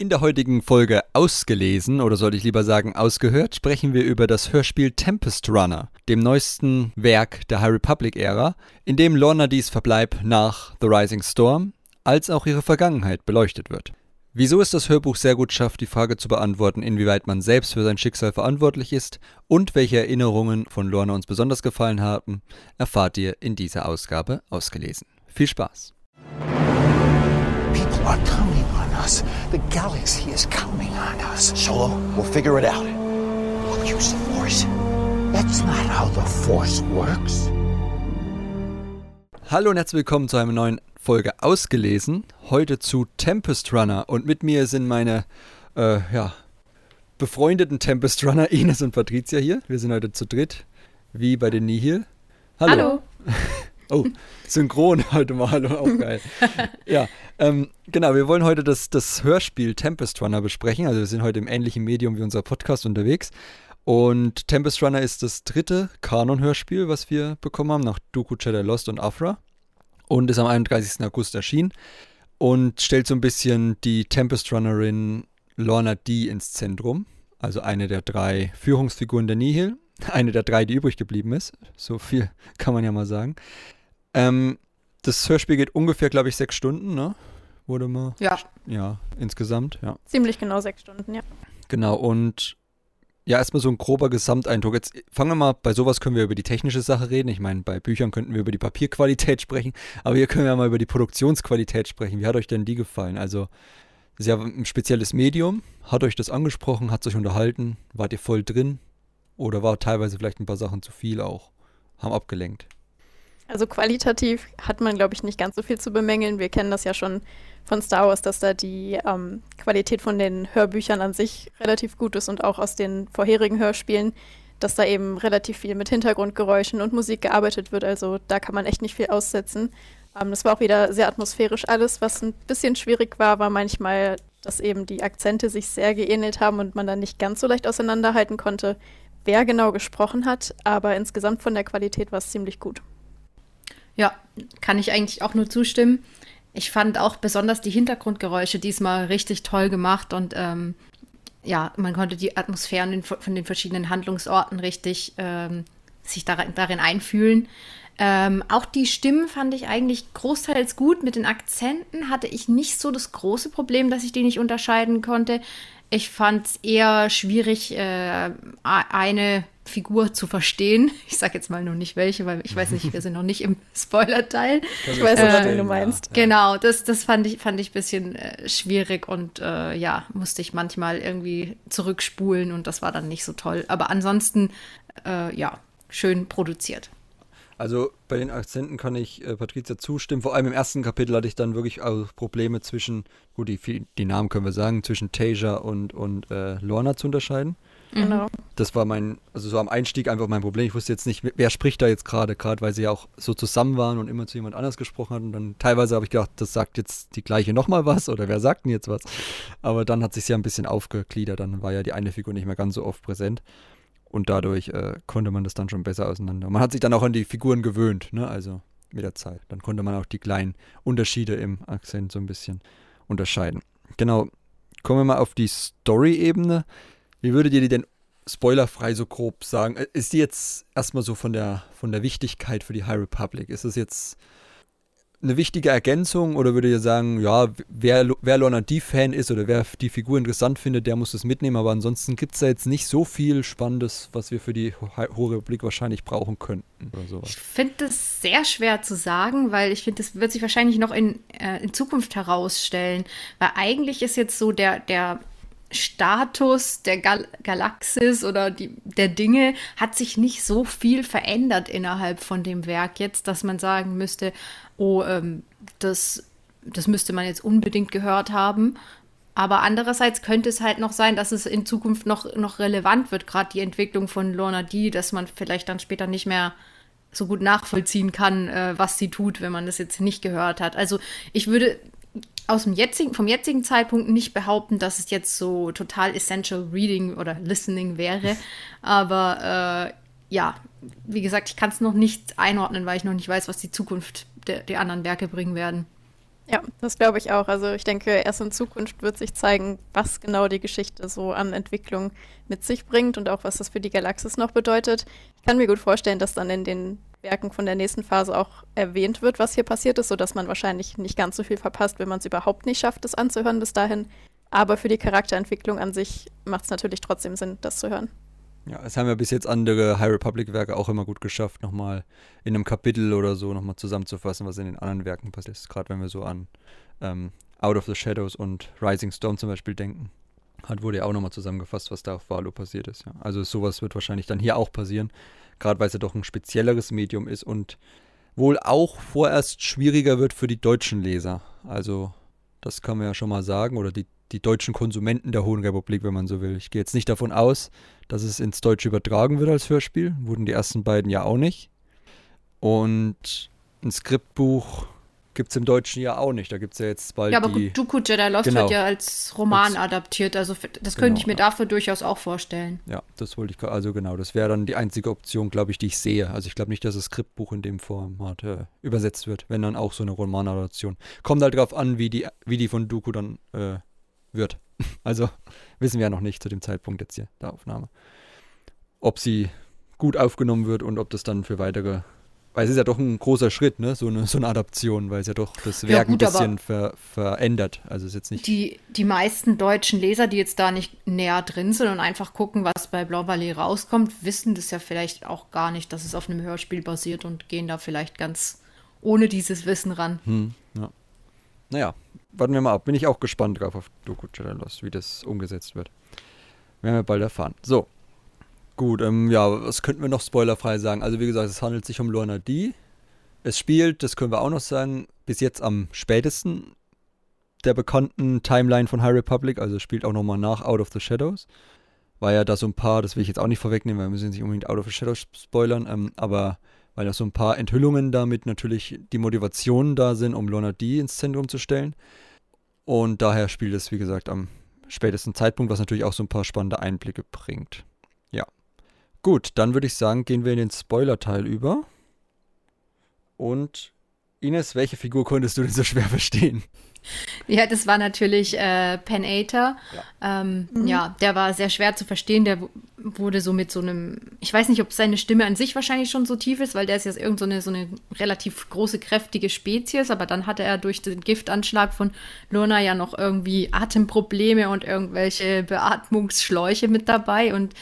In der heutigen Folge ausgelesen, oder sollte ich lieber sagen ausgehört, sprechen wir über das Hörspiel Tempest Runner, dem neuesten Werk der High Republic-Ära, in dem Lorna Dees Verbleib nach The Rising Storm als auch ihre Vergangenheit beleuchtet wird. Wieso es das Hörbuch sehr gut schafft, die Frage zu beantworten, inwieweit man selbst für sein Schicksal verantwortlich ist und welche Erinnerungen von Lorna uns besonders gefallen haben, erfahrt ihr in dieser Ausgabe ausgelesen. Viel Spaß! Are coming on us. The galaxy is counting on us. Solo, we'll figure it out. We'll use the Force. That's not how the Force works. Hallo und herzlich willkommen zu einer neuen Folge Ausgelesen. Heute zu Tempest Runner und mit mir sind meine äh, ja, befreundeten Tempest Runner Ines und Patricia hier. Wir sind heute zu dritt, wie bei den Nihil. Hallo. Hallo. Oh, synchron heute mal, auch geil. ja, ähm, genau, wir wollen heute das, das Hörspiel Tempest Runner besprechen. Also wir sind heute im ähnlichen Medium wie unser Podcast unterwegs. Und Tempest Runner ist das dritte Kanon-Hörspiel, was wir bekommen haben, nach Dooku Jedi Lost und Afra. Und ist am 31. August erschienen. Und stellt so ein bisschen die Tempest Runnerin Lorna D ins Zentrum. Also eine der drei Führungsfiguren der Nihil. Eine der drei, die übrig geblieben ist. So viel kann man ja mal sagen. Ähm, das Hörspiel geht ungefähr, glaube ich, sechs Stunden, ne? Wurde mal. Ja. Ja, insgesamt, ja. Ziemlich genau sechs Stunden, ja. Genau, und ja, erstmal so ein grober Gesamteindruck. Jetzt fangen wir mal, bei sowas können wir über die technische Sache reden. Ich meine, bei Büchern könnten wir über die Papierqualität sprechen, aber hier können wir mal über die Produktionsqualität sprechen. Wie hat euch denn die gefallen? Also, das ist ja ein spezielles Medium. Hat euch das angesprochen? Hat es euch unterhalten? Wart ihr voll drin? Oder war teilweise vielleicht ein paar Sachen zu viel auch? Haben abgelenkt? Also qualitativ hat man, glaube ich, nicht ganz so viel zu bemängeln. Wir kennen das ja schon von Star Wars, dass da die ähm, Qualität von den Hörbüchern an sich relativ gut ist und auch aus den vorherigen Hörspielen, dass da eben relativ viel mit Hintergrundgeräuschen und Musik gearbeitet wird. Also da kann man echt nicht viel aussetzen. Ähm, das war auch wieder sehr atmosphärisch alles. Was ein bisschen schwierig war, war manchmal, dass eben die Akzente sich sehr geähnelt haben und man dann nicht ganz so leicht auseinanderhalten konnte, wer genau gesprochen hat. Aber insgesamt von der Qualität war es ziemlich gut. Ja, kann ich eigentlich auch nur zustimmen. Ich fand auch besonders die Hintergrundgeräusche diesmal richtig toll gemacht und ähm, ja, man konnte die Atmosphären von den verschiedenen Handlungsorten richtig ähm, sich darin, darin einfühlen. Ähm, auch die Stimmen fand ich eigentlich großteils gut. Mit den Akzenten hatte ich nicht so das große Problem, dass ich die nicht unterscheiden konnte. Ich fand es eher schwierig, äh, eine Figur zu verstehen. Ich sage jetzt mal nur nicht welche, weil ich weiß nicht, wir sind noch nicht im Spoiler-Teil. Ich weiß nicht, äh, du meinst. Ja. Genau, das, das fand ich, fand ich ein bisschen äh, schwierig und äh, ja, musste ich manchmal irgendwie zurückspulen und das war dann nicht so toll. Aber ansonsten, äh, ja, schön produziert. Also bei den Akzenten kann ich äh, Patricia zustimmen. Vor allem im ersten Kapitel hatte ich dann wirklich auch Probleme zwischen, gut, die, die Namen können wir sagen, zwischen Tasia und, und äh, Lorna zu unterscheiden. Genau. Das war mein, also so am Einstieg einfach mein Problem. Ich wusste jetzt nicht, wer spricht da jetzt gerade, gerade weil sie ja auch so zusammen waren und immer zu jemand anders gesprochen hatten. Und dann teilweise habe ich gedacht, das sagt jetzt die gleiche nochmal was oder wer sagt denn jetzt was? Aber dann hat sich ja ein bisschen aufgegliedert. Dann war ja die eine Figur nicht mehr ganz so oft präsent. Und dadurch äh, konnte man das dann schon besser auseinander. Man hat sich dann auch an die Figuren gewöhnt, ne? Also mit der Zeit. Dann konnte man auch die kleinen Unterschiede im Akzent so ein bisschen unterscheiden. Genau. Kommen wir mal auf die Story-Ebene. Wie würdet ihr die denn spoilerfrei so grob sagen? Äh, ist die jetzt erstmal so von der, von der Wichtigkeit für die High Republic? Ist es jetzt eine wichtige Ergänzung oder würdet ihr sagen, ja, wer, wer Lorna D-Fan ist oder wer die Figur interessant findet, der muss das mitnehmen, aber ansonsten gibt es da jetzt nicht so viel Spannendes, was wir für die Hohe Republik wahrscheinlich brauchen könnten oder sowas. Ich finde das sehr schwer zu sagen, weil ich finde, das wird sich wahrscheinlich noch in, äh, in Zukunft herausstellen, weil eigentlich ist jetzt so der, der Status der Gal Galaxis oder die, der Dinge hat sich nicht so viel verändert innerhalb von dem Werk jetzt, dass man sagen müsste, oh, ähm, das, das müsste man jetzt unbedingt gehört haben. Aber andererseits könnte es halt noch sein, dass es in Zukunft noch, noch relevant wird, gerade die Entwicklung von Lorna D, dass man vielleicht dann später nicht mehr so gut nachvollziehen kann, äh, was sie tut, wenn man das jetzt nicht gehört hat. Also ich würde aus dem jetzigen, vom jetzigen Zeitpunkt nicht behaupten, dass es jetzt so total essential Reading oder Listening wäre. Aber äh, ja, wie gesagt, ich kann es noch nicht einordnen, weil ich noch nicht weiß, was die Zukunft der, der anderen Werke bringen werden. Ja, das glaube ich auch. Also ich denke, erst in Zukunft wird sich zeigen, was genau die Geschichte so an Entwicklung mit sich bringt und auch was das für die Galaxis noch bedeutet. Ich kann mir gut vorstellen, dass dann in den Werken von der nächsten Phase auch erwähnt wird, was hier passiert ist, sodass man wahrscheinlich nicht ganz so viel verpasst, wenn man es überhaupt nicht schafft, das anzuhören bis dahin. Aber für die Charakterentwicklung an sich macht es natürlich trotzdem Sinn, das zu hören. Ja, es haben ja bis jetzt andere High Republic-Werke auch immer gut geschafft, nochmal in einem Kapitel oder so nochmal zusammenzufassen, was in den anderen Werken passiert ist. Gerade wenn wir so an ähm, Out of the Shadows und Rising Storm zum Beispiel denken. Hat wurde ja auch nochmal zusammengefasst, was da auf Valo passiert ist. Ja. Also sowas wird wahrscheinlich dann hier auch passieren. Gerade weil es ja doch ein spezielleres Medium ist und wohl auch vorerst schwieriger wird für die deutschen Leser. Also das kann man ja schon mal sagen. Oder die die deutschen Konsumenten der Hohen Republik, wenn man so will. Ich gehe jetzt nicht davon aus, dass es ins Deutsche übertragen wird als Hörspiel. Wurden die ersten beiden ja auch nicht. Und ein Skriptbuch gibt es im Deutschen ja auch nicht. Da gibt es ja jetzt bald. Ja, aber die, Dooku Jedi Lost Genau. wird ja als Roman Als- adaptiert. Also das Genau, könnte ich mir ja. dafür durchaus auch vorstellen. Ja, das wollte ich, also genau, das wäre dann die einzige Option, glaube ich, die ich sehe. Also ich glaube nicht, dass das Skriptbuch in dem Format äh, übersetzt wird, wenn dann auch so eine Romanadaption. Kommt halt drauf an, wie die, wie die von Dooku dann äh, wird. Also wissen wir ja noch nicht zu dem Zeitpunkt jetzt hier der Aufnahme. Ob sie gut aufgenommen wird und ob das dann für weitere, weil es ist ja doch ein großer Schritt, ne, so eine, so eine Adaption, weil es ja doch das Ja, Werk gut, ein bisschen ver, verändert. Also es ist jetzt nicht. Die, die meisten deutschen Leser, die jetzt da nicht näher drin sind und einfach gucken, was bei Blau Ballet rauskommt, wissen das ja vielleicht auch gar nicht, dass es auf einem Hörspiel basiert und gehen da vielleicht ganz ohne dieses Wissen ran. Hm, ja. Naja, warten wir mal ab. Bin ich auch gespannt drauf auf Doku Lost, wie das umgesetzt wird. Werden wir bald erfahren. So. Gut, ähm, ja, was könnten wir noch spoilerfrei sagen? Also wie gesagt, es handelt sich um Lorna D. Es spielt, das können wir auch noch sagen, bis jetzt am spätesten der bekannten Timeline von High Republic, also es spielt auch nochmal nach Out of the Shadows. War ja da so ein paar, das will ich jetzt auch nicht vorwegnehmen, weil wir müssen nicht unbedingt Out of the Shadows spoilern, ähm, aber weil da so ein paar Enthüllungen damit natürlich die Motivationen da sind, um Lorna D ins Zentrum zu stellen. Und daher spielt es, wie gesagt, am spätesten Zeitpunkt, was natürlich auch so ein paar spannende Einblicke bringt. Ja. Gut, dann würde ich sagen, gehen wir in den Spoiler-Teil über. Und Ines, welche Figur konntest du denn so schwer verstehen? Ja, das war natürlich äh, Pen Ater. Ja. Ähm, ja, der war sehr schwer zu verstehen. Der wurde so mit so einem, ich weiß nicht, ob seine Stimme an sich wahrscheinlich schon so tief ist, weil der ist jetzt irgend so eine, so eine relativ große, kräftige Spezies, aber dann hatte er durch den Giftanschlag von Lorna ja noch irgendwie Atemprobleme und irgendwelche Beatmungsschläuche mit dabei und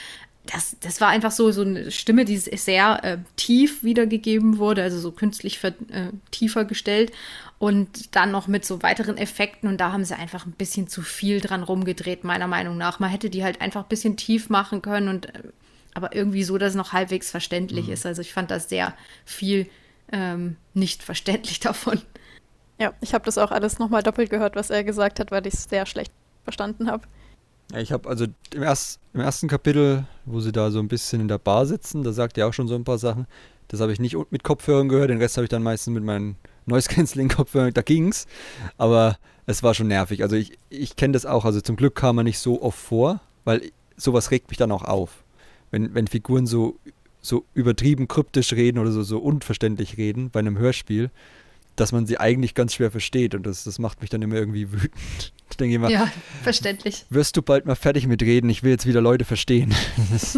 das, das war einfach so, so eine Stimme, die sehr äh, tief wiedergegeben wurde, also so künstlich ver, äh, tiefer gestellt und dann noch mit so weiteren Effekten und da haben sie einfach ein bisschen zu viel dran rumgedreht, meiner Meinung nach. Man hätte die halt einfach ein bisschen tief machen können und äh, aber irgendwie so, dass es noch halbwegs verständlich ist. Also ich fand das sehr viel ähm, nicht verständlich davon. Ja, ich habe das auch alles nochmal doppelt gehört, was er gesagt hat, weil ich es sehr schlecht verstanden habe. Ich habe also im, erst, im ersten Kapitel, wo sie da so ein bisschen in der Bar sitzen, da sagt er auch schon so ein paar Sachen. Das habe ich nicht mit Kopfhörern gehört, den Rest habe ich dann meistens mit meinen Noise-Canceling-Kopfhörern, da ging's. Aber es war schon nervig. Also ich, ich kenne das auch, also zum Glück kam er nicht so oft vor, weil sowas regt mich dann auch auf. Wenn, wenn Figuren so, so übertrieben kryptisch reden oder so, so unverständlich reden bei einem Hörspiel, dass man sie eigentlich ganz schwer versteht und das, das macht mich dann immer irgendwie wütend. Ich denke immer, Ja, verständlich. wirst du bald mal fertig mit reden, ich will jetzt wieder Leute verstehen. Das,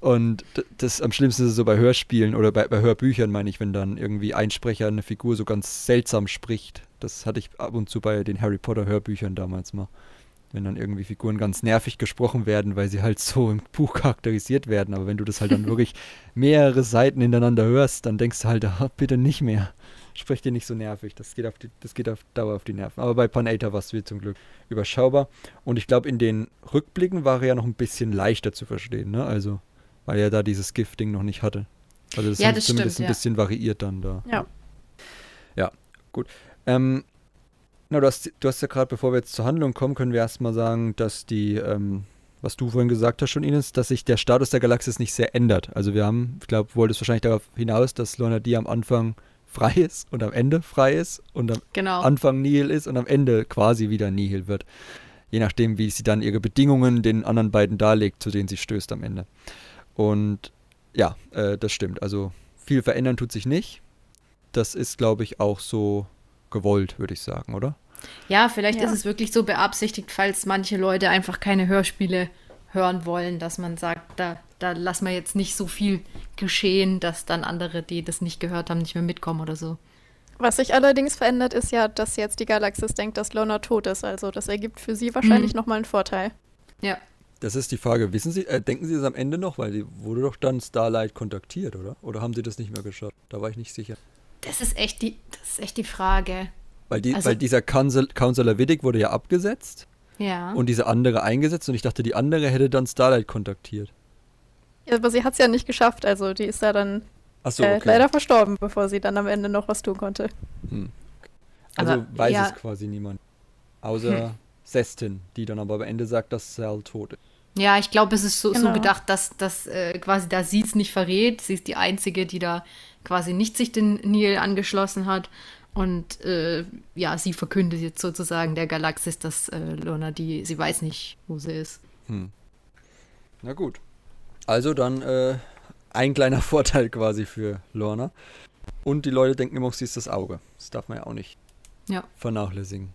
und das am schlimmsten ist es so bei Hörspielen oder bei, bei Hörbüchern, meine ich, wenn dann irgendwie ein Sprecher eine Figur so ganz seltsam spricht. Das hatte ich ab und zu bei den Harry Potter Hörbüchern damals mal. Wenn dann irgendwie Figuren ganz nervig gesprochen werden, weil sie halt so im Buch charakterisiert werden. Aber wenn du das halt dann wirklich mehrere Seiten hintereinander hörst, dann denkst du halt, ah, bitte nicht mehr. Sprich dir nicht so nervig. Das geht auf, die, das geht auf Dauer auf die Nerven. Aber bei Panater war es wie zum Glück überschaubar. Und ich glaube, in den Rückblicken war er ja noch ein bisschen leichter zu verstehen, ne? Also, weil er da dieses Gifting noch nicht hatte. Also das Ja, das zumindest stimmt, ein ja. bisschen variiert dann da. Ja. Ja, gut. Ähm, na, du hast, du hast ja gerade, bevor wir jetzt zur Handlung kommen, können wir erstmal sagen, dass die, ähm, was du vorhin gesagt hast schon, Ines, dass sich der Status der Galaxis nicht sehr ändert. Also wir haben, ich glaube, du wolltest wahrscheinlich darauf hinaus, dass Lorna D am Anfang frei ist und am Ende frei ist und am Genau. Anfang Nihil ist und am Ende quasi wieder Nihil wird. Je nachdem, wie sie dann ihre Bedingungen den anderen beiden darlegt, zu denen sie stößt am Ende. Und ja, äh, das stimmt. Also viel verändern tut sich nicht. Das ist, glaube ich, auch so gewollt, würde ich sagen, oder? Ja, vielleicht Ja. ist es wirklich so beabsichtigt, falls manche Leute einfach keine Hörspiele hören wollen, dass man sagt, da, da lassen wir jetzt nicht so viel geschehen, dass dann andere, die das nicht gehört haben, nicht mehr mitkommen oder so. Was sich allerdings verändert, ist ja, dass jetzt die Galaxis denkt, dass Lorna tot ist. Also das ergibt für sie wahrscheinlich Mhm. nochmal einen Vorteil. Ja. Das ist die Frage, wissen Sie, äh, denken Sie es am Ende noch? Weil die wurde doch dann Starlight kontaktiert, oder? Oder haben Sie das nicht mehr geschafft? Da war ich nicht sicher. Das ist echt die, das ist echt die Frage. Weil, die, Also- weil dieser Council, Counselor Widdick wurde ja abgesetzt Ja. und diese andere eingesetzt und ich dachte, die andere hätte dann Starlight kontaktiert. Ja, aber sie hat es ja nicht geschafft. Also die ist ja dann Achso, äh, okay. leider verstorben, bevor sie dann am Ende noch was tun konnte. Hm. Also Aber, weiß ja. es quasi niemand. Außer Sestin, die dann aber am Ende sagt, dass Sal tot ist. Ja, ich glaube, es ist so, so Genau. gedacht, dass, dass äh, quasi da sie es nicht verrät. Sie ist die Einzige, die da quasi nicht sich den Neil angeschlossen hat. Und äh, ja, sie verkündet jetzt sozusagen der Galaxis, dass äh, Lorna die, sie weiß nicht, wo sie ist. Na gut. Also dann äh, ein kleiner Vorteil quasi für Lorna. Und die Leute denken immer, sie ist das Auge. Das darf man ja auch nicht Ja. vernachlässigen.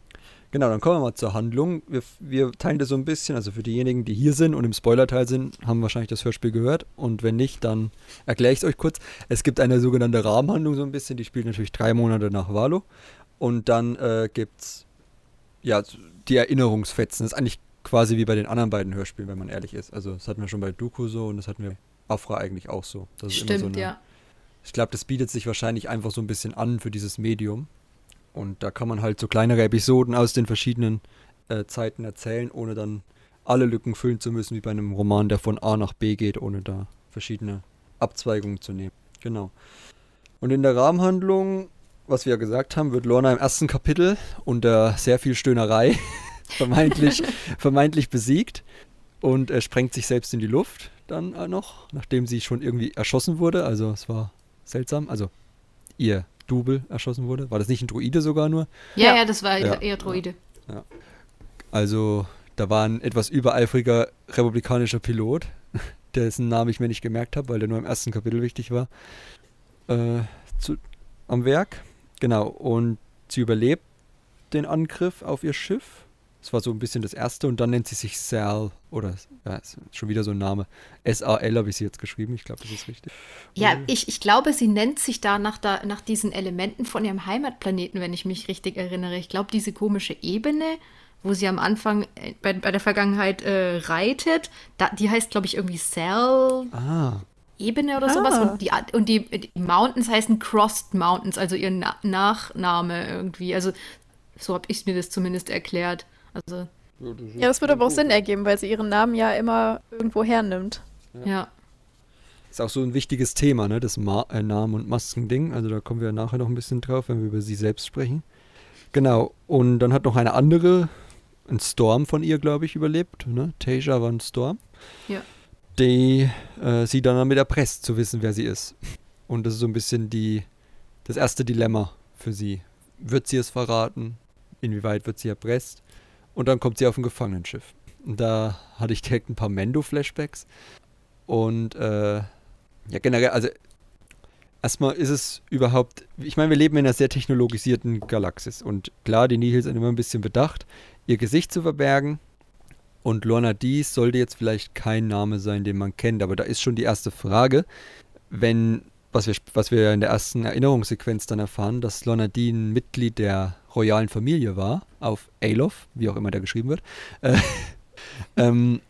Genau, dann kommen wir mal zur Handlung. Wir, wir teilen das so ein bisschen, also für diejenigen, die hier sind und im Spoilerteil sind, haben wahrscheinlich das Hörspiel gehört. Und wenn nicht, dann erkläre ich es euch kurz. Es gibt eine sogenannte Rahmenhandlung so ein bisschen, die spielt natürlich drei Monate nach Valo. Und dann äh, gibt es ja, die Erinnerungsfetzen. Das ist eigentlich quasi wie bei den anderen beiden Hörspielen, wenn man ehrlich ist. Also das hatten wir schon bei Dooku so und das hatten wir Afra eigentlich auch so. Das ist immer Stimmt, so eine, ja. ich glaube, das bietet sich wahrscheinlich einfach so ein bisschen an für dieses Medium. Und da kann man halt so kleinere Episoden aus den verschiedenen äh, Zeiten erzählen, ohne dann alle Lücken füllen zu müssen, wie bei einem Roman, der von A nach B geht, ohne da verschiedene Abzweigungen zu nehmen. Genau. Und in der Rahmenhandlung, was wir ja gesagt haben, wird Lorna im ersten Kapitel unter sehr viel Stöhnerei vermeintlich, vermeintlich besiegt und äh, sprengt sich selbst in die Luft dann äh, noch, nachdem sie schon irgendwie erschossen wurde. Also es war seltsam. Also ihr Double erschossen wurde. War das nicht ein Druide sogar nur? Ja, Ja. ja, das war Ja. eher Droide. Also da war ein etwas übereifriger republikanischer Pilot, dessen Namen ich mir nicht gemerkt habe, weil der nur im ersten Kapitel wichtig war, äh, zu, am Werk. Genau, und sie überlebt den Angriff auf ihr Schiff. Das war so ein bisschen das erste und dann nennt sie sich Sal oder ja, ist schon wieder so ein Name. S-A-L habe ich sie jetzt geschrieben, ich glaube, das ist richtig. Ja, Und- ich, ich glaube, sie nennt sich da nach, da nach diesen Elementen von ihrem Heimatplaneten, wenn ich mich richtig erinnere. Ich glaube, diese komische Ebene, wo sie am Anfang äh, bei, bei der Vergangenheit äh, reitet, da, die heißt, glaube ich, irgendwie Cell Ah, Ebene oder Ah. sowas. Und, die, und die, die Mountains heißen Crossed Mountains, also ihr Na Nachname irgendwie. Also so habe ich mir das zumindest erklärt. Also, Ja, das würde aber auch Sinn ergeben, weil sie ihren Namen ja immer irgendwo hernimmt. ja. Ist auch so ein wichtiges Thema, ne? Das Ma äh, Namen- und Masken-Ding. Also da kommen wir nachher noch ein bisschen drauf, wenn wir über sie selbst sprechen. Genau. Und dann hat noch eine andere, ein Storm von ihr, glaube ich, überlebt. Ne? Tasia war ein Storm. Ja. Die äh, sie dann damit erpresst, zu wissen, wer sie ist. Und das ist so ein bisschen die, das erste Dilemma für sie. Wird sie es verraten? Inwieweit wird sie erpresst? Und dann kommt sie auf ein Gefangenenschiff. Und da hatte ich direkt ein paar Mendo-Flashbacks. Und äh, ja, generell, also erstmal ist es überhaupt, ich meine, wir leben in einer sehr technologisierten Galaxis und klar, die Nihils sind immer ein bisschen bedacht, ihr Gesicht zu verbergen. Und Lorna Dies sollte jetzt vielleicht kein Name sein, den man kennt, aber da ist schon die erste Frage, wenn, was wir, was wir in der ersten Erinnerungssequenz dann erfahren, dass Lorna Dee ein Mitglied der royalen Familie war, auf Alof, wie auch immer der geschrieben wird, äh, ähm,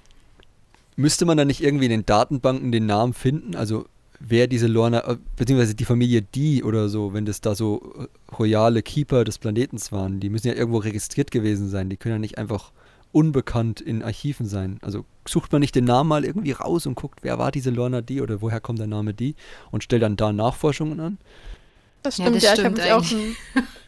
müsste man dann nicht irgendwie in den Datenbanken den Namen finden? Also wer diese Lorna, äh, beziehungsweise die Familie Die oder so, wenn das da so äh, royale Keeper des Planetens waren, die müssen ja irgendwo registriert gewesen sein. Die können ja nicht einfach unbekannt in Archiven sein. Also sucht man nicht den Namen mal irgendwie raus und guckt, wer war diese Lorna Die oder woher kommt der Name Die und stellt dann da Nachforschungen an? Das Ja, stimmt, das ja. ich habe stimmt mich, auch ein-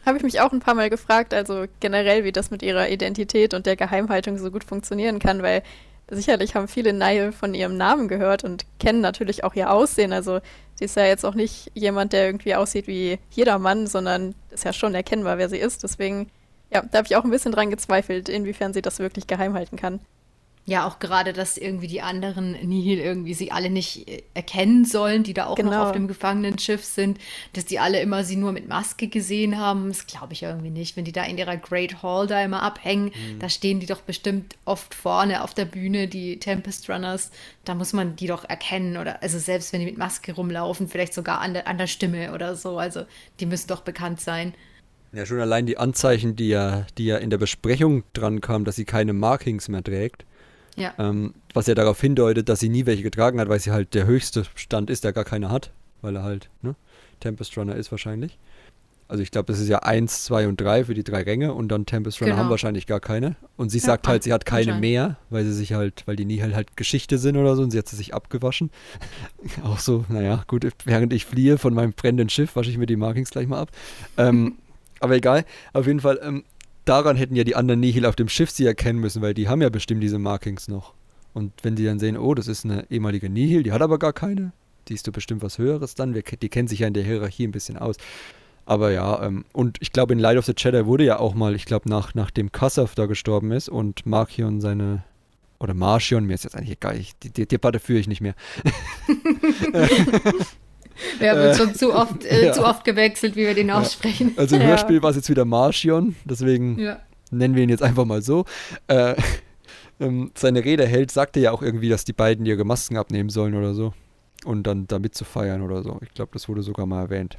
hab ich mich auch ein paar Mal gefragt, also generell, wie das mit ihrer Identität und der Geheimhaltung so gut funktionieren kann, weil sicherlich haben viele Nile von ihrem Namen gehört und kennen natürlich auch ihr Aussehen. Also sie ist ja jetzt auch nicht jemand, der irgendwie aussieht wie jeder Mann, sondern ist ja schon erkennbar, wer sie ist. Deswegen, ja, da habe ich auch ein bisschen dran gezweifelt, inwiefern sie das wirklich geheim halten kann. Ja, auch gerade, dass irgendwie die anderen Nihil irgendwie sie alle nicht äh, erkennen sollen, die da auch genau. noch auf dem Gefangenenschiff sind, dass die alle immer sie nur mit Maske gesehen haben, das glaube ich irgendwie nicht. Wenn die da in ihrer Great Hall da immer abhängen, mhm. da stehen die doch bestimmt oft vorne auf der Bühne, die Tempest Runners, da muss man die doch erkennen oder, also selbst wenn die mit Maske rumlaufen, vielleicht sogar an der, an der Stimme oder so, also die müssen doch bekannt sein. Ja, schon allein die Anzeichen, die ja, die ja in der Besprechung dran kamen, dass sie keine Markings mehr trägt ja. Ähm, was ja darauf hindeutet, dass sie nie welche getragen hat, weil sie halt der höchste Stand ist, der gar keine hat, weil er halt ne, Tempest Runner ist wahrscheinlich. Also ich glaube, das ist ja 1, 2 und 3 für die drei Ränge und dann Tempest Runner genau. haben wahrscheinlich gar keine. Und sie ja, sagt halt, sie hat keine mehr, weil sie sich halt, weil die nie halt, halt Geschichte sind oder so und sie hat sie sich abgewaschen. Auch so, naja, gut, während ich fliehe von meinem brennenden Schiff, wasche ich mir die Markings gleich mal ab. Ähm, aber egal, auf jeden Fall, ähm, daran hätten ja die anderen Nihil auf dem Schiff sie erkennen müssen, weil die haben ja bestimmt diese Markings noch. Und wenn die dann sehen, oh, das ist eine ehemalige Nihil, die hat aber gar keine, die ist doch bestimmt was Höheres dann, die kennen sich ja in der Hierarchie ein bisschen aus. Aber ja, ähm, und ich glaube, in Light of the Jedi wurde ja auch mal, ich glaube, nach, nachdem Kassav da gestorben ist und Markion seine, oder Marchion, mir ist jetzt eigentlich egal, ich, die, die Debatte führe ich nicht mehr. Wir haben uns äh, schon zu oft, äh, ja. zu oft gewechselt, wie wir den aussprechen. Also im Hörspiel war es jetzt wieder Marchion, deswegen ja. nennen wir ihn jetzt einfach mal so. Äh, ähm, seine Rede hält, sagte ja auch irgendwie, dass die beiden ihre Masken abnehmen sollen oder so. Und dann damit zu feiern oder so. Ich glaube, das wurde sogar mal erwähnt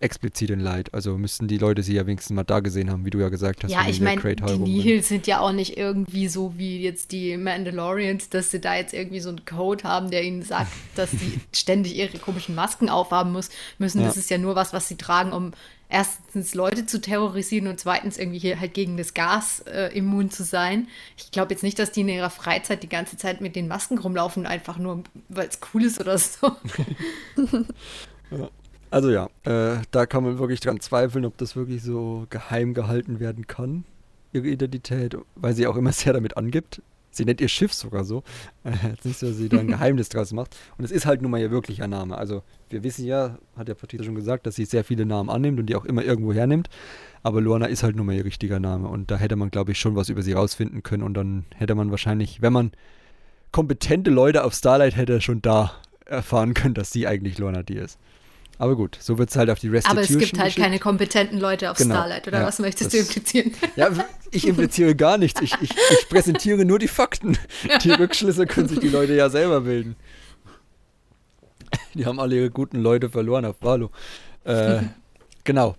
explizit in Light. Also müssten die Leute sie ja wenigstens mal da gesehen haben, wie du ja gesagt hast. Ja, ich meine, die Nihils sind ja auch nicht irgendwie so wie jetzt die Mandalorians, dass sie da jetzt irgendwie so einen Code haben, der ihnen sagt, dass sie ständig ihre komischen Masken aufhaben muss, müssen. Ja. Das ist ja nur was, was sie tragen, um erstens Leute zu terrorisieren und zweitens irgendwie hier halt gegen das Gas äh, immun zu sein. Ich glaube jetzt nicht, dass die in ihrer Freizeit die ganze Zeit mit den Masken rumlaufen, einfach nur, weil es cool ist oder so. ja. Also ja, äh, da kann man wirklich dran zweifeln, ob das wirklich so geheim gehalten werden kann, ihre Identität, weil sie auch immer sehr damit angibt. Sie nennt ihr Schiff sogar so. Äh, jetzt nicht so, dass sie da ein Geheimnis draus macht. Und es ist halt nun mal ihr wirklicher Name. Also wir wissen ja, hat ja Patricia schon gesagt, dass sie sehr viele Namen annimmt und die auch immer irgendwo hernimmt. Aber Luana ist halt nun mal ihr richtiger Name. Und da hätte man, glaube ich, schon was über sie rausfinden können. Und dann hätte man wahrscheinlich, wenn man kompetente Leute auf Starlight hätte, schon da erfahren können, dass sie eigentlich Luana die ist. Aber gut, so wird es halt auf die Restitution Aber es gibt halt geschickt. keine kompetenten Leute auf genau. Starlight, oder ja, was möchtest du implizieren? Ja, ich impliziere gar nichts. Ich, ich, ich präsentiere nur die Fakten. Die Rückschlüsse können sich die Leute ja selber bilden. Die haben alle ihre guten Leute verloren auf Valo. Äh, genau.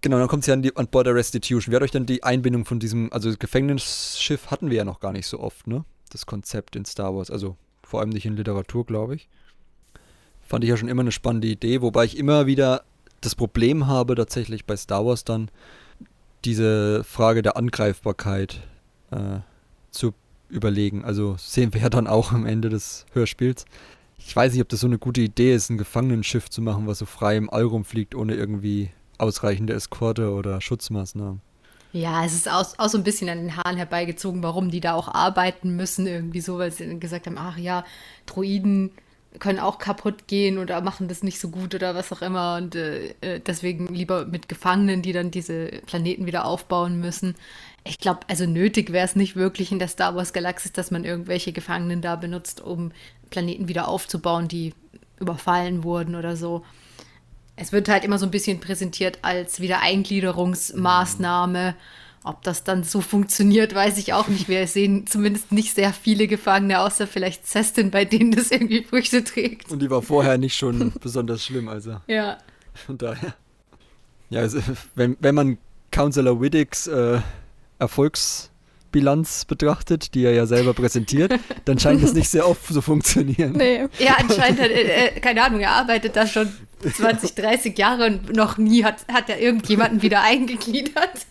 Genau, dann kommt sie an, die, an Bord der Restitution. Wie hat euch dann die Einbindung von diesem, also das Gefängnisschiff hatten wir ja noch gar nicht so oft, ne? Das Konzept in Star Wars. Also vor allem nicht in Literatur, glaube ich. Fand ich ja schon immer eine spannende Idee, wobei ich immer wieder das Problem habe, tatsächlich bei Star Wars dann diese Frage der Angreifbarkeit äh, zu überlegen. Also sehen wir ja dann auch am Ende des Hörspiels. Ich weiß nicht, ob das so eine gute Idee ist, ein Gefangenenschiff zu machen, was so frei im All rumfliegt, ohne irgendwie ausreichende Eskorte oder Schutzmaßnahmen. Ja, es ist auch, auch so ein bisschen an den Haaren herbeigezogen, warum die da auch arbeiten müssen, irgendwie so, weil sie gesagt haben, ach ja, Droiden können auch kaputt gehen oder machen das nicht so gut oder was auch immer. Und äh, äh, deswegen lieber mit Gefangenen, die dann diese Planeten wieder aufbauen müssen. Ich glaube, also nötig wäre es nicht wirklich in der Star Wars Galaxis, dass man irgendwelche Gefangenen da benutzt, um Planeten wieder aufzubauen, die überfallen wurden oder so. Es wird halt immer so ein bisschen präsentiert als Wiedereingliederungsmaßnahme. Mhm ob das dann so funktioniert, weiß ich auch nicht. Wir sehen zumindest nicht sehr viele Gefangene, außer vielleicht Cestin, bei denen das irgendwie Früchte trägt. Und die war vorher nicht schon besonders schlimm, also. Ja. Von daher. Ja, also, wenn, wenn man Counselor Widdicks äh, Erfolgsbilanz betrachtet, die er ja selber präsentiert, dann scheint es nicht sehr oft zu funktionieren. Nee. Ja, anscheinend, hat, äh, äh keine Ahnung, er arbeitet da schon 20, 30 Jahre und noch nie hat, hat er irgendjemanden wieder eingegliedert.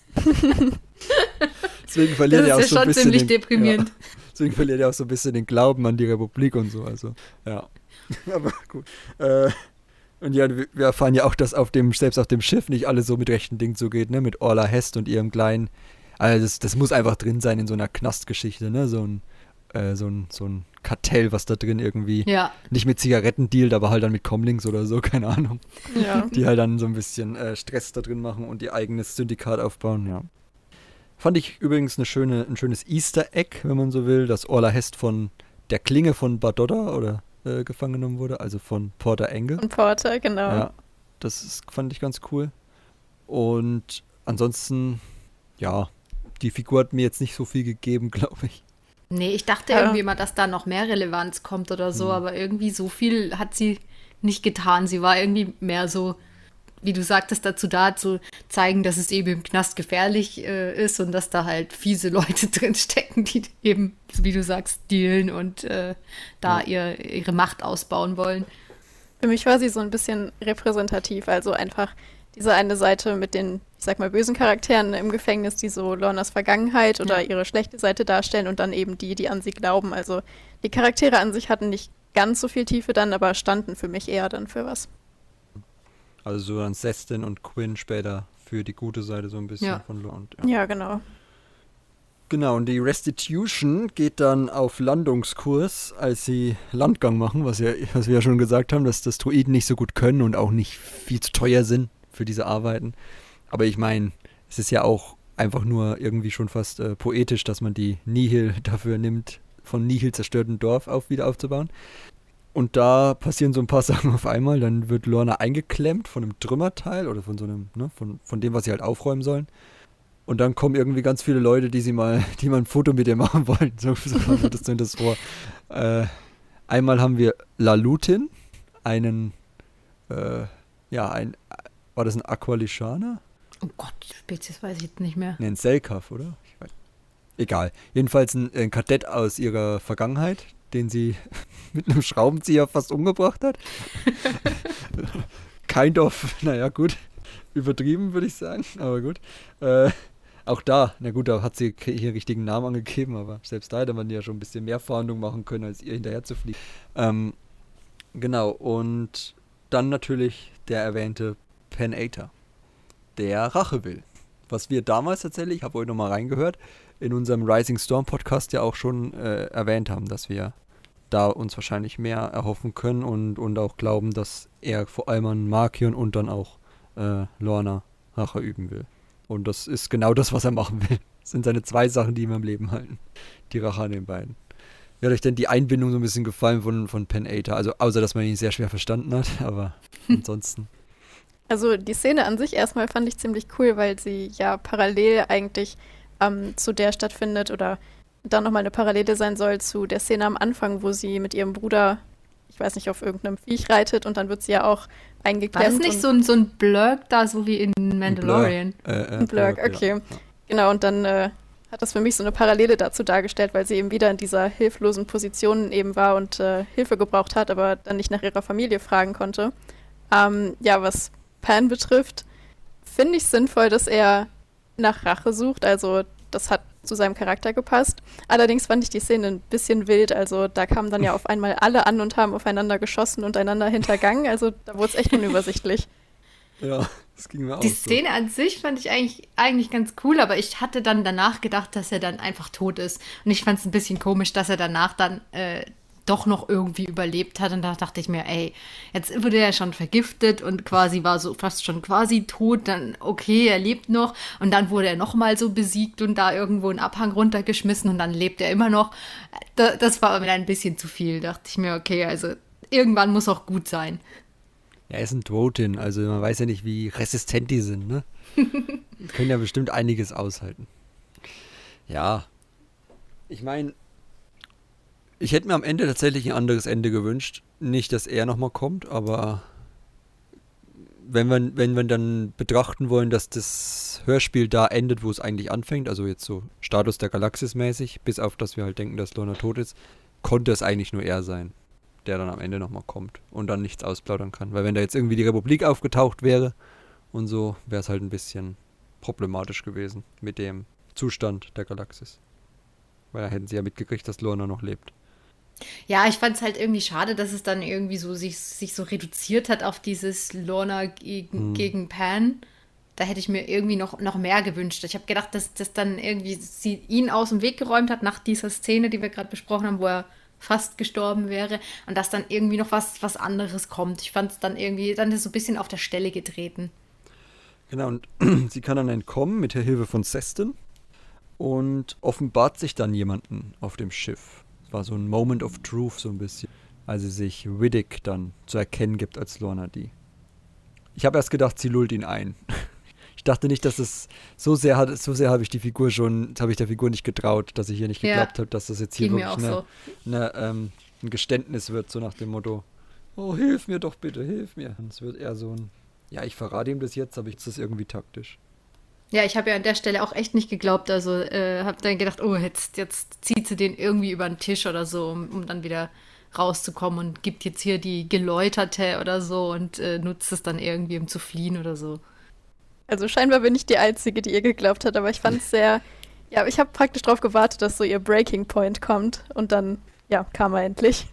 Deswegen verliert er auch ja so ein bisschen. ziemlich den, deprimierend. Ja, deswegen verliert er auch so ein bisschen den Glauben an die Republik und so. Also, ja. Aber gut. Äh, und ja, wir erfahren ja auch, dass auf dem, selbst auf dem Schiff nicht alles so mit rechten Dingen zugeht, ne? Mit Orla Hest und ihrem kleinen. Also das, das muss einfach drin sein in so einer Knastgeschichte, ne? So ein, äh, so ein, so ein Kartell, was da drin irgendwie ja. nicht mit Zigaretten dealt, aber halt dann mit Comlinks oder so, keine Ahnung. Ja. Die halt dann so ein bisschen äh, Stress da drin machen und ihr eigenes Syndikat aufbauen, ja. Fand ich übrigens eine schöne, ein schönes Easter Egg, wenn man so will, dass Orla Hest von der Klinge von Badoda oder äh, gefangen genommen wurde, also von Porter Engel. Und Porter, genau. Ja, das ist, fand ich ganz cool. Und ansonsten, ja, die Figur hat mir jetzt nicht so viel gegeben, glaube ich. Nee, ich dachte Ja. irgendwie mal, dass da noch mehr Relevanz kommt oder so, aber irgendwie so viel hat sie nicht getan. Sie war irgendwie mehr so, wie du sagtest, dazu da zu zeigen, dass es eben im Knast gefährlich äh, ist und dass da halt fiese Leute drin stecken, die eben, wie du sagst, dealen und äh, da ihr, ihre Macht ausbauen wollen. Für mich war sie so ein bisschen repräsentativ, also einfach diese eine Seite mit den, ich sag mal, bösen Charakteren im Gefängnis, die so Lornas Vergangenheit oder Ja. ihre schlechte Seite darstellen und dann eben die, die an sie glauben. Also die Charaktere an sich hatten nicht ganz so viel Tiefe dann, aber standen für mich eher dann für was. Also so dann Sestin und Quinn später für die gute Seite so ein bisschen Ja. von Lore. Und, ja. Ja, genau. Genau, und die Restitution geht dann auf Landungskurs, als sie Landgang machen, was, ja, was wir ja schon gesagt haben, dass das Druiden nicht so gut können und auch nicht viel zu teuer sind für diese Arbeiten. Aber ich meine, es ist ja auch einfach nur irgendwie schon fast äh, poetisch, dass man die Nihil dafür nimmt, von Nihil zerstörten Dorf auf wieder aufzubauen. Und da passieren so ein paar Sachen auf einmal. Dann wird Lorna eingeklemmt von einem Trümmerteil oder von so einem, ne, von, von dem, was sie halt aufräumen sollen. Und dann kommen irgendwie ganz viele Leute, die sie mal, die mal ein Foto mit ihr machen wollen. So, so kam mir das zumindest vor. Äh, einmal haben wir Lalutin, einen, äh, ja, ein, war das ein Aqualischaner? Oh Gott, Spezies weiß ich jetzt nicht mehr. Ne, ein Selkaf, oder? Egal. Jedenfalls ein, ein Kadett aus ihrer Vergangenheit, den sie mit einem Schraubenzieher fast umgebracht hat. kind of, naja, gut. Übertrieben, würde ich sagen, aber gut. Äh, auch da, na gut, da hat sie hier richtigen Namen angegeben, aber selbst da hätte man ja schon ein bisschen mehr Fahndung machen können, als ihr hinterher zu fliegen. Ähm, genau, und dann natürlich der erwähnte Penator, der Rache will. Was wir damals tatsächlich, ich habe heute nochmal reingehört, in unserem Rising Storm Podcast ja auch schon äh, erwähnt haben, dass wir da uns wahrscheinlich mehr erhoffen können und, und auch glauben, dass er vor allem an Markion und dann auch äh, Lorna Rache üben will. Und das ist genau das, was er machen will. Das sind seine zwei Sachen, die ihm am Leben halten. Die Rache an den beiden. Wie hat euch denn die Einbindung so ein bisschen gefallen von, von Pen Ater? Also außer, dass man ihn sehr schwer verstanden hat, aber ansonsten. Also die Szene an sich erstmal fand ich ziemlich cool, weil sie ja parallel eigentlich ähm, zu der stattfindet oder dann nochmal eine Parallele sein soll zu der Szene am Anfang, wo sie mit ihrem Bruder, ich weiß nicht, auf irgendeinem Viech reitet und dann wird sie ja auch War eingeklemmt. das nicht so ein, so ein Blurk da, so wie in Mandalorian? Äh, äh, Ein Blurk, ja. okay. Genau, und dann äh, hat das für mich so eine Parallele dazu dargestellt, weil sie eben wieder in dieser hilflosen Position eben war und äh, Hilfe gebraucht hat, aber dann nicht nach ihrer Familie fragen konnte. Ähm, ja, was Pan betrifft, finde ich sinnvoll, dass er nach Rache sucht. Also das hat zu seinem Charakter gepasst. Allerdings fand ich die Szene ein bisschen wild. Also da kamen dann ja auf einmal alle an und haben aufeinander geschossen und einander hintergangen. Also da wurde es echt unübersichtlich. Ja, das ging mir auch Die so. Szene an sich fand ich eigentlich, eigentlich ganz cool, aber ich hatte dann danach gedacht, dass er dann einfach tot ist. Und ich fand es ein bisschen komisch, dass er danach dann äh, doch noch irgendwie überlebt hat. Und da dachte ich mir, ey, jetzt wurde er schon vergiftet und quasi war so fast schon quasi tot. Dann, okay, er lebt noch. Und dann wurde er nochmal so besiegt und da irgendwo einen Abhang runtergeschmissen und dann lebt er immer noch. Da, das war mir ein bisschen zu viel. Dachte ich mir, okay, also irgendwann muss auch gut sein. Ja, er ist ein Dwotin, also man weiß ja nicht, wie resistent die sind, ne? Die können ja bestimmt einiges aushalten. Ja. Ich meine, ich hätte mir am Ende tatsächlich ein anderes Ende gewünscht. Nicht, dass er nochmal kommt, aber wenn wir, wenn wir dann betrachten wollen, dass das Hörspiel da endet, wo es eigentlich anfängt, also jetzt so Status der Galaxis mäßig, bis auf dass wir halt denken, dass Lorna tot ist, konnte es eigentlich nur er sein, der dann am Ende nochmal kommt und dann nichts ausplaudern kann. Weil wenn da jetzt irgendwie die Republik aufgetaucht wäre und so, wäre es halt ein bisschen problematisch gewesen mit dem Zustand der Galaxis. Weil da hätten sie ja mitgekriegt, dass Lorna noch lebt. Ja, ich fand es halt irgendwie schade, dass es dann irgendwie so sich, sich so reduziert hat auf dieses Lorna gegen, gegen Pan. Da hätte ich mir irgendwie noch, noch mehr gewünscht. Ich habe gedacht, dass das dann irgendwie sie ihn aus dem Weg geräumt hat nach dieser Szene, die wir gerade besprochen haben, wo er fast gestorben wäre und dass dann irgendwie noch was, was anderes kommt. Ich fand es dann irgendwie, dann ist so ein bisschen auf der Stelle getreten. Genau, und sie kann dann entkommen mit der Hilfe von Seston. und offenbart sich dann jemanden auf dem Schiff. Es war so ein Moment of Truth so ein bisschen, als sie sich Riddick dann zu erkennen gibt als Lorna die. Ich habe erst gedacht, sie lullt ihn ein. Ich dachte nicht, dass es so sehr hat, so sehr habe ich die Figur schon, habe ich der Figur nicht getraut, dass ich hier nicht Ja. geglaubt habe, dass das jetzt hier wirklich eine, so. eine, ähm, ein Geständnis wird, so nach dem Motto, oh, hilf mir doch bitte, hilf mir. Und es wird eher so ein, ja, ich verrate ihm das jetzt, aber ich das irgendwie taktisch. Ja, ich habe ja an der Stelle auch echt nicht geglaubt. Also äh, habe dann gedacht, oh, jetzt, jetzt zieht sie den irgendwie über den Tisch oder so, um, um dann wieder rauszukommen und gibt jetzt hier die Geläuterte oder so und äh, nutzt es dann irgendwie, um zu fliehen oder so. Also scheinbar bin ich die Einzige, die ihr geglaubt hat, aber ich fand es sehr. Ja, ich habe praktisch darauf gewartet, dass so ihr Breaking Point kommt und dann, ja, kam er endlich.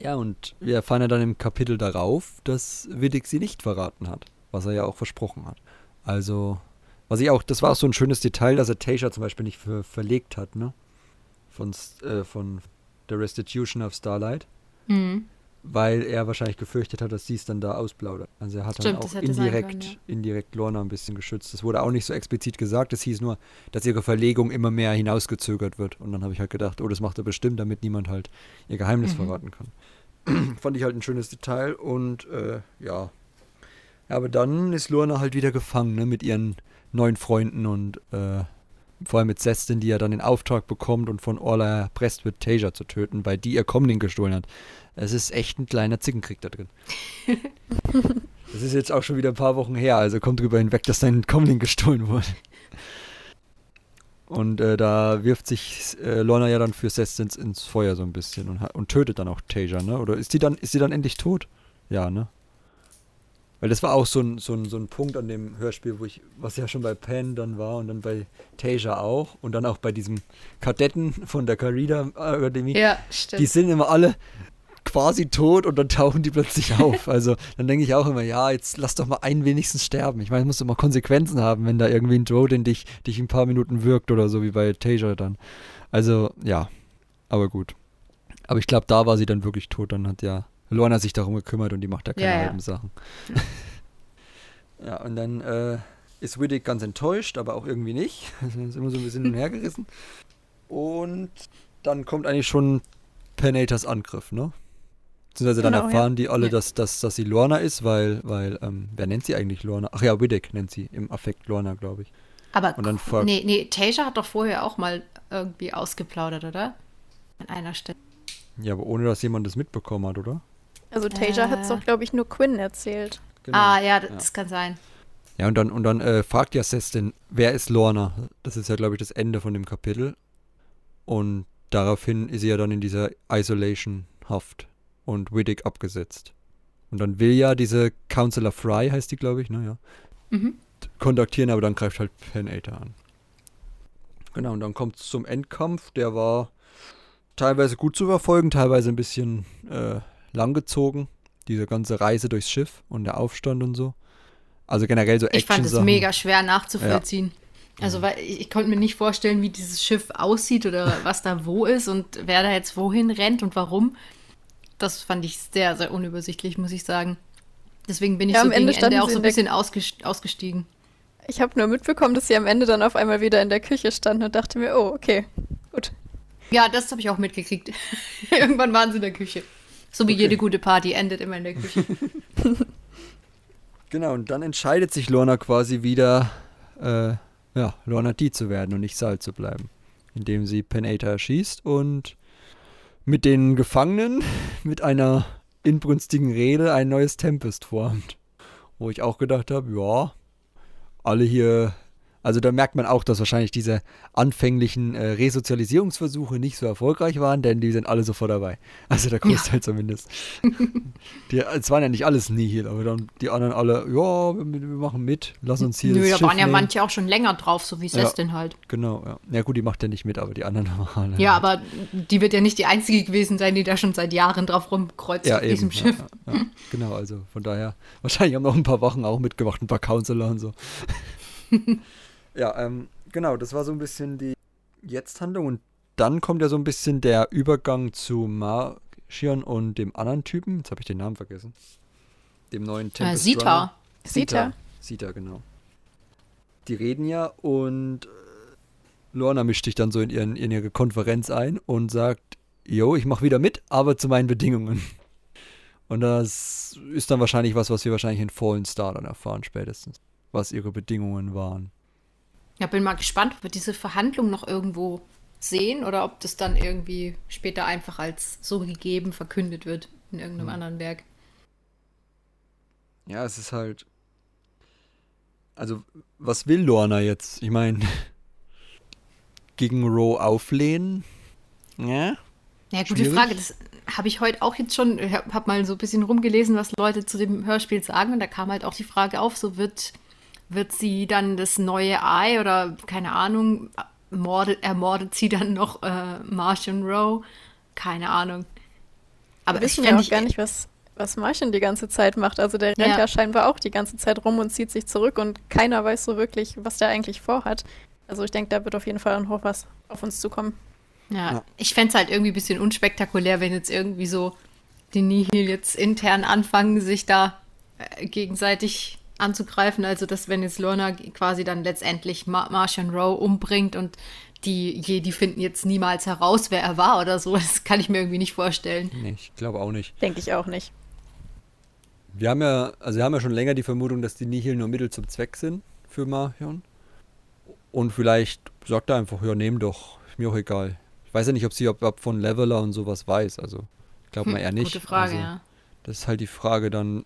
Ja, und wir erfahren ja dann im Kapitel darauf, dass Widdick sie nicht verraten hat, was er ja auch versprochen hat. Also, was ich auch, das war auch so ein schönes Detail, dass er Tasha zum Beispiel nicht ver verlegt hat, ne? Von, äh, von The Restitution of Starlight, Mhm. weil er wahrscheinlich gefürchtet hat, dass sie es dann da ausplaudert. Also er hat Stimmt, dann auch indirekt, können, ja. indirekt Lorna ein bisschen geschützt. Das wurde auch nicht so explizit gesagt, es hieß nur, dass ihre Verlegung immer mehr hinausgezögert wird. Und dann habe ich halt gedacht, oh, das macht er bestimmt, damit niemand halt ihr Geheimnis Mhm. verraten kann. Fand ich halt ein schönes Detail und äh, ja. Ja, Aber dann ist Lorna halt wieder gefangen, ne, mit ihren neuen Freunden und äh, vor allem mit Sestin, die ja dann den Auftrag bekommt und von Orla erpresst wird, Tasia zu töten, weil die ihr Comlink gestohlen hat. Es ist echt ein kleiner Zickenkrieg da drin. das ist jetzt auch schon wieder ein paar Wochen her, also kommt drüber hinweg, dass dein Comlink gestohlen wurde. Und äh, da wirft sich äh, Lorna ja dann für Sestins ins Feuer so ein bisschen und, und tötet dann auch Tasia, ne? Oder ist die dann, ist die dann endlich tot? Ja, ne? Weil das war auch so ein, so, ein, so ein Punkt an dem Hörspiel, wo ich, was ja schon bei Pan dann war und dann bei Tasia auch und dann auch bei diesem Kadetten von der Carida Akademie. Ja, stimmt. Die sind immer alle quasi tot und dann tauchen die plötzlich auf. Also dann denke ich auch immer, ja, jetzt lass doch mal einen wenigstens sterben. Ich meine, es muss doch mal Konsequenzen haben, wenn da irgendwie ein Droden dich, dich ein paar Minuten wirkt oder so wie bei Tasia dann. Also, ja, aber gut. Aber ich glaube, da war sie dann wirklich tot. Dann hat ja Lorna sich darum gekümmert und die macht da keine Ja, ja. halben Sachen. ja, und dann äh, ist Widdick ganz enttäuscht, aber auch irgendwie nicht. Ist immer so ein bisschen hin und dann kommt eigentlich schon Penators Angriff, ne? Beziehungsweise dann Genau, ja. erfahren die alle, Ja. dass, dass, dass sie Lorna ist, weil, weil, ähm, wer nennt sie eigentlich Lorna? Ach ja, Widdick nennt sie im Affekt Lorna, glaube ich. Aber Und dann nee, nee, Tasia hat doch vorher auch mal irgendwie ausgeplaudert, oder? An einer Stelle. Ja, aber ohne, dass jemand das mitbekommen hat, oder? Also Tasia Äh. hat es doch, glaube ich, nur Quinn erzählt. Genau. Ah, ja, das kann sein. Ja, und dann, und dann äh, fragt ja Sestin, wer ist Lorna? Das ist ja, glaube ich, das Ende von dem Kapitel. Und daraufhin ist sie ja dann in dieser Isolation-Haft und Widdick abgesetzt. Und dann will ja diese Counselor Fry, heißt die, glaube ich, naja, Mhm. kontaktieren, aber dann greift halt Penator an. Genau, und dann kommt es zum Endkampf. Der war teilweise gut zu verfolgen, teilweise ein bisschen äh, langgezogen. Diese ganze Reise durchs Schiff und der Aufstand und so. Also generell so Ich fand es mega schwer nachzuvollziehen. Also, weil ich, ich konnte mir nicht vorstellen, wie dieses Schiff aussieht oder was da wo ist und wer da jetzt wohin rennt und warum. Das fand ich sehr, sehr unübersichtlich, muss ich sagen. Deswegen bin ich Ja, so am gegen Ende Ende, auch so in ein bisschen ausgest ausgestiegen. Ich habe nur mitbekommen, dass sie am Ende dann auf einmal wieder in der Küche standen und dachte mir, oh, okay, gut. Ja, das habe ich auch mitgekriegt. Irgendwann waren sie in der Küche. So wie Okay. jede gute Party endet immer in der Küche. Genau, und dann entscheidet sich Lorna quasi wieder, äh, ja, Lorna die zu werden und nicht Sal zu bleiben. Indem sie Penator erschießt und mit den Gefangenen mit einer inbrünstigen Rede ein neues Tempest formt. Wo ich auch gedacht habe, ja, alle hier, also da merkt man auch, dass wahrscheinlich diese anfänglichen äh, Resozialisierungsversuche nicht so erfolgreich waren, denn die sind alle sofort dabei. Also der Großteil zumindest. Die, es waren ja nicht alles Nihil, aber dann die anderen alle, ja, wir, wir machen mit, lass uns hier Nö, da Schiff waren ja nehmen. manche auch schon länger drauf, so wie Ja. Sestin halt. Genau, ja. Ja gut, die macht ja nicht mit, aber die anderen waren Ja, aber die wird ja nicht die einzige gewesen sein, die da schon seit Jahren drauf rumkreuzt ja, auf eben, diesem ja, Schiff. Ja, ja. Genau, also von daher, wahrscheinlich haben noch ein paar Wochen auch mitgemacht, ein paar Counselor und so. ja, ähm, genau, das war so ein bisschen die Jetzt-Handlung und dann kommt ja so ein bisschen der Übergang zu Marchion und dem anderen Typen, jetzt habe ich den Namen vergessen, dem neuen Äh, Tempest Sita. Runner. Sita. Sita, genau. die reden ja und äh, Lorna mischt sich dann so in, ihren, in ihre Konferenz ein und sagt, jo, ich mache wieder mit, aber zu meinen Bedingungen. Und das ist dann wahrscheinlich was, was wir wahrscheinlich in Fallen Star dann erfahren spätestens, was ihre Bedingungen waren. Ja, bin mal gespannt, ob wir diese Verhandlung noch irgendwo sehen oder ob das dann irgendwie später einfach als so gegeben verkündet wird in irgendeinem hm. anderen Werk. Ja, es ist halt. Also, was will Lorna jetzt? Ich meine, gegen Roe auflehnen? Ja? Ja, gute Schwierig. Frage. Das habe ich heute auch jetzt schon, ich habe mal so ein bisschen rumgelesen, was Leute zu dem Hörspiel sagen. Und da kam halt auch die Frage auf, so wird, wird sie dann das neue Ei oder keine Ahnung, mordet, ermordet sie dann noch äh, Martian Rowe? Keine Ahnung. Aber Wir wissen ja auch ich, gar nicht, was, was Martian die ganze Zeit macht. Also der rennt ja. ja scheinbar auch die ganze Zeit rum und zieht sich zurück und keiner weiß so wirklich, was der eigentlich vorhat. Also ich denke, da wird auf jeden Fall noch was auf uns zukommen. Ja, ja. ich fände es halt irgendwie ein bisschen unspektakulär, wenn jetzt irgendwie so die Nihil jetzt intern anfangen, sich da äh, gegenseitig anzugreifen. Also, dass wenn jetzt Lorna quasi dann letztendlich Mar Martian Rowe umbringt und die Jedi finden jetzt niemals heraus, wer er war oder so, das kann ich mir irgendwie nicht vorstellen. Nee, ich glaube auch nicht. Denke ich auch nicht. Wir haben ja, also wir haben ja schon länger die Vermutung, dass die Nihil nur Mittel zum Zweck sind für Marion. Und vielleicht sagt er einfach, ja, nehm doch, ist mir auch egal. Ich weiß ja nicht, ob sie ob, ob von Leveler und sowas weiß. Also, ich glaube mal hm, eher nicht. Gute Frage, also, ja. Das ist halt die Frage dann,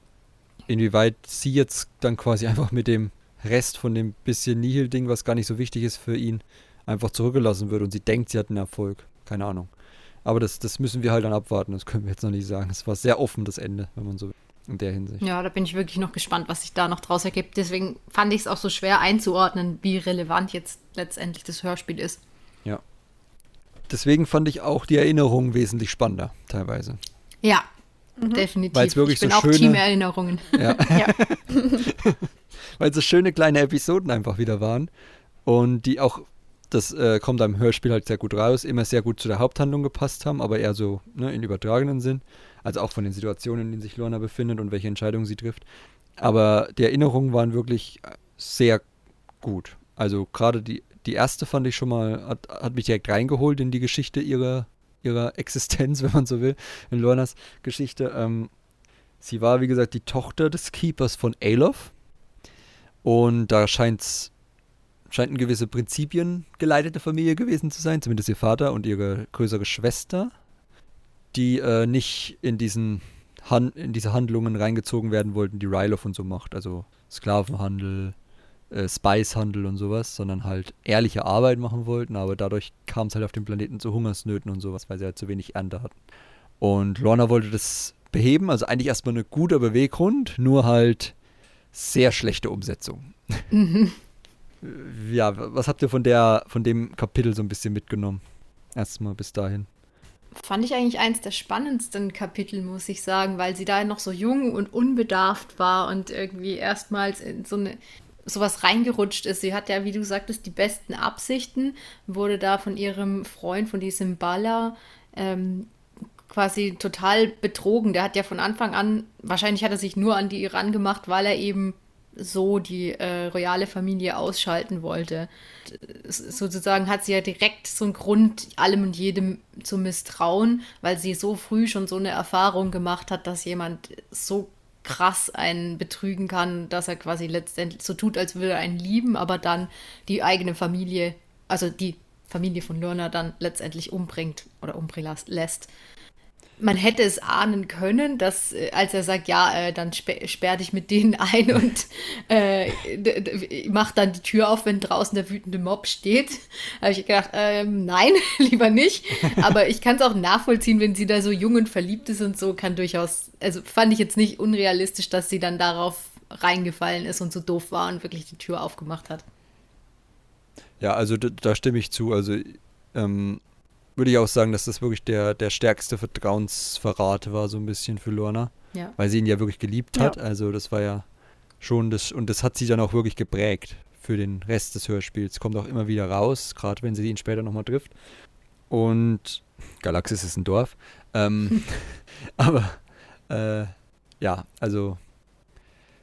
inwieweit sie jetzt dann quasi einfach mit dem Rest von dem bisschen Nihil-Ding, was gar nicht so wichtig ist für ihn, einfach zurückgelassen wird und sie denkt, sie hat einen Erfolg. Keine Ahnung. Aber das, das müssen wir halt dann abwarten, das können wir jetzt noch nicht sagen. Es war sehr offen, das Ende, wenn man so will, in der Hinsicht. Ja, da bin ich wirklich noch gespannt, was sich da noch draus ergibt. Deswegen fand ich es auch so schwer einzuordnen, wie relevant jetzt letztendlich das Hörspiel ist. Ja. Deswegen fand ich auch die Erinnerungen wesentlich spannender, teilweise. Ja, mhm. definitiv. Weil es wirklich ich bin so auch schöne, Team-Erinnerungen. Ja. ja. Weil so schöne kleine Episoden einfach wieder waren. Und die auch das äh, kommt im Hörspiel halt sehr gut raus, immer sehr gut zu der Haupthandlung gepasst haben, aber eher so ne, in übertragenen Sinn. Also auch von den Situationen, in denen sich Lorna befindet und welche Entscheidungen sie trifft. Aber die Erinnerungen waren wirklich sehr gut. Also gerade die, die erste fand ich schon mal, hat, hat mich direkt reingeholt in die Geschichte ihrer, ihrer Existenz, wenn man so will, in Lornas Geschichte. Ähm, sie war, wie gesagt, die Tochter des Keepers von Alof. Und da scheint es scheint eine gewisse Prinzipien geleitete Familie gewesen zu sein, zumindest ihr Vater und ihre größere Schwester, die äh, nicht in diesen Han in diese Handlungen reingezogen werden wollten, die Ryloff und so macht, also Sklavenhandel, äh, Spicehandel und sowas, sondern halt ehrliche Arbeit machen wollten, aber dadurch kam es halt auf dem Planeten zu Hungersnöten und sowas, weil sie halt zu wenig Ernte hatten. Und Lorna wollte das beheben, also eigentlich erstmal ein guter Beweggrund, nur halt sehr schlechte Umsetzung. Mhm ja, was habt ihr von der, von dem Kapitel so ein bisschen mitgenommen? Erstmal bis dahin. Fand ich eigentlich eins der spannendsten Kapitel, muss ich sagen, weil sie da noch so jung und unbedarft war und irgendwie erstmals in so eine sowas reingerutscht ist. Sie hat ja, wie du sagtest, die besten Absichten, wurde da von ihrem Freund, von diesem Baller, ähm, quasi total betrogen. Der hat ja von Anfang an, wahrscheinlich hat er sich nur an die Iran gemacht, weil er eben so die äh, royale Familie ausschalten wollte. Sozusagen hat sie ja direkt so einen Grund, allem und jedem zu misstrauen, weil sie so früh schon so eine Erfahrung gemacht hat, dass jemand so krass einen betrügen kann, dass er quasi letztendlich so tut, als würde er einen lieben, aber dann die eigene Familie, also die Familie von Lorna dann letztendlich umbringt oder umbringen lässt man hätte es ahnen können, dass äh, als er sagt, ja, äh, dann sper sperr dich mit denen ein und äh, mach dann die Tür auf, wenn draußen der wütende Mob steht, habe ich gedacht, ähm, nein, lieber nicht. Aber ich kann es auch nachvollziehen, wenn sie da so jung und verliebt ist und so, kann durchaus, also fand ich jetzt nicht unrealistisch, dass sie dann darauf reingefallen ist und so doof war und wirklich die Tür aufgemacht hat. Ja, also da, da stimme ich zu. Also ähm, würde ich auch sagen, dass das wirklich der, der stärkste Vertrauensverrat war, so ein bisschen für Lorna. Ja. Weil sie ihn ja wirklich geliebt hat. Ja. Also das war ja schon das, und das hat sie dann auch wirklich geprägt für den Rest des Hörspiels. Kommt auch immer wieder raus, gerade wenn sie ihn später nochmal trifft. Und Galaxis ist ein Dorf. Ähm, aber äh, ja, also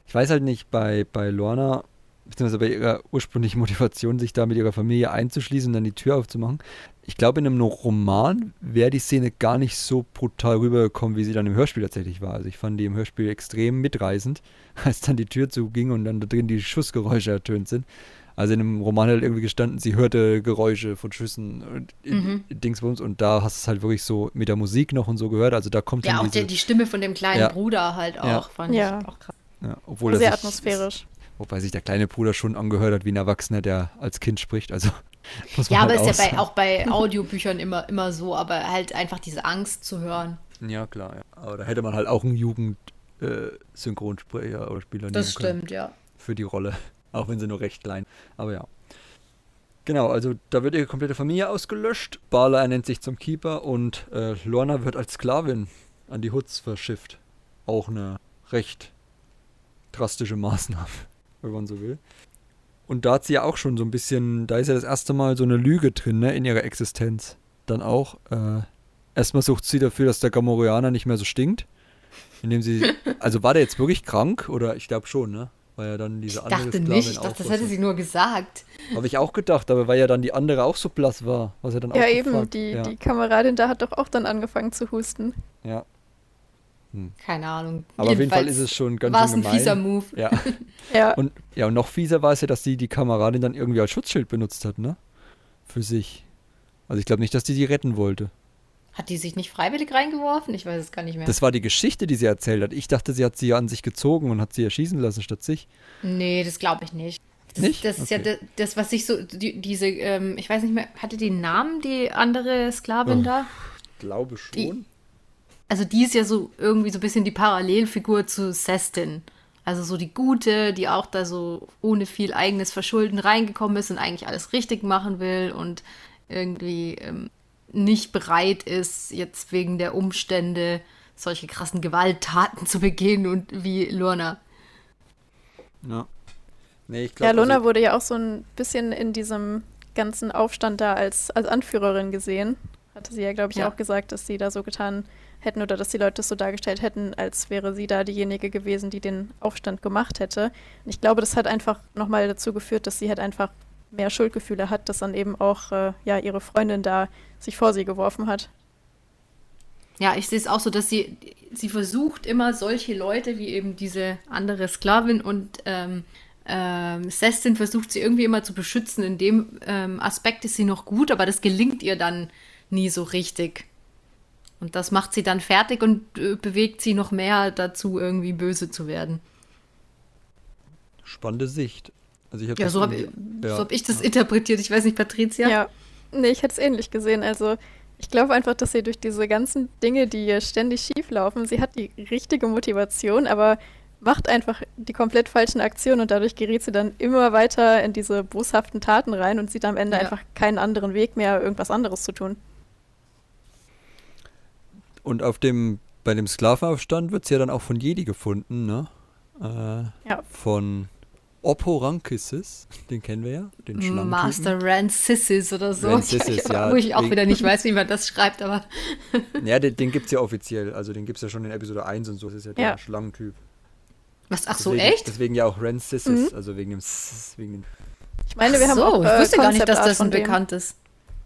ich weiß halt nicht, bei, bei Lorna beziehungsweise bei ihrer ursprünglichen Motivation, sich da mit ihrer Familie einzuschließen und dann die Tür aufzumachen. Ich glaube, in einem Roman wäre die Szene gar nicht so brutal rübergekommen, wie sie dann im Hörspiel tatsächlich war. Also ich fand die im Hörspiel extrem mitreißend, als dann die Tür zuging und dann da drin die Schussgeräusche ertönt sind. Also in einem Roman hat irgendwie gestanden, sie hörte Geräusche von Schüssen und mhm. Dingsbums und da hast du es halt wirklich so mit der Musik noch und so gehört. Also da kommt ja auch diese, die, die Stimme von dem kleinen ja. Bruder halt auch, ja. fand ja. ich auch krass. Ja, obwohl Sehr sich, atmosphärisch. Wobei sich der kleine Bruder schon angehört hat wie ein Erwachsener, der als Kind spricht. Also muss man Ja, halt aber ist ja bei, auch bei Audiobüchern immer, immer so, aber halt einfach diese Angst zu hören. Ja, klar, ja. Aber da hätte man halt auch einen Jugend-Synchronsprecher äh, oder Spieler Das stimmt, können ja. Für die Rolle. Auch wenn sie nur recht klein. Aber ja. Genau, also da wird ihre komplette Familie ausgelöscht. Bala ernennt sich zum Keeper und äh, Lorna wird als Sklavin an die Hoods verschifft. Auch eine recht drastische Maßnahme, wenn man so will. Und da hat sie ja auch schon so ein bisschen, da ist ja das erste Mal so eine Lüge drin, ne, in ihrer Existenz. Dann auch, äh, erstmal sucht sie dafür, dass der Gamorianer nicht mehr so stinkt. Indem sie, also war der jetzt wirklich krank? Oder ich glaube schon, ne? Weil ja dann diese ich andere dachte Sklavin nicht, ich dachte, das hätte sie nur gesagt. Habe ich auch gedacht, aber weil ja dann die andere auch so blass war, was er dann Ja, auch eben, gefragt. die, ja. die Kameradin da hat doch auch dann angefangen zu husten. Ja. Hm. Keine Ahnung. Aber auf jeden Fall ist es schon ganz war es ein fieser Move. Ja. ja. Und, ja, und noch fieser war es ja, dass sie die Kameradin dann irgendwie als Schutzschild benutzt hat, ne? Für sich. Also ich glaube nicht, dass die die retten wollte. Hat die sich nicht freiwillig reingeworfen? Ich weiß es gar nicht mehr. Das war die Geschichte, die sie erzählt hat. Ich dachte, sie hat sie ja an sich gezogen und hat sie erschießen lassen statt sich. Nee, das glaube ich nicht. Das, nicht? das ist okay. ja das, was sich so, die, diese, ähm, ich weiß nicht mehr, hatte die einen Namen, die andere Sklavin oh, da? Ich glaube schon. Die, also die ist ja so irgendwie so ein bisschen die Parallelfigur zu Sestin. Also so die Gute, die auch da so ohne viel eigenes Verschulden reingekommen ist und eigentlich alles richtig machen will und irgendwie ähm, nicht bereit ist, jetzt wegen der Umstände solche krassen Gewalttaten zu begehen und wie Lorna. Ja. Nee, ich glaub, ja, Lorna also, wurde ja auch so ein bisschen in diesem ganzen Aufstand da als, als Anführerin gesehen. Hatte sie ja, glaube ich, Ja. auch gesagt, dass sie da so getan hätten oder dass die Leute es so dargestellt hätten, als wäre sie da diejenige gewesen, die den Aufstand gemacht hätte. Und ich glaube, das hat einfach nochmal dazu geführt, dass sie halt einfach mehr Schuldgefühle hat, dass dann eben auch äh, ja, ihre Freundin da sich vor sie geworfen hat. Ja, ich sehe es auch so, dass sie, sie versucht immer solche Leute wie eben diese andere Sklavin und ähm, ähm, Sestin versucht sie irgendwie immer zu beschützen. In dem ähm, Aspekt ist sie noch gut, aber das gelingt ihr dann nie so richtig. Und das macht sie dann fertig und äh, bewegt sie noch mehr dazu, irgendwie böse zu werden. spannende Sicht. Also ich Ja, so habe ja. so hab ich das interpretiert. Ich weiß nicht, Patricia? Ja. Nee, ich hätte es ähnlich gesehen. Also ich glaube einfach, dass sie durch diese ganzen Dinge, die ihr ständig schief laufen, sie hat die richtige Motivation, aber macht einfach die komplett falschen Aktionen und dadurch gerät sie dann immer weiter in diese boshaften Taten rein und sieht am Ende Ja. einfach keinen anderen Weg mehr, irgendwas anderes zu tun. Und auf dem, bei dem Sklavenaufstand wird sie ja dann auch von Jedi gefunden, ne? Äh, Ja. Von Opporankisis, den kennen wir ja, den Schlangentypen. Master Rancisis oder so. Rancisis, ich, ja. Wo ich auch Wegen- wieder nicht weiß, wie man das schreibt, aber Ja, den, den gibt es ja offiziell. Also den gibt es ja schon in Episode 1 und so. Das ist ja der Ja. Schlangentyp. was? Ach so, deswegen, echt? Deswegen ja auch Rancisis, also wegen dem S, wegen dem Ich meine, wir Ach haben so, auch ich äh, wusste gar nicht, dass das ein von dem.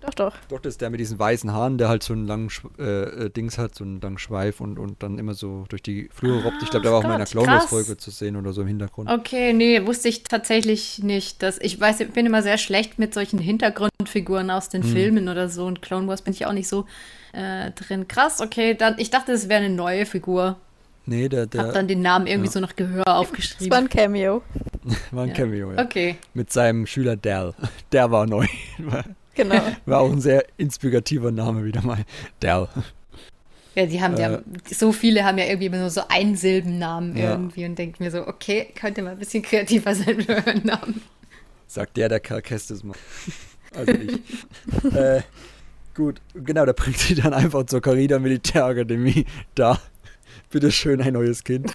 Doch, doch. Doch, das ist der mit diesen weißen Haaren, der halt so einen langen Sch äh, äh, Dings hat, so einen langen Schweif und, und dann immer so durch die Flure robbt. Ich glaube, der war auch mal in einer Gott, Clone Wars krass. Folge zu sehen oder so im Hintergrund. Okay, nee, wusste ich tatsächlich nicht. Dass, ich weiß, ich bin immer sehr schlecht mit solchen Hintergrundfiguren aus den Hm. Filmen oder so. Und Clone Wars bin ich auch nicht so äh, drin. Krass, okay, dann, ich dachte, es wäre eine neue Figur. Nee, der, der Hab dann den Namen irgendwie ja. so nach Gehör Das war aufgeschrieben. ein Cameo. war ein Ja. Cameo, ja. Okay. Mit seinem Schüler Dal. Der war neu. War, Genau. war auch ein sehr inspirativer Name wieder mal. Dal. Ja, die haben ja, Äh. so viele haben ja irgendwie immer nur so Einsilbennamen Ja. irgendwie und denkt mir so, okay, könnte mal ein bisschen kreativer sein für euren Namen. Sagt der, der Karl Kestis macht. Also ich. äh, gut, genau, da bringt sie dann einfach zur Carida Militärakademie. Da, bitteschön, ein neues Kind.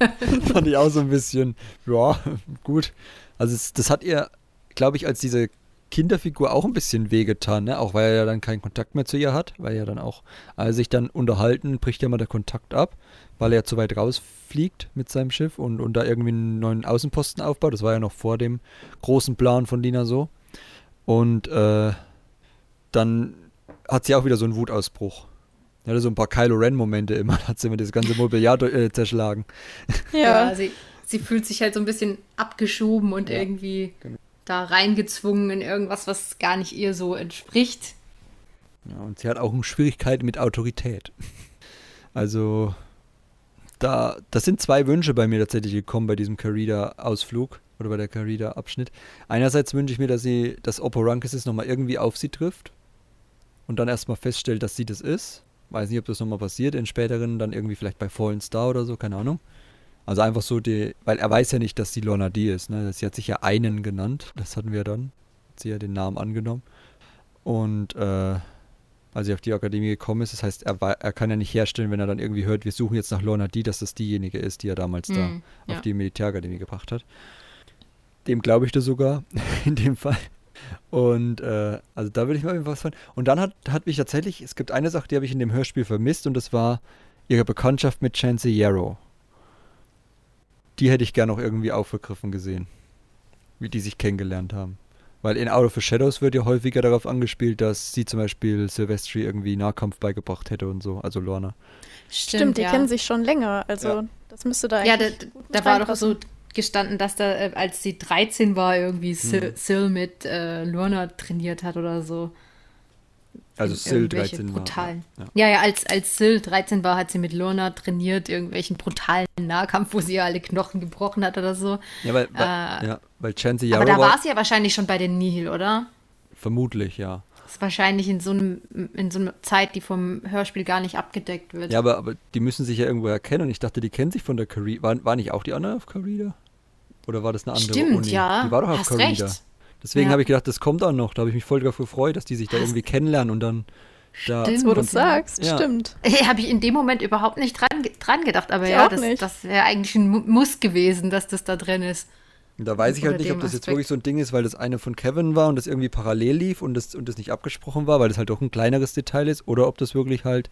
Fand ich auch so ein bisschen, ja, gut. Also es, das hat ihr, glaube ich, als diese Kinderfigur auch ein bisschen wehgetan, ne? Auch weil er ja dann keinen Kontakt mehr zu ihr hat, weil er dann auch, als sich dann unterhalten, bricht ja mal der Kontakt ab, weil er zu weit rausfliegt mit seinem Schiff und, und da irgendwie einen neuen Außenposten aufbaut. Das war ja noch vor dem großen Plan von Lina so. Und äh, dann hat sie auch wieder so einen Wutausbruch. Ja, hatte so ein paar Kylo Ren-Momente immer, da hat sie immer das ganze Mobiliar äh, zerschlagen. Ja, ja sie, sie, fühlt sich halt so ein bisschen abgeschoben und ja, irgendwie genau. Da reingezwungen in irgendwas, was gar nicht ihr so entspricht. Ja, und sie hat auch Schwierigkeiten mit Autorität. Also, da, das sind zwei Wünsche bei mir tatsächlich gekommen bei diesem Carida-Ausflug oder bei der Carida-Abschnitt. Einerseits wünsche ich mir, dass sie, dass Oppo Runkis nochmal irgendwie auf sie trifft und dann erstmal feststellt, dass sie das ist. Weiß nicht, ob das nochmal passiert in späteren, dann irgendwie vielleicht bei Fallen Star oder so, keine Ahnung. Also einfach so die, weil er weiß ja nicht, dass sie Lorna D ist, ne? Sie hat sich ja einen genannt, das hatten wir dann. Hat sie ja den Namen angenommen. Und äh, als sie auf die Akademie gekommen ist, das heißt, er, er kann ja nicht herstellen, wenn er dann irgendwie hört, wir suchen jetzt nach Lorna D, dass das diejenige ist, die er damals mm, da ja. auf die Militärakademie gebracht hat. Dem glaube ich das sogar, in dem Fall. Und äh, also da würde ich mal was von. Und dann hat, hat mich tatsächlich, es gibt eine Sache, die habe ich in dem Hörspiel vermisst und das war ihre Bekanntschaft mit Chancey Yarrow. Die hätte ich gerne noch irgendwie aufgegriffen gesehen. Wie die sich kennengelernt haben. Weil in Out of the Shadows wird ja häufiger darauf angespielt, dass sie zum Beispiel Silvestri irgendwie Nahkampf beigebracht hätte und so, also Lorna. Stimmt, Stimmt die ja. kennen sich schon länger, also ja. das müsste da eigentlich. Ja, da, da war doch so gestanden, dass da, äh, als sie 13 war, irgendwie hm. Sil mit äh, Lorna trainiert hat oder so. Also Sil 13 brutalen. war. Ja. ja, ja, als, als Sil 13 war, hat sie mit Lorna trainiert, irgendwelchen brutalen Nahkampf, wo sie ja alle Knochen gebrochen hat oder so. Ja, weil, weil, äh, ja, weil Chansey Aber da war sie ja wahrscheinlich schon bei den Nihil, oder? Vermutlich, ja. Das ist wahrscheinlich in so, einem, in so einer Zeit, die vom Hörspiel gar nicht abgedeckt wird. Ja, aber, aber die müssen sich ja irgendwo erkennen und ich dachte, die kennen sich von der Carida. War, war nicht auch die Anna auf Carida? Oder war das eine andere Stimmt, Uni? ja. Die war doch auf Hast Corrida. Recht. Deswegen ja. habe ich gedacht, das kommt auch noch. Da habe ich mich voll darauf gefreut, dass die sich da irgendwie kennenlernen und dann da. Stimmt, wo du sagst, ja. stimmt. Hey, habe ich in dem Moment überhaupt nicht dran, dran gedacht, aber ich ja, das, das wäre eigentlich ein Muss gewesen, dass das da drin ist. Da weiß ich halt nicht, ob das jetzt wirklich so ein Ding ist, weil das eine von Kevin war und das irgendwie parallel lief und das, und das nicht abgesprochen war, weil das halt doch ein kleineres Detail ist, oder ob das wirklich halt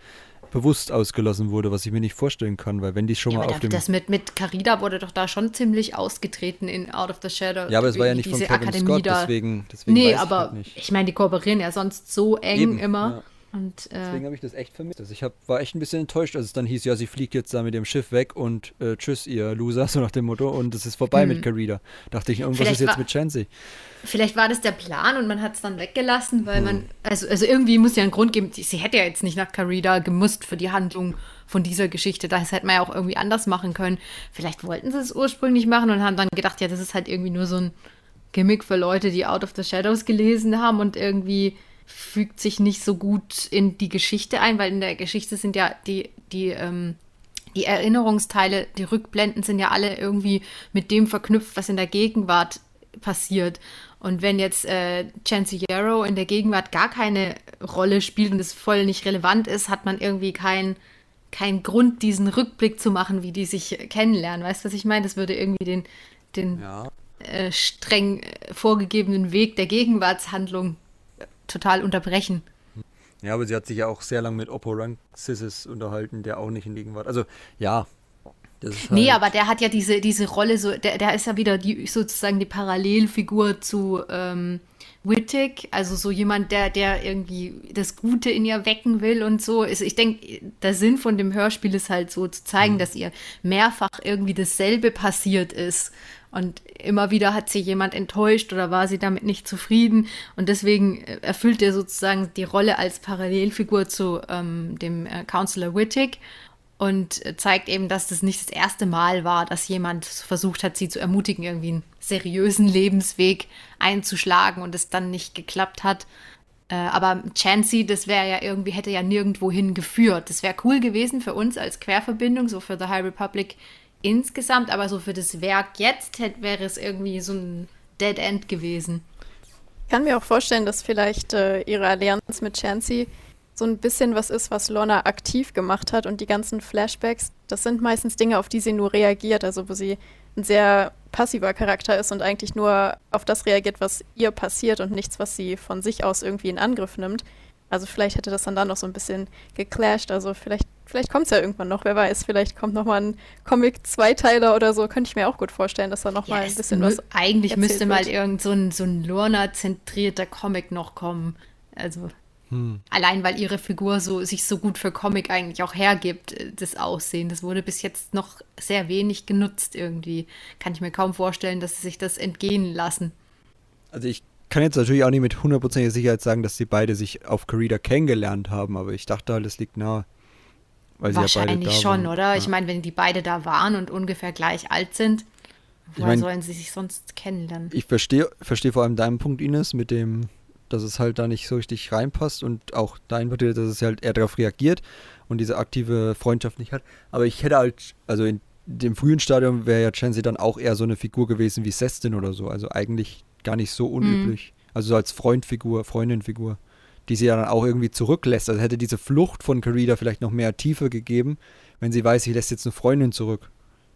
bewusst ausgelassen wurde, was ich mir nicht vorstellen kann, weil wenn die schon ja, mal auf dem... Das mit, mit Carida wurde doch da schon ziemlich ausgetreten in Out of the Shadow. Ja, aber es war ja nicht von Kevin Akademie Scott, da. deswegen, deswegen Nee, aber ich, halt ich meine, die kooperieren ja sonst so eng Eben, immer. Ja. Und, äh, Deswegen habe ich das echt vermisst. Also ich hab, war echt ein bisschen enttäuscht, als es dann hieß, ja, sie fliegt jetzt da mit dem Schiff weg und äh, tschüss, ihr Loser, so nach dem Motto, und es ist vorbei hm. mit Carida. Dachte ich, irgendwas ist jetzt war, mit Chansey. Vielleicht war das der Plan und man hat es dann weggelassen, weil hm. man, also, also irgendwie muss ja einen Grund geben, sie hätte ja jetzt nicht nach Carida gemusst für die Handlung von dieser Geschichte. Das hätte man ja auch irgendwie anders machen können. Vielleicht wollten sie es ursprünglich machen und haben dann gedacht, ja, das ist halt irgendwie nur so ein Gimmick für Leute, die Out of the Shadows gelesen haben und irgendwie fügt sich nicht so gut in die Geschichte ein, weil in der Geschichte sind ja die, die, ähm, die Erinnerungsteile, die Rückblenden sind ja alle irgendwie mit dem verknüpft, was in der Gegenwart passiert. Und wenn jetzt äh, Yarrow in der Gegenwart gar keine Rolle spielt und es voll nicht relevant ist, hat man irgendwie keinen kein Grund, diesen Rückblick zu machen, wie die sich kennenlernen. Weißt du, was ich meine? Das würde irgendwie den, den ja. äh, streng vorgegebenen Weg der Gegenwartshandlung total unterbrechen. Ja, aber sie hat sich ja auch sehr lange mit Oppo Ranksissis unterhalten, der auch nicht in Gegenwart. Also, ja. Das ist halt nee, aber der hat ja diese, diese Rolle, so, der, der ist ja wieder die, sozusagen die Parallelfigur zu ähm, Wittig, also so jemand, der, der irgendwie das Gute in ihr wecken will und so. Ich denke, der Sinn von dem Hörspiel ist halt so zu zeigen, mhm. dass ihr mehrfach irgendwie dasselbe passiert ist. Und immer wieder hat sie jemand enttäuscht oder war sie damit nicht zufrieden. Und deswegen äh, erfüllt er sozusagen die Rolle als Parallelfigur zu ähm, dem äh, Counselor Wittig und äh, zeigt eben, dass das nicht das erste Mal war, dass jemand versucht hat, sie zu ermutigen, irgendwie einen seriösen Lebensweg einzuschlagen und es dann nicht geklappt hat. Äh, aber Chansey, das wäre ja irgendwie, hätte ja nirgendwo hingeführt. Das wäre cool gewesen für uns als Querverbindung, so für The High Republic insgesamt, aber so für das Werk jetzt hätte, wäre es irgendwie so ein Dead End gewesen. Ich kann mir auch vorstellen, dass vielleicht äh, ihre Allianz mit Chansey so ein bisschen was ist, was Lorna aktiv gemacht hat und die ganzen Flashbacks, das sind meistens Dinge, auf die sie nur reagiert, also wo sie ein sehr passiver Charakter ist und eigentlich nur auf das reagiert, was ihr passiert und nichts, was sie von sich aus irgendwie in Angriff nimmt. Also vielleicht hätte das dann da noch so ein bisschen geclasht. Also vielleicht, vielleicht kommt es ja irgendwann noch, wer weiß. Vielleicht kommt noch mal ein Comic-Zweiteiler oder so. Könnte ich mir auch gut vorstellen, dass da noch ja, mal ein bisschen was Eigentlich müsste wird. mal irgend so ein, so ein Lorna-zentrierter Comic noch kommen. Also hm. Allein weil ihre Figur so, sich so gut für Comic eigentlich auch hergibt, äh, das Aussehen. Das wurde bis jetzt noch sehr wenig genutzt irgendwie. Kann ich mir kaum vorstellen, dass sie sich das entgehen lassen. Also ich kann jetzt natürlich auch nicht mit hundertprozentiger Sicherheit sagen, dass sie beide sich auf Corrida kennengelernt haben, aber ich dachte halt, es liegt nahe. Wahrscheinlich ja schon, waren. oder? Ja. Ich meine, wenn die beide da waren und ungefähr gleich alt sind, woher ich mein, sollen sie sich sonst kennenlernen? Ich verstehe versteh vor allem deinen Punkt, Ines, mit dem dass es halt da nicht so richtig reinpasst und auch dein Partikel, dass es halt eher darauf reagiert und diese aktive Freundschaft nicht hat. Aber ich hätte halt, also in dem frühen Stadium wäre ja Chansey dann auch eher so eine Figur gewesen wie Sestin oder so. Also eigentlich gar nicht so unüblich. Mhm. Also so als Freundfigur, Freundinfigur, die sie ja dann auch irgendwie zurücklässt. Also hätte diese Flucht von Carida vielleicht noch mehr Tiefe gegeben, wenn sie weiß, sie lässt jetzt eine Freundin zurück,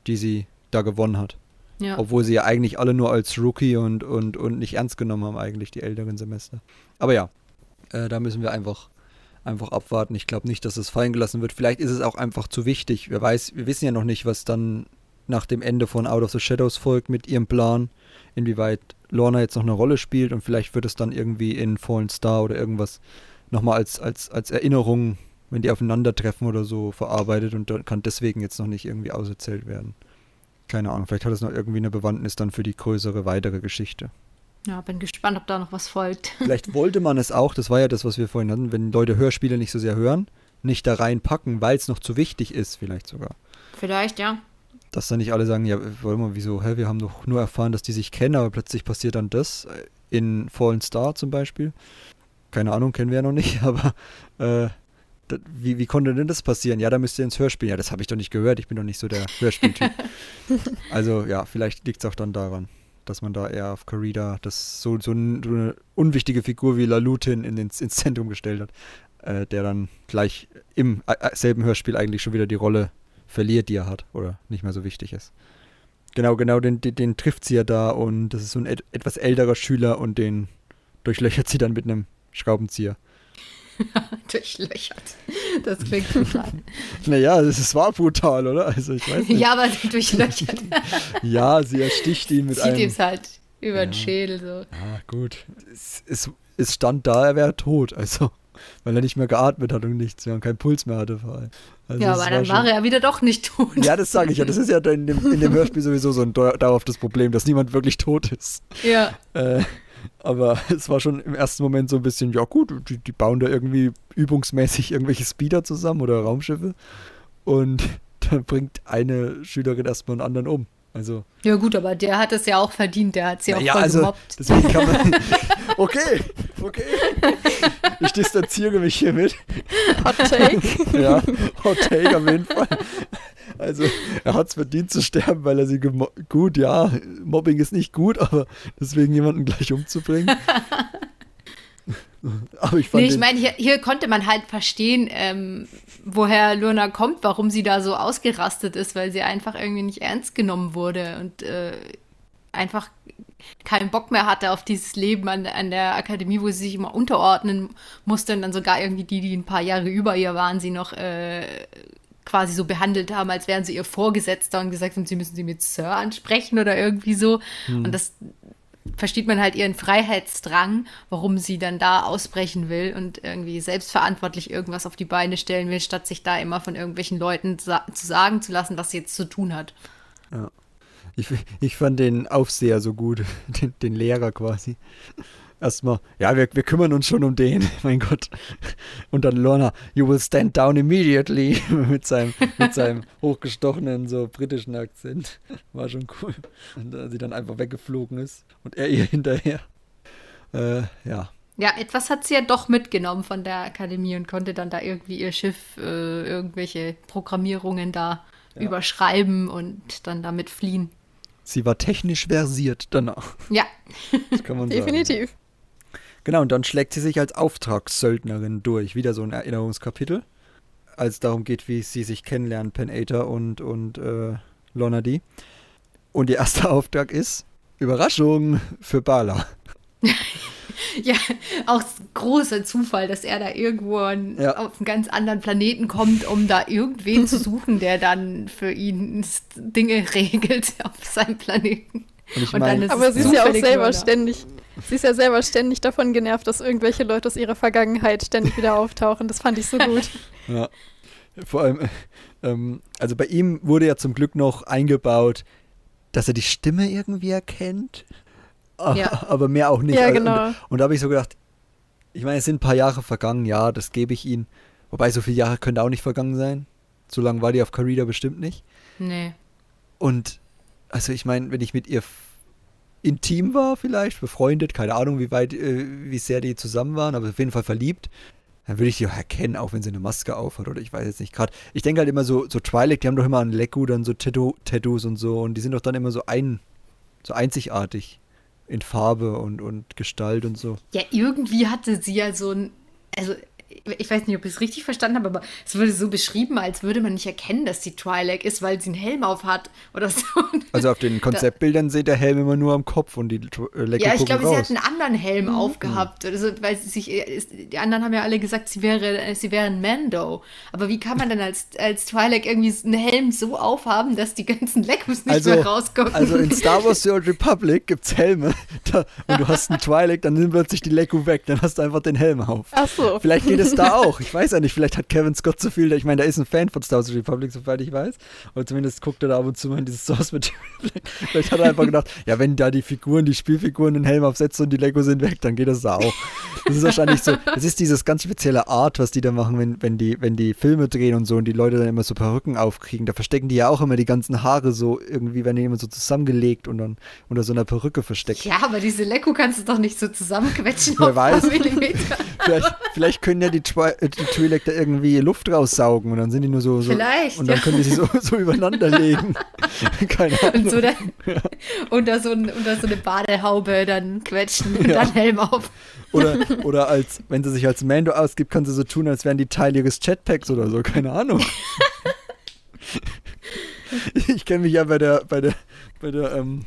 die sie da gewonnen hat. Ja. Obwohl sie ja eigentlich alle nur als Rookie und, und, und nicht ernst genommen haben, eigentlich die älteren Semester. Aber ja, äh, da müssen wir einfach, einfach abwarten. Ich glaube nicht, dass es fallen gelassen wird. Vielleicht ist es auch einfach zu wichtig. Wer weiß, wir wissen ja noch nicht, was dann nach dem Ende von Out of the Shadows folgt mit ihrem Plan, inwieweit Lorna jetzt noch eine Rolle spielt und vielleicht wird es dann irgendwie in Fallen Star oder irgendwas nochmal als, als, als Erinnerung, wenn die aufeinandertreffen oder so, verarbeitet und dann kann deswegen jetzt noch nicht irgendwie auserzählt werden. Keine Ahnung, vielleicht hat es noch irgendwie eine Bewandtnis dann für die größere, weitere Geschichte. Ja, bin gespannt, ob da noch was folgt. Vielleicht wollte man es auch, das war ja das, was wir vorhin hatten, wenn Leute Hörspiele nicht so sehr hören, nicht da reinpacken, weil es noch zu wichtig ist, vielleicht sogar. Vielleicht, ja. Dass dann nicht alle sagen, ja, wollen wir, wieso, hä, wir haben doch nur erfahren, dass die sich kennen, aber plötzlich passiert dann das. In Fallen Star zum Beispiel. Keine Ahnung, kennen wir ja noch nicht, aber äh, wie, wie konnte denn das passieren? Ja, da müsst ihr ins Hörspiel. Ja, das habe ich doch nicht gehört. Ich bin doch nicht so der Hörspieltyp. also ja, vielleicht liegt es auch dann daran, dass man da eher auf Corrida das so, so, ein, so eine unwichtige Figur wie Lalutin in ins, ins Zentrum gestellt hat, äh, der dann gleich im äh, äh, selben Hörspiel eigentlich schon wieder die Rolle verliert, die er hat oder nicht mehr so wichtig ist. Genau, genau, den, den, den trifft sie ja da und das ist so ein et etwas älterer Schüler und den durchlöchert sie dann mit einem Schraubenzieher. durchlöchert. Das klingt brutal. naja, es war brutal, oder? Also ich weiß nicht. Ja, aber durchlöchert. ja, sie ersticht ihn mit Zieht einem... Zieht ihm halt über ja. den Schädel so. Ja, gut. Es, es, es stand da, er wäre tot, also... Weil er nicht mehr geatmet hat und nichts mehr und keinen Puls mehr hatte vor allem. Also ja, aber dann war, war er ja wieder doch nicht tot. Ja, das sage ich ja. Das ist ja in dem, in dem Hörspiel sowieso so ein dauerhaftes Problem, dass niemand wirklich tot ist. Ja. Äh, aber es war schon im ersten Moment so ein bisschen, ja gut, die, die bauen da irgendwie übungsmäßig irgendwelche Speeder zusammen oder Raumschiffe. Und dann bringt eine Schülerin erstmal einen anderen um. Also. Ja, gut, aber der hat es ja auch verdient, der hat sie auch ja, voll also, gemobbt. Deswegen kann man. okay, okay. Ich distanziere mich hiermit. Hot Take. ja, Hot Take auf jeden Fall. Also, er hat es verdient zu sterben, weil er sie gut, ja, Mobbing ist nicht gut, aber deswegen jemanden gleich umzubringen. aber ich fand. Nee, ich meine, hier, hier, konnte man halt verstehen, ähm, woher Luna kommt, warum sie da so ausgerastet ist, weil sie einfach irgendwie nicht ernst genommen wurde und äh, einfach keinen Bock mehr hatte auf dieses Leben an, an der Akademie, wo sie sich immer unterordnen musste und dann sogar irgendwie die, die ein paar Jahre über ihr waren, sie noch äh, quasi so behandelt haben, als wären sie ihr Vorgesetzter und gesagt haben, sie müssen sie mit Sir ansprechen oder irgendwie so. Hm. Und das versteht man halt ihren Freiheitsdrang, warum sie dann da ausbrechen will und irgendwie selbstverantwortlich irgendwas auf die Beine stellen will, statt sich da immer von irgendwelchen Leuten sa zu sagen zu lassen, was sie jetzt zu tun hat. Ja. Ich, ich fand den Aufseher so gut, den, den Lehrer quasi erstmal, ja, wir, wir kümmern uns schon um den, mein Gott. Und dann Lorna, you will stand down immediately mit seinem, mit seinem hochgestochenen, so britischen Akzent. War schon cool. Und äh, sie dann einfach weggeflogen ist und er ihr hinterher. Äh, ja. Ja, etwas hat sie ja doch mitgenommen von der Akademie und konnte dann da irgendwie ihr Schiff, äh, irgendwelche Programmierungen da ja. überschreiben und dann damit fliehen. Sie war technisch versiert danach. Ja. Das kann man Definitiv. Sagen. Genau, und dann schlägt sie sich als Auftragssöldnerin durch. Wieder so ein Erinnerungskapitel. Als es darum geht, wie sie sich kennenlernen, Pen Aether und, und äh, Lorna D. Und ihr erster Auftrag ist, Überraschung für Bala. Ja, auch großer Zufall, dass er da irgendwo an, Ja. auf einen ganz anderen Planeten kommt, um da irgendwen zu suchen, der dann für ihn Dinge regelt auf seinem Planeten. Und ich Und dann ist Aber sie ist ja auch selber ständig, sie ist ja selber ständig davon genervt, dass irgendwelche Leute aus ihrer Vergangenheit ständig wieder auftauchen. Das fand ich so gut. Ja. Vor allem, ähm, also bei ihm wurde ja zum Glück noch eingebaut, dass er die Stimme irgendwie erkennt. A- Ja. Aber mehr auch nicht. Ja, Also, genau. Und, und da habe ich so gedacht, ich meine, es sind ein paar Jahre vergangen, ja, das gebe ich ihnen. Wobei so viele Jahre könnte auch nicht vergangen sein. So lange war die auf Carida bestimmt nicht. Nee. Und also ich meine, wenn ich mit ihr intim war vielleicht, befreundet, keine Ahnung, wie weit, äh, wie sehr die zusammen waren, aber auf jeden Fall verliebt, dann würde ich die auch erkennen, auch wenn sie eine Maske aufhat oder ich weiß jetzt nicht gerade. Ich denke halt immer so, so Twilight, die haben doch immer an Leku dann so Tattoo, Tattoos und so und die sind doch dann immer so ein, so einzigartig in Farbe und, und Gestalt und so. Ja, irgendwie hatte sie ja so ein. Also, ich weiß nicht, ob ich es richtig verstanden habe, aber es wurde so beschrieben, als würde man nicht erkennen, dass sie Twi'lek ist, weil sie einen Helm auf hat oder so. Also auf den Konzeptbildern sieht der Helm immer nur am Kopf und die äh, Leku Ja, ich glaube, sie raus. hat einen anderen Helm aufgehabt. Also, weil sie sich, ist- die anderen haben ja alle gesagt, sie wäre, sie wäre ein Mando. Aber wie kann man denn als, als Twi'lek irgendwie einen Helm so aufhaben, dass die ganzen Leckus nicht mehr rausgucken? Also in Star Wars The Old Republic gibt's Helme da, und du hast einen Twilight, dann sind plötzlich die Leku weg, dann hast du einfach den Helm auf. Ach so. Vielleicht geht es da auch. Ich weiß ja nicht, vielleicht hat Kevin Scott so viel, ich meine, der ist ein Fan von Star Wars Republic, soweit ich weiß. Oder zumindest guckt er da ab und zu mal in dieses Source Material. Vielleicht hat er einfach gedacht, ja, wenn da die Figuren, die Spielfiguren den Helm aufsetzen und die Lego sind weg, dann geht das da auch. Das ist wahrscheinlich so, das ist dieses ganz spezielle Art, was die da machen, wenn, wenn, die, wenn die Filme drehen und so und die Leute dann immer so Perücken aufkriegen. Da verstecken die ja auch immer die ganzen Haare so, irgendwie werden die immer so zusammengelegt und dann unter so einer Perücke versteckt. ja, aber diese Lecku kannst du doch nicht so zusammenquetschen Wer weiß. Vielleicht, vielleicht können ja die, Twi äh, die Twi'lek da irgendwie Luft raussaugen und dann sind die nur so. so Vielleicht, Und dann ja. können die sie so, so übereinander legen. Keine Ahnung. Und so dann unter, so ein, unter so eine Badehaube dann quetschen und Ja. dann Helm auf. Oder, oder als, wenn sie sich als Mando ausgibt, kann sie so tun, als wären die Teil ihres Jetpacks oder so. Keine Ahnung. ich kenne mich ja bei der, bei der, bei der, ähm,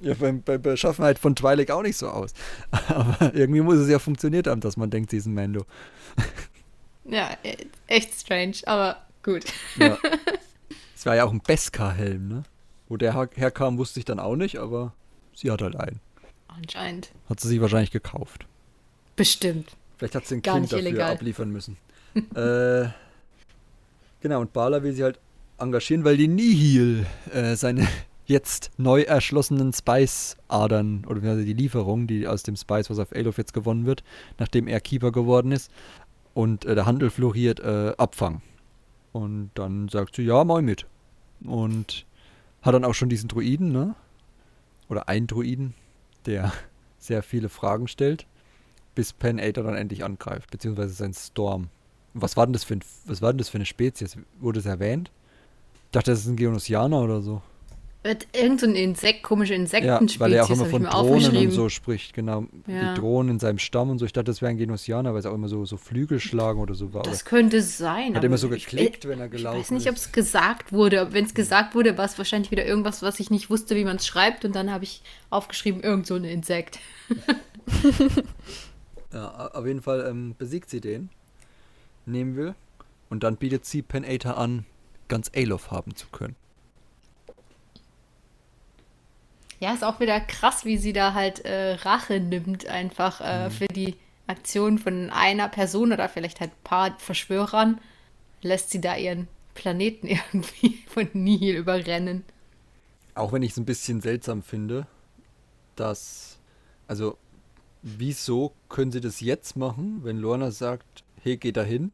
ja, beim, bei Beschaffenheit von Twi'lek auch nicht so aus. Aber irgendwie muss es ja funktioniert haben, dass man denkt, sie ist ein Mando. Ja, e- echt strange, aber gut. Ja. Es war ja auch ein Beskar-Helm, ne? Wo der her- herkam, wusste ich dann auch nicht, aber sie hat halt einen. Anscheinend. Hat sie sich wahrscheinlich gekauft. Bestimmt. Vielleicht hat sie ein Gar Kind dafür illegal. abliefern müssen. äh, genau, und Bala will sie halt engagieren, weil die Nihil äh, seine jetzt neu erschlossenen Spice-Adern, oder die Lieferung, die aus dem Spice, was auf Alof jetzt gewonnen wird, nachdem er Keeper geworden ist und äh, der Handel floriert, äh, abfangen. Und dann sagt sie, ja, ich mit. Und hat dann auch schon diesen Druiden, ne? Oder einen Druiden, der sehr viele Fragen stellt bis Pen 8 dann endlich angreift, beziehungsweise sein Storm. Was war denn das für, ein, was war denn das für eine Spezies? Wurde es erwähnt? Ich dachte, das ist ein Geonosianer oder so. Wird irgend so ein Insekt, komische Ja, Insektenspezies, weil er auch immer ich von Drohnen und so spricht, genau. Ja. Die Drohnen in seinem Stamm und so. Ich dachte, das wäre ein Genosianer, weil es auch immer so, so Flügel schlagen oder so war. Das könnte sein. hat immer so ich- geklickt, wenn er Ich gelaufen weiß nicht, ob ist. es gesagt wurde. Wenn es gesagt wurde, war es wahrscheinlich wieder irgendwas, was ich nicht wusste, wie man es schreibt. Und dann habe ich aufgeschrieben, irgend so ein Insekt. Ja, auf jeden Fall ähm, besiegt sie den. Nehmen will. Und dann bietet sie Pen 8 an, ganz Alof haben zu können. Ja, ist auch wieder krass, wie sie da halt äh, Rache nimmt, einfach Mhm. äh, für die Aktion von einer Person oder vielleicht halt ein paar Verschwörern. Lässt sie da ihren Planeten irgendwie von Nihil überrennen. Auch wenn ich es ein bisschen seltsam finde, dass, also, wieso können sie das jetzt machen, wenn Lorna sagt, hey, geh da hin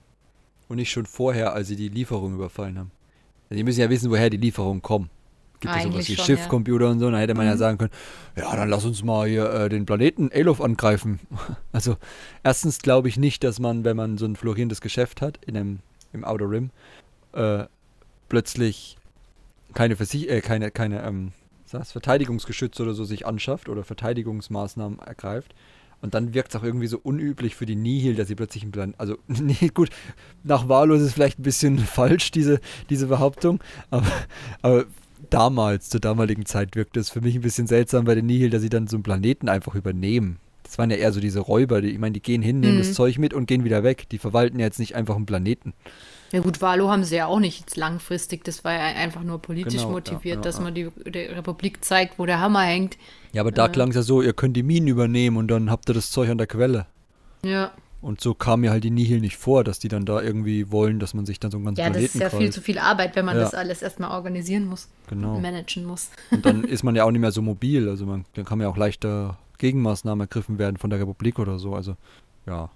und nicht schon vorher, als sie die Lieferung überfallen haben? Also, die müssen ja wissen, woher die Lieferungen kommen. Gibt ja sowas wie Schiffcomputer und so, dann hätte man ja sagen können, ja, dann lass uns mal hier äh, den Planeten Alof angreifen. Also, erstens glaube ich nicht, dass man, wenn man so ein florierendes Geschäft hat, in einem, im Outer Rim, äh, plötzlich keine, Versich äh, keine, keine ähm, Verteidigungsgeschütze oder so sich anschafft oder Verteidigungsmaßnahmen ergreift. Und dann wirkt es auch irgendwie so unüblich für die Nihil, dass sie plötzlich einen Plan. Also, nee, gut, nach wahllos ist es vielleicht ein bisschen falsch, diese, diese Behauptung. Aber, aber damals, zur damaligen Zeit wirkte es für mich ein bisschen seltsam bei den Nihil, dass sie dann so einen Planeten einfach übernehmen. Das waren ja eher so diese Räuber, die, ich meine, die gehen hin, nehmen Mhm. das Zeug mit und gehen wieder weg. Die verwalten ja jetzt nicht einfach einen Planeten. Ja gut, Valo haben sie ja auch nicht langfristig. Das war ja einfach nur politisch Genau, motiviert, ja, dass ja. man die, der Republik zeigt, wo der Hammer hängt. Ja, aber da klang es ja so, ihr könnt die Minen übernehmen und dann habt ihr das Zeug an der Quelle. Ja, Und so kam mir halt die Nihil nicht vor, dass die dann da irgendwie wollen, dass man sich dann so einen ganzen ja das Planeten ist ja viel zu viel Arbeit, wenn man Ja. das alles erstmal organisieren muss, Genau. managen muss. Und dann ist man ja auch nicht mehr so mobil. Also man, dann kann man ja auch leichter Gegenmaßnahmen ergriffen werden von der Republik oder so. Also ja,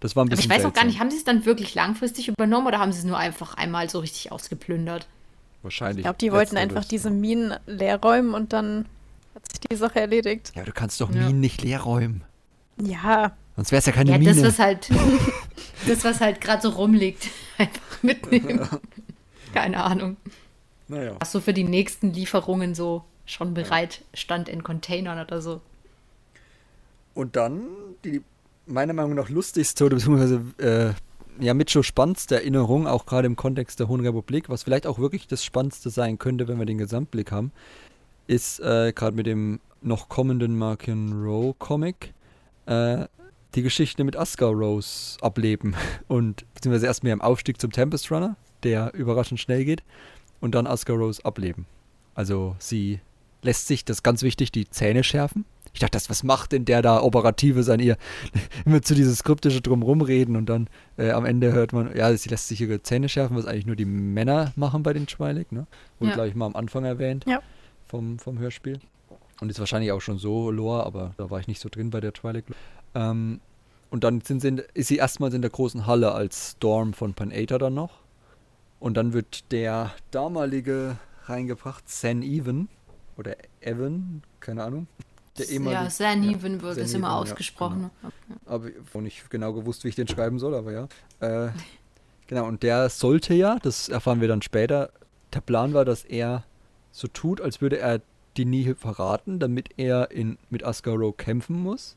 das war ein Aber bisschen ich weiß auch gar nicht, haben sie es dann wirklich langfristig übernommen oder haben sie es nur einfach einmal so richtig ausgeplündert? Wahrscheinlich. Ich glaube, die wollten einfach diese Minen leer räumen und dann hat sich die Sache erledigt. Ja, du kannst doch Ja. Minen nicht leer räumen. Ja, Sonst wäre es ja keine Ja, Mine. das, was halt, das, was halt gerade so rumliegt, einfach mitnehmen. Keine Ahnung. naja. Was so für die nächsten Lieferungen so schon bereit stand in Containern oder so. Und dann die meiner Meinung nach lustigste oder beziehungsweise äh, ja mit so spannendste Erinnerung, auch gerade im Kontext der Hohen Republik, was vielleicht auch wirklich das Spannendste sein könnte, wenn wir den Gesamtblick haben, ist äh, gerade mit dem noch kommenden Markian Row Comic äh, die Geschichte mit Ascar Rose ableben und beziehungsweise erstmal im Aufstieg zum Tempest Runner, der überraschend schnell geht, und dann Ascar Rose ableben. Also sie lässt sich, das ist ganz wichtig, die Zähne schärfen. Ich dachte, das, was macht denn der da Operatives an ihr? Immer zu dieses kryptische Drumrum reden und dann äh, am Ende hört man, ja, sie lässt sich ihre Zähne schärfen, was eigentlich nur die Männer machen bei den Schweilig, ne? Wurde, Ja. glaube ich, mal am Anfang erwähnt Ja. vom, vom Hörspiel. Und ist wahrscheinlich auch schon so Lore, aber da war ich nicht so drin bei der Twilight. Ähm, und dann sind sie in, ist sie erstmals in der großen Halle als Storm von Panator dann noch. Und dann wird der damalige reingebracht, San Even oder Evan, keine Ahnung. Der ja, ehemalige- Sanheven wird es immer ja, ausgesprochen. aber ich habe nicht genau gewusst, wie ich den schreiben soll, aber ja. Äh, genau, und der sollte ja, das erfahren wir dann später, der Plan war, dass er so tut, als würde er die Nihil verraten, damit er in, mit Asgaro kämpfen muss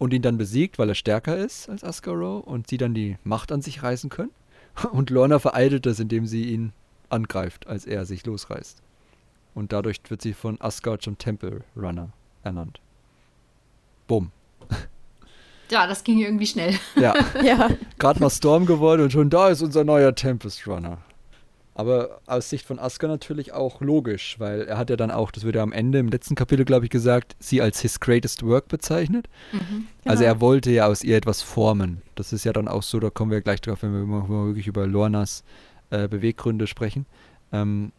und ihn dann besiegt, weil er stärker ist als Asgaro und sie dann die Macht an sich reißen können. Und Lorna vereitelt das, indem sie ihn angreift, als er sich losreißt. Und dadurch wird sie von Asgard zum Temple Runner ernannt. Bumm. Ja, das ging irgendwie schnell. Ja. ja. Gerade mal Storm geworden und schon da ist unser neuer Tempest Runner. Aber aus Sicht von Asuka natürlich auch logisch, weil er hat ja dann auch, das wird ja am Ende im letzten Kapitel, glaube ich, gesagt, sie als his greatest work bezeichnet. Also Genau. er wollte ja aus ihr etwas formen. Das ist ja dann auch so, da kommen wir gleich drauf, wenn wir wirklich über Lornas äh, Beweggründe sprechen. Ähm,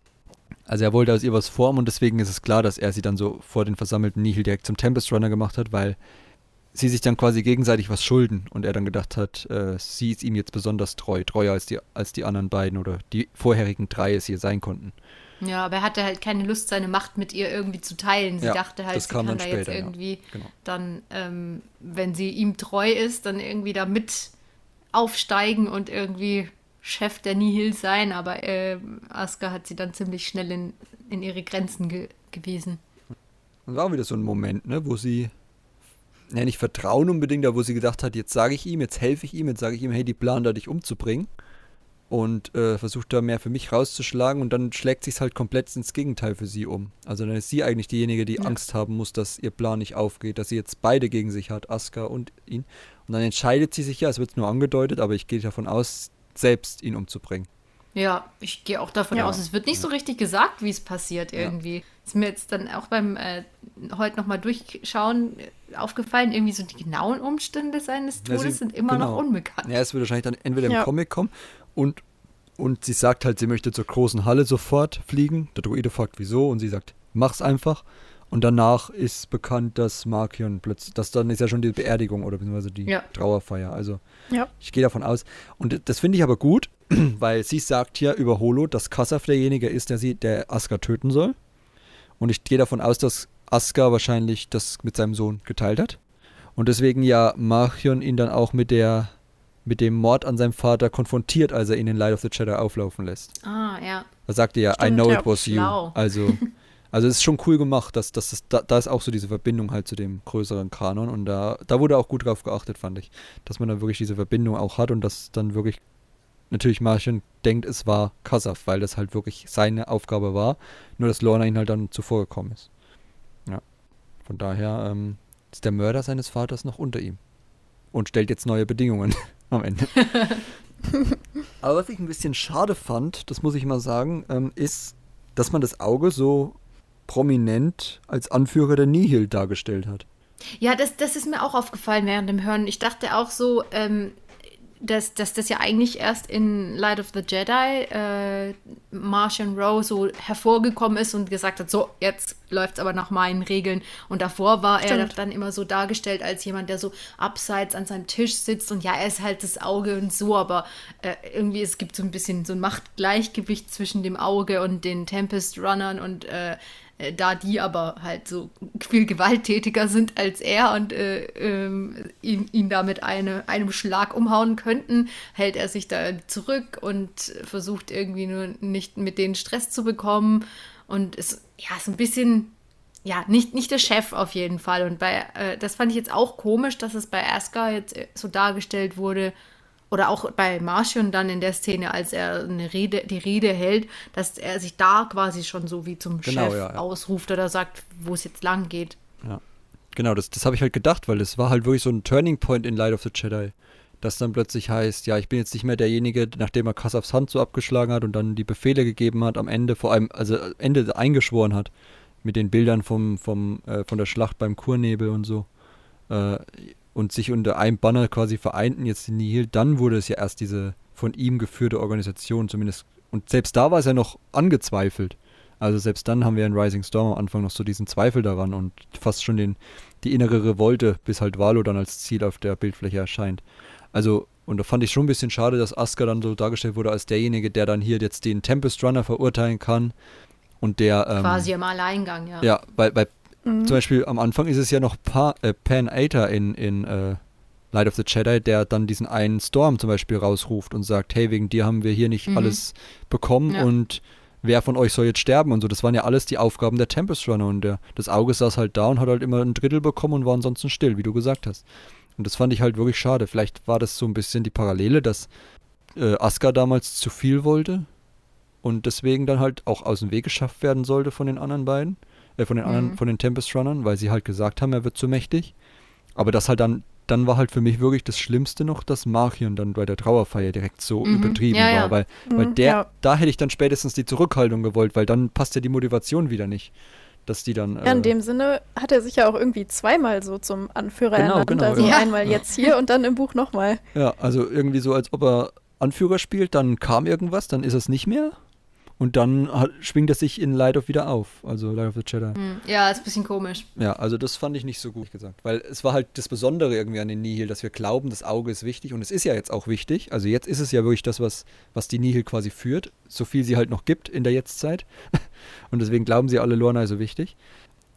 also er wollte aus ihr was formen und deswegen ist es klar, dass er sie dann so vor den versammelten Nihil direkt zum Tempest Runner gemacht hat, weil sie sich dann quasi gegenseitig was schulden und er dann gedacht hat, äh, sie ist ihm jetzt besonders treu, treuer als die, als die anderen beiden oder die vorherigen drei es hier sein konnten. Ja, aber er hatte halt keine Lust, seine Macht mit ihr irgendwie zu teilen. Sie Ja, dachte halt, das sie kann da jetzt später, ja. irgendwie Genau. dann, ähm, wenn sie ihm treu ist, dann irgendwie da mit aufsteigen und irgendwie Chef der Nihil sein. Aber äh, Asuka hat sie dann ziemlich schnell in, in ihre Grenzen ge gewiesen. Und war auch wieder so ein Moment, ne, wo sie, ja nicht Vertrauen unbedingt, aber wo sie gedacht hat, jetzt sage ich ihm, jetzt helfe ich ihm, jetzt sage ich ihm, hey, die planen da dich umzubringen. Und äh, versucht da mehr für mich rauszuschlagen und dann schlägt sich halt komplett ins Gegenteil für sie um. Also dann ist sie eigentlich diejenige, die Ja. Angst haben muss, dass ihr Plan nicht aufgeht, dass sie jetzt beide gegen sich hat, Asuka und ihn. Und dann entscheidet sie sich ja, es wird nur angedeutet, aber ich gehe davon aus, selbst ihn umzubringen. Ja, ich gehe auch davon Ja. aus, es wird nicht so richtig gesagt, wie es passiert irgendwie. Ist mir jetzt dann auch beim äh, heute nochmal durchschauen äh, aufgefallen, irgendwie so die genauen Umstände seines Ja, Todes sie- sind immer noch genau. unbekannt. Ja, es wird wahrscheinlich dann entweder im Ja. Comic kommen und, und sie sagt halt, sie möchte zur großen Halle sofort fliegen. Der Druide fragt, wieso? Und sie sagt, mach's einfach. Und danach ist bekannt, dass Markion plötzlich, das dann ist ja schon die Beerdigung oder beziehungsweise die Ja. Trauerfeier. Also Ja. ich gehe davon aus. Und das finde ich aber gut, weil sie sagt hier über Holo, dass Kassav derjenige ist, der sie, der Aska töten soll. Und ich gehe davon aus, dass Aska wahrscheinlich das mit seinem Sohn geteilt hat. Und deswegen ja Marchion ihn dann auch mit der mit dem Mord an seinem Vater konfrontiert, als er ihn in Light of the Jedi auflaufen lässt. Ah, ja. Da sagt er ja, I Stimmt, know ja. it was you. Schlau. Also, also es ist schon cool gemacht, dass, dass das, da, da ist auch so diese Verbindung halt zu dem größeren Kanon und da, da wurde auch gut drauf geachtet, fand ich. Dass man da wirklich diese Verbindung auch hat und dass dann wirklich natürlich Martian denkt, es war Kasaf, weil das halt wirklich seine Aufgabe war, nur dass Lorna ihn halt dann zuvor gekommen ist. Ja. Von daher ähm, ist der Mörder seines Vaters noch unter ihm und stellt jetzt neue Bedingungen am Ende. Aber was ich ein bisschen schade fand, das muss ich mal sagen, ähm, ist, dass man das Auge so prominent als Anführer der Nihil dargestellt hat. Ja, das, das ist mir auch aufgefallen während dem Hören. Ich dachte auch so, ähm, dass, dass das ja eigentlich erst in Light of the Jedi äh, Martian Rowe so hervorgekommen ist und gesagt hat, so, jetzt läuft es aber nach meinen Regeln. Und davor war Stimmt. er dann immer so dargestellt als jemand, der so abseits an seinem Tisch sitzt und ja, er ist halt das Auge und so, aber äh, irgendwie es gibt so ein bisschen so ein Machtgleichgewicht zwischen dem Auge und den Tempest Runnern und äh, äh, da die aber halt so viel gewalttätiger sind als er und äh, ähm, ihn, ihn da mit eine, einem Schlag umhauen könnten, hält er sich da zurück und versucht irgendwie nur nicht mit denen Stress zu bekommen und ist ja so ein bisschen ja, nicht, nicht der Chef auf jeden Fall. Und bei, äh, das fand ich jetzt auch komisch, dass es bei Aska jetzt äh, so dargestellt wurde, oder auch bei Marcion dann in der Szene, als er eine Rede, die Rede hält, dass er sich da quasi schon so wie zum genau, Chef ja, ja. ausruft oder sagt, wo es jetzt lang geht. Ja. Genau, das, das habe ich halt gedacht, weil es war halt wirklich so ein Turning Point in Light of the Jedi. Dass dann plötzlich heißt, ja, ich bin jetzt nicht mehr derjenige, nachdem er Kassavs Hand so abgeschlagen hat und dann die Befehle gegeben hat, am Ende, vor allem, also am Ende eingeschworen hat, mit den Bildern vom, vom, äh, von der Schlacht beim Kurnebel und so. Äh, und sich unter einem Banner quasi vereinten, jetzt die Nihil, dann wurde es ja erst diese von ihm geführte Organisation zumindest. Und selbst da war es ja noch angezweifelt. Also selbst dann haben wir in Rising Storm am Anfang noch so diesen Zweifel daran und fast schon den, die innere Revolte, bis halt Valo dann als Ziel auf der Bildfläche erscheint. Also, und da fand ich schon ein bisschen schade, dass Asuka dann so dargestellt wurde als derjenige, der dann hier jetzt den Tempest Runner verurteilen kann. Und der. Ähm, Quasi im Alleingang, ja. Ja, weil, weil Mhm. Zum Beispiel am Anfang ist es ja noch pa äh, Pan Aether in, in äh, Light of the Jedi, der dann diesen einen Storm zum Beispiel rausruft und sagt, hey, wegen dir haben wir hier nicht mhm. alles bekommen ja. und wer von euch soll jetzt sterben und so. Das waren ja alles die Aufgaben der Tempest Runner und der, das Auge saß halt da und hat halt immer ein Drittel bekommen und war ansonsten still, wie du gesagt hast. Und das fand ich halt wirklich schade. Vielleicht war das so ein bisschen die Parallele, dass äh, Asuka damals zu viel wollte und deswegen dann halt auch aus dem Weg geschafft werden sollte von den anderen beiden äh, von den anderen, mhm. von den Tempest Runnern, weil sie halt gesagt haben, er wird zu mächtig. Aber das halt dann, dann war halt für mich wirklich das Schlimmste noch, dass Marchion dann bei der Trauerfeier direkt so mhm. übertrieben ja, war, ja. weil, mhm, weil der, ja. da hätte ich dann spätestens die Zurückhaltung gewollt, weil dann passt ja die Motivation wieder nicht. Dass die dann. Ja, in äh, dem Sinne hat er sich ja auch irgendwie zweimal so zum Anführer genau, ernannt. Genau, also einmal jetzt hier und dann im Buch nochmal. Ja, also irgendwie so, als ob er Anführer spielt, dann kam irgendwas, dann ist es nicht mehr. Und dann hat, schwingt er sich in Light of wieder auf, also Light of the Jedi. Hm, ja, ist ein bisschen komisch. Ja, also das fand ich nicht so gut gesagt. Weil es war halt das Besondere irgendwie an den Nihil, dass wir glauben, das Auge ist wichtig und es ist ja jetzt auch wichtig. Also jetzt ist es ja wirklich das, was, was die Nihil quasi führt, so viel sie halt noch gibt in der Jetztzeit. und deswegen glauben sie alle Lorna so wichtig.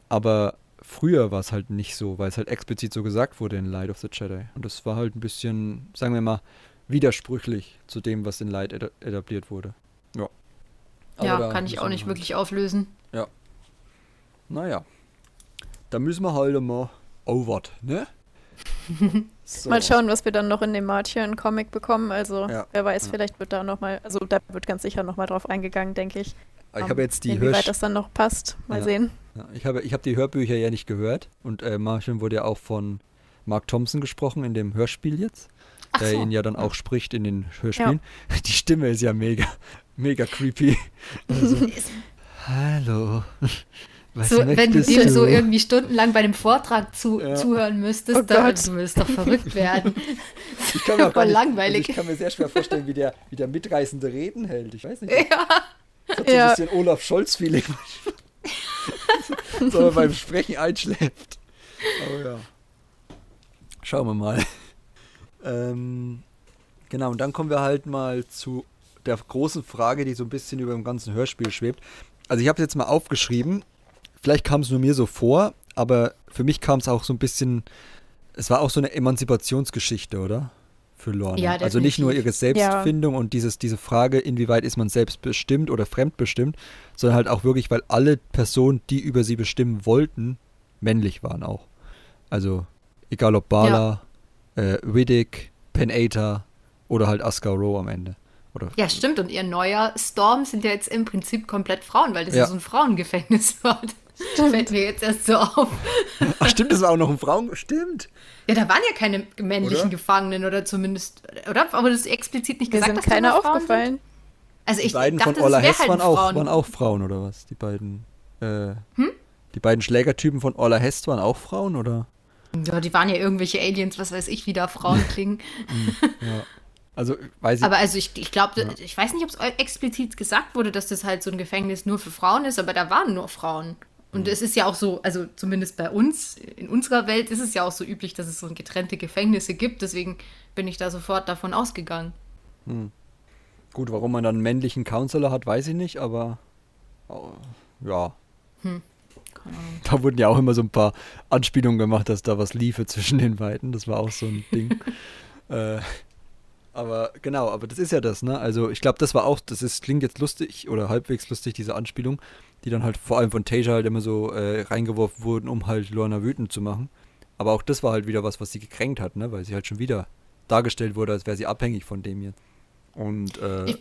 Aber früher war es halt nicht so, weil es halt explizit so gesagt wurde in Light of the Jedi. Und das war halt ein bisschen, sagen wir mal, widersprüchlich zu dem, was in Light etabliert wurde. Ja. Aber ja, kann ich auch nicht halt. wirklich auflösen. Ja. Naja. Da müssen wir halt mal over, ne? so. Mal schauen, was wir dann noch in dem Martian-Comic bekommen. Also, ja. wer weiß, ja. vielleicht wird da nochmal, also da wird ganz sicher nochmal drauf eingegangen, denke ich. Ich um, habe jetzt die Wie weit das dann noch passt. Mal ja. sehen. ich habe ich hab die Hörbücher ja nicht gehört. Und äh, Martian wurde ja auch von Mark Thompson gesprochen in dem Hörspiel jetzt. Ach der so. ihn ja dann auch spricht in den Hörspielen. Die Stimme ist ja mega mega creepy. Also, Hallo. Was so, wenn du dir so irgendwie stundenlang bei dem Vortrag zu, ja. zuhören müsstest, oh dann du würdest doch verrückt werden. Ich kann, mir nicht, langweilig. Also ich kann mir sehr schwer vorstellen, wie der, wie der mitreißende Reden hält. Ich weiß nicht. Ja. Das hat so ja. ein bisschen Olaf Scholz-Feeling. so beim Sprechen einschläft. Aber ja. Schauen wir mal. Ähm, genau, und dann kommen wir halt mal zu der großen Frage, die so ein bisschen über dem ganzen Hörspiel schwebt. Also ich habe es jetzt mal aufgeschrieben. Vielleicht kam es nur mir so vor, aber für mich kam es auch so ein bisschen. Es war auch so eine Emanzipationsgeschichte, oder? Für Lorna. Ja, also nicht nur ihre Selbstfindung ja. und dieses, diese Frage, inwieweit ist man selbstbestimmt oder fremdbestimmt, sondern halt auch wirklich, weil alle Personen, die über sie bestimmen wollten, männlich waren auch. Also egal ob Bala, ja. äh, Riddick, Penater oder halt Askar Rowe am Ende. Oder Ja, stimmt. Und ihr neuer Storm sind ja jetzt im Prinzip komplett Frauen, weil das ja, Ja. so ein Frauengefängnis war. Das fällt mir jetzt erst so auf. Ach, stimmt, das war auch noch ein Frauen. Stimmt. Ja, da waren ja keine männlichen Oder? Gefangenen oder zumindest, oder? Aber das ist explizit nicht Mir gesagt, sind dass da keine Frauen aufgefallen. Sind. Also ich Die beiden dachte, von Orla Hess halt waren, auch, Frauen. waren auch Frauen, oder was? Die beiden. Äh, Hm? Die beiden Schlägertypen von Orla Hess waren auch Frauen, oder? Ja, die waren ja irgendwelche Aliens, was weiß ich, wie da Frauen klingen. Also, weiß ich. Aber also ich, ich glaube, ich weiß nicht, ob es explizit gesagt wurde, dass das halt so ein Gefängnis nur für Frauen ist, aber da waren nur Frauen. Und es ist ja auch so, also zumindest bei uns, in unserer Welt ist es ja auch so üblich, dass es so getrennte Gefängnisse gibt. Deswegen bin ich da sofort davon ausgegangen. Gut, warum man dann einen männlichen Counselor hat, weiß ich nicht, aber. oh, ja. Da wurden ja auch immer so ein paar Anspielungen gemacht, dass da was liefe zwischen den beiden. Das war auch so ein Ding. äh, aber genau, aber das ist ja das, ne? Also ich glaube, das war auch, das ist, klingt jetzt lustig oder halbwegs lustig, diese Anspielung, die dann halt vor allem von Tasia halt immer so äh, reingeworfen wurden, um halt Lorna wütend zu machen. Aber auch das war halt wieder was, was sie gekränkt hat, ne? Weil sie halt schon wieder dargestellt wurde, als wäre sie abhängig von dem hier. Und äh, Ich-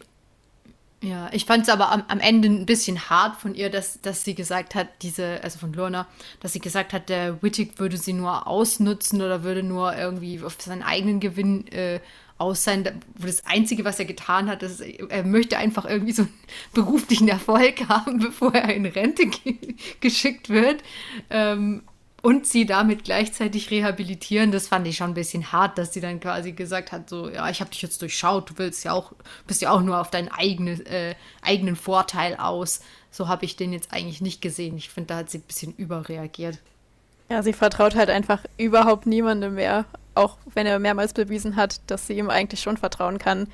Ja, ich fand es aber am, am Ende ein bisschen hart von ihr, dass, dass sie gesagt hat, diese, also von Lorna, dass sie gesagt hat, der Wittig würde sie nur ausnutzen oder würde nur irgendwie auf seinen eigenen Gewinn äh, aus sein. Wo das Einzige, was er getan hat, ist, er möchte einfach irgendwie so einen beruflichen Erfolg haben, bevor er in Rente ge geschickt wird. Ähm, und sie damit gleichzeitig rehabilitieren, das fand ich schon ein bisschen hart, dass sie dann quasi gesagt hat, so, ja, ich habe dich jetzt durchschaut, du willst ja auch, bist ja auch nur auf deinen eigenen, äh, eigenen Vorteil aus. So habe ich den jetzt eigentlich nicht gesehen. Ich finde, da hat sie ein bisschen überreagiert. Ja, sie vertraut halt einfach überhaupt niemandem mehr, auch wenn er mehrmals bewiesen hat, dass sie ihm eigentlich schon vertrauen kann.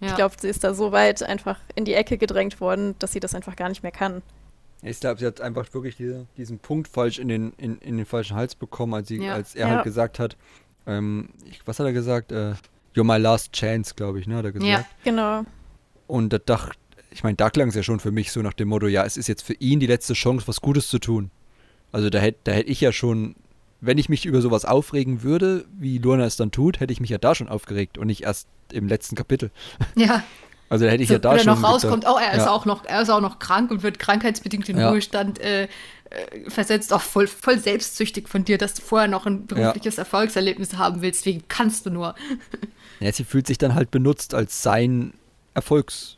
Ja. Ich glaube, sie ist da so weit einfach in die Ecke gedrängt worden, dass sie das einfach gar nicht mehr kann. Ich glaube, sie hat einfach wirklich diese, diesen Punkt falsch in den, in, in den falschen Hals bekommen, als, sie, Ja. als er Ja. halt gesagt hat, ähm, ich, was hat er gesagt? Äh, You're my last chance, glaube ich, ne, hat er gesagt. Ja. Genau. Und da dachte, ich meine, da klang es ja schon für mich so nach dem Motto, ja, es ist jetzt für ihn die letzte Chance, was Gutes zu tun. Also da hätte da hätt ich ja schon, wenn ich mich über sowas aufregen würde, wie Lorna es dann tut, hätte ich mich ja da schon aufgeregt und nicht erst im letzten Kapitel. Ja, Also da hätte ich so, ja da wenn er schon noch rauskommt, gedacht- oh, er ist ja. auch noch, er ist auch noch krank und wird krankheitsbedingt in Ja. Ruhestand äh, äh, versetzt. Auch voll, voll selbstsüchtig von dir, dass du vorher noch ein berufliches Erfolgserlebnis haben willst. Wie kannst du nur? Ja, sie fühlt sich dann halt benutzt als sein Erfolgs,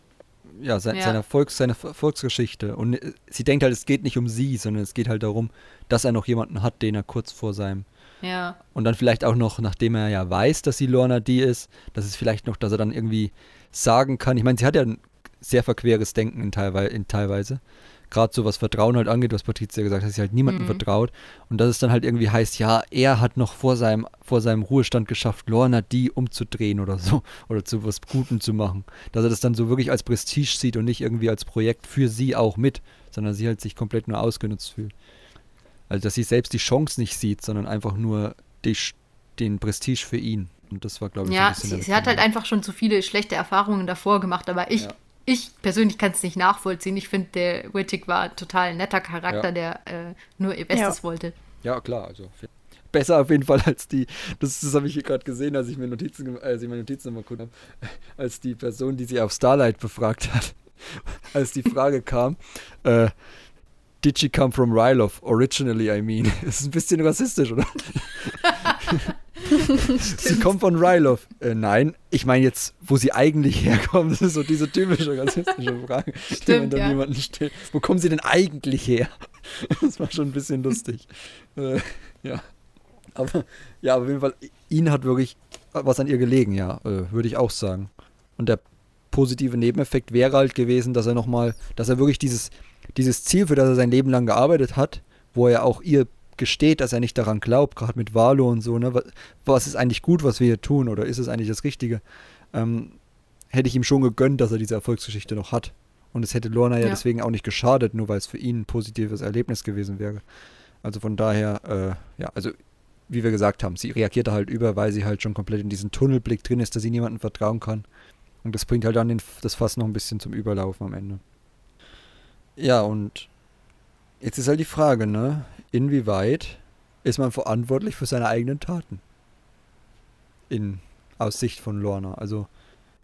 ja, sein, Ja. sein Erfolgs, seine Erfolgsgeschichte. Und äh, sie denkt halt, es geht nicht um sie, sondern es geht halt darum, dass er noch jemanden hat, den er kurz vor seinem Ja, und dann vielleicht auch noch, nachdem er ja weiß, dass sie Lorna die ist, dass es vielleicht noch, dass er dann irgendwie sagen kann. Ich meine, sie hat ja ein sehr verqueres Denken in, teilweise, in teilweise. Gerade so was Vertrauen halt angeht, was Patricia gesagt hat, dass sie halt niemandem Mhm. vertraut. Und dass es dann halt irgendwie heißt, ja, er hat noch vor seinem, vor seinem Ruhestand geschafft, Lorna die umzudrehen oder so. Oder zu was Gutem zu machen. Dass er das dann so wirklich als Prestige sieht und nicht irgendwie als Projekt für sie auch mit, sondern sie halt sich komplett nur ausgenutzt fühlt. Also, dass sie selbst die Chance nicht sieht, sondern einfach nur die, den Prestige für ihn. Und das war, glaube ich, so ja ein bisschen sie, sie hat halt einfach schon zu viele schlechte Erfahrungen davor gemacht, aber ich, Ja. Ich persönlich kann es nicht nachvollziehen. Ich finde, der Wittig war ein total netter Charakter, Ja. der äh, nur ihr Bestes Ja. wollte. Ja, klar, also. Besser auf jeden Fall als die, das, das habe ich hier gerade gesehen, als ich mir Notizen, als ich meine Notizen nochmal geguckt habe, als die Person, die sie auf Starlight befragt hat, als die Frage kam, äh, Did she come from Ryloth? Originally, I mean. Das ist ein bisschen rassistisch, oder? sie kommt von Ryloth. Äh, nein, ich meine jetzt, wo sie eigentlich herkommt. Das ist so diese typische rassistische Frage, die man Stimmt, dann ja. jemanden stellt. Wo kommen sie denn eigentlich her? Das war schon ein bisschen lustig. Äh, ja. Aber ja, auf jeden Fall, ihn hat wirklich was an ihr gelegen, ja, äh, würde ich auch sagen. Und der positive Nebeneffekt wäre halt gewesen, dass er nochmal, dass er wirklich dieses, dieses Ziel, für das er sein Leben lang gearbeitet hat, wo er auch ihr gesteht, dass er nicht daran glaubt, gerade mit Valo und so, ne, was, was ist eigentlich gut, was wir hier tun, oder ist es eigentlich das Richtige, ähm, hätte ich ihm schon gegönnt, dass er diese Erfolgsgeschichte noch hat. Und es hätte Lorna ja, Ja. deswegen auch nicht geschadet, nur weil es für ihn ein positives Erlebnis gewesen wäre. Also von daher, äh, ja, also wie wir gesagt haben, sie reagiert da halt über, weil sie halt schon komplett in diesem Tunnelblick drin ist, dass sie niemandem vertrauen kann. Und das bringt halt dann den, das Fass noch ein bisschen zum Überlaufen am Ende. Ja, und jetzt ist halt die Frage, ne? Inwieweit ist man verantwortlich für seine eigenen Taten? In, aus Sicht von Lorna. Also,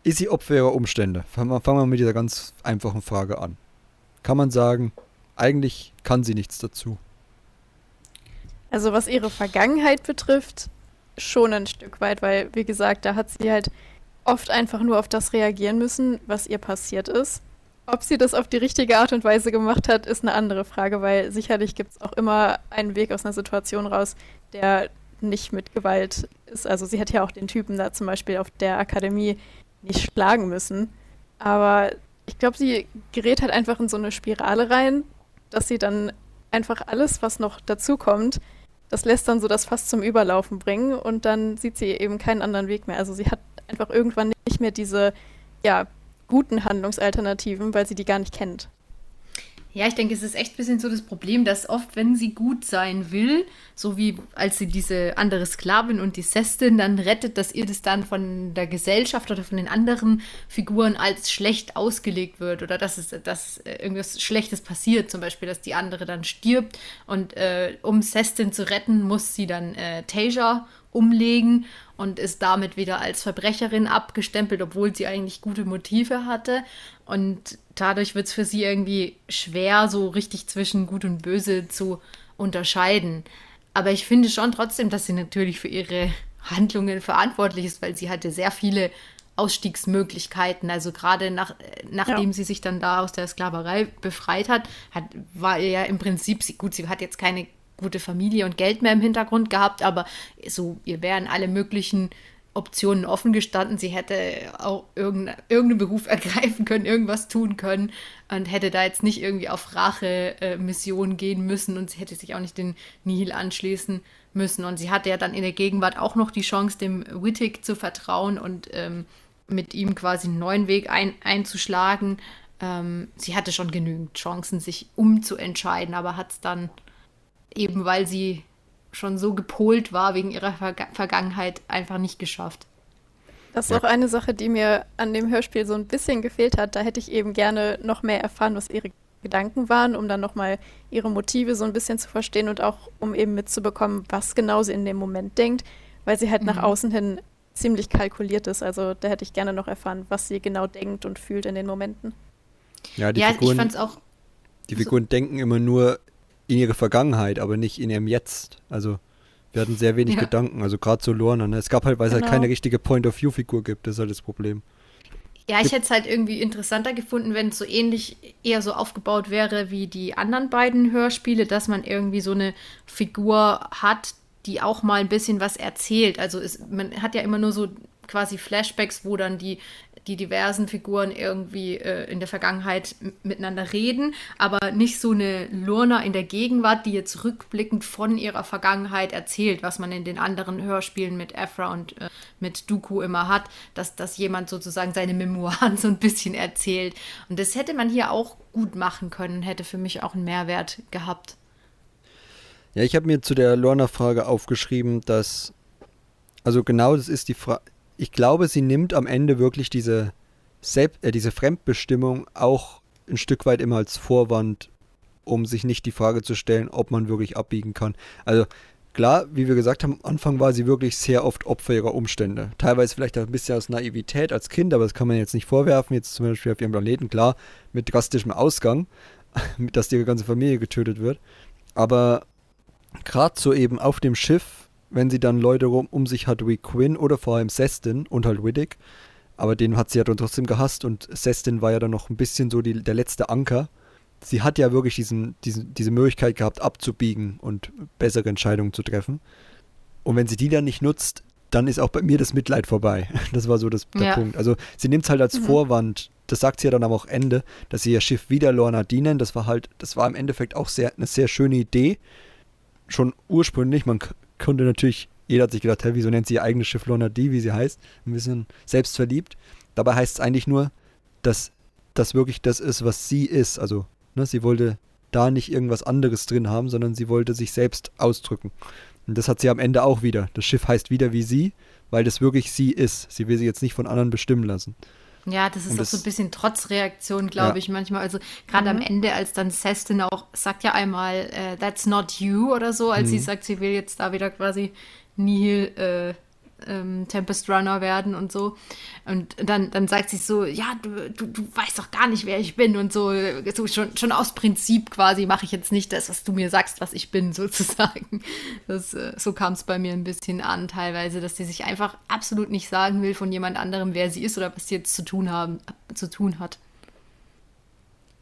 ist sie Opfer ihrer Umstände? Fangen wir, fangen wir mit dieser ganz einfachen Frage an. Kann man sagen, eigentlich kann sie nichts dazu? Also was ihre Vergangenheit betrifft, schon ein Stück weit, weil, wie gesagt, da hat sie halt oft einfach nur auf das reagieren müssen, was ihr passiert ist. Ob sie das auf die richtige Art und Weise gemacht hat, ist eine andere Frage, weil sicherlich gibt es auch immer einen Weg aus einer Situation raus, der nicht mit Gewalt ist. Also sie hätte ja auch den Typen da zum Beispiel auf der Akademie nicht schlagen müssen. Aber ich glaube, sie gerät halt einfach in so eine Spirale rein, dass sie dann einfach alles, was noch dazukommt, das lässt dann so das Fass zum Überlaufen bringen und dann sieht sie eben keinen anderen Weg mehr. Also sie hat einfach irgendwann nicht mehr diese, ja, guten Handlungsalternativen, weil sie die gar nicht kennt. Ja, ich denke, es ist echt ein bisschen so das Problem, dass oft, wenn sie gut sein will, so wie als sie diese andere Sklavin und die Sestin dann rettet, dass ihr das dann von der Gesellschaft oder von den anderen Figuren als schlecht ausgelegt wird oder dass, es, dass irgendwas Schlechtes passiert, zum Beispiel, dass die andere dann stirbt und äh, um Sestin zu retten, muss sie dann äh, Tasia umlegen und ist damit wieder als Verbrecherin abgestempelt, obwohl sie eigentlich gute Motive hatte. Und dadurch wird es für sie irgendwie schwer, so richtig zwischen Gut und Böse zu unterscheiden. Aber ich finde schon trotzdem, dass sie natürlich für ihre Handlungen verantwortlich ist, weil sie hatte sehr viele Ausstiegsmöglichkeiten. Also gerade nach, nachdem ja. sie sich dann da aus der Sklaverei befreit hat, hat war ja im Prinzip, sie, gut, sie hat jetzt keine gute Familie und Geld mehr im Hintergrund gehabt, aber so, ihr wären alle möglichen Optionen offen gestanden. Sie hätte auch irgendeinen irgendeinen Beruf ergreifen können, irgendwas tun können und hätte da jetzt nicht irgendwie auf Rache-Mission äh, gehen müssen und sie hätte sich auch nicht den Nihil anschließen müssen. Und sie hatte ja dann in der Gegenwart auch noch die Chance, dem Wittig zu vertrauen und ähm, mit ihm quasi einen neuen Weg ein, einzuschlagen. Ähm, sie hatte schon genügend Chancen, sich umzuentscheiden, aber hat es dann eben, weil sie schon so gepolt war wegen ihrer Ver Vergangenheit, einfach nicht geschafft. Das ist auch eine Sache, die mir an dem Hörspiel so ein bisschen gefehlt hat. Da hätte ich eben gerne noch mehr erfahren, was ihre Gedanken waren, um dann nochmal ihre Motive so ein bisschen zu verstehen und auch um eben mitzubekommen, was genau sie in dem Moment denkt, weil sie halt mhm. nach außen hin ziemlich kalkuliert ist. Also da hätte ich gerne noch erfahren, was sie genau denkt und fühlt in den Momenten. Ja, die ja, Figuren, ich fand's auch. Die Figuren so denken immer nur in ihre Vergangenheit, aber nicht in ihrem Jetzt. Also wir hatten sehr wenig ja. Gedanken, also gerade zu Lorna. Ne? Es gab halt, weil es halt genau. halt keine richtige Point-of-View-Figur gibt, das ist halt das Problem. Ja, ich hätte es halt irgendwie interessanter gefunden, wenn es so ähnlich eher so aufgebaut wäre wie die anderen beiden Hörspiele, dass man irgendwie so eine Figur hat, die auch mal ein bisschen was erzählt. Also es, man hat ja immer nur so quasi Flashbacks, wo dann die die diversen Figuren irgendwie äh, in der Vergangenheit miteinander reden, aber nicht so eine Lurna in der Gegenwart, die jetzt rückblickend von ihrer Vergangenheit erzählt, was man in den anderen Hörspielen mit Afra und äh, mit Dooku immer hat, dass, dass jemand sozusagen seine Memoiren so ein bisschen erzählt. Und das hätte man hier auch gut machen können, hätte für mich auch einen Mehrwert gehabt. Ja, ich habe mir zu der Lorna-Frage aufgeschrieben, dass, also genau das ist die Frage, ich glaube, sie nimmt am Ende wirklich diese, Selbst äh, diese Fremdbestimmung auch ein Stück weit immer als Vorwand, um sich nicht die Frage zu stellen, ob man wirklich abbiegen kann. Also klar, wie wir gesagt haben, am Anfang war sie wirklich sehr oft Opfer ihrer Umstände. Teilweise vielleicht auch ein bisschen aus Naivität als Kind, aber das kann man jetzt nicht vorwerfen. Jetzt zum Beispiel auf ihrem Planeten, klar, mit drastischem Ausgang, dass ihre ganze Familie getötet wird. Aber gerade so eben auf dem Schiff wenn sie dann Leute um, um sich hat wie Quinn oder vor allem Sestin und halt Riddick. Aber den hat sie ja dann trotzdem gehasst und Sestin war ja dann noch ein bisschen so die, der letzte Anker. Sie hat ja wirklich diesen, diesen, diese Möglichkeit gehabt, abzubiegen und bessere Entscheidungen zu treffen. Und wenn sie die dann nicht nutzt, dann ist auch bei mir das Mitleid vorbei. Das war so das, der ja. Punkt. Also sie nimmt es halt als mhm. Vorwand, das sagt sie ja dann aber auch Ende, dass sie ihr Schiff wieder Lorna dienen. Das war halt, das war im Endeffekt auch sehr, eine sehr schöne Idee. Schon ursprünglich, man konnte natürlich, jeder hat sich gedacht, hey, wieso nennt sie ihr eigenes Schiff Lorna D, wie sie heißt? Ein bisschen selbstverliebt. Dabei heißt es eigentlich nur, dass das wirklich das ist, was sie ist. Also, ne, sie wollte da nicht irgendwas anderes drin haben, sondern sie wollte sich selbst ausdrücken. Und das hat sie am Ende auch wieder. Das Schiff heißt wieder wie sie, weil das wirklich sie ist. Sie will sich jetzt nicht von anderen bestimmen lassen. Ja, das ist und auch so ein bisschen Trotzreaktion, glaube ja. ich, manchmal. Also gerade mhm. am Ende, als dann Sestin auch sagt ja einmal, uh, that's not you oder so, als mhm. sie sagt, sie will jetzt da wieder quasi Nihil äh, ähm, Tempest Runner werden und so. Und dann, dann sagt sie so, ja, du, du, du weißt doch gar nicht, wer ich bin und so. so schon, schon aus Prinzip quasi mache ich jetzt nicht das, was du mir sagst, was ich bin, sozusagen. Das, äh, so kam es bei mir ein bisschen an, teilweise, dass sie sich einfach absolut nicht sagen will von jemand anderem, wer sie ist oder was sie jetzt zu tun haben, zu tun hat.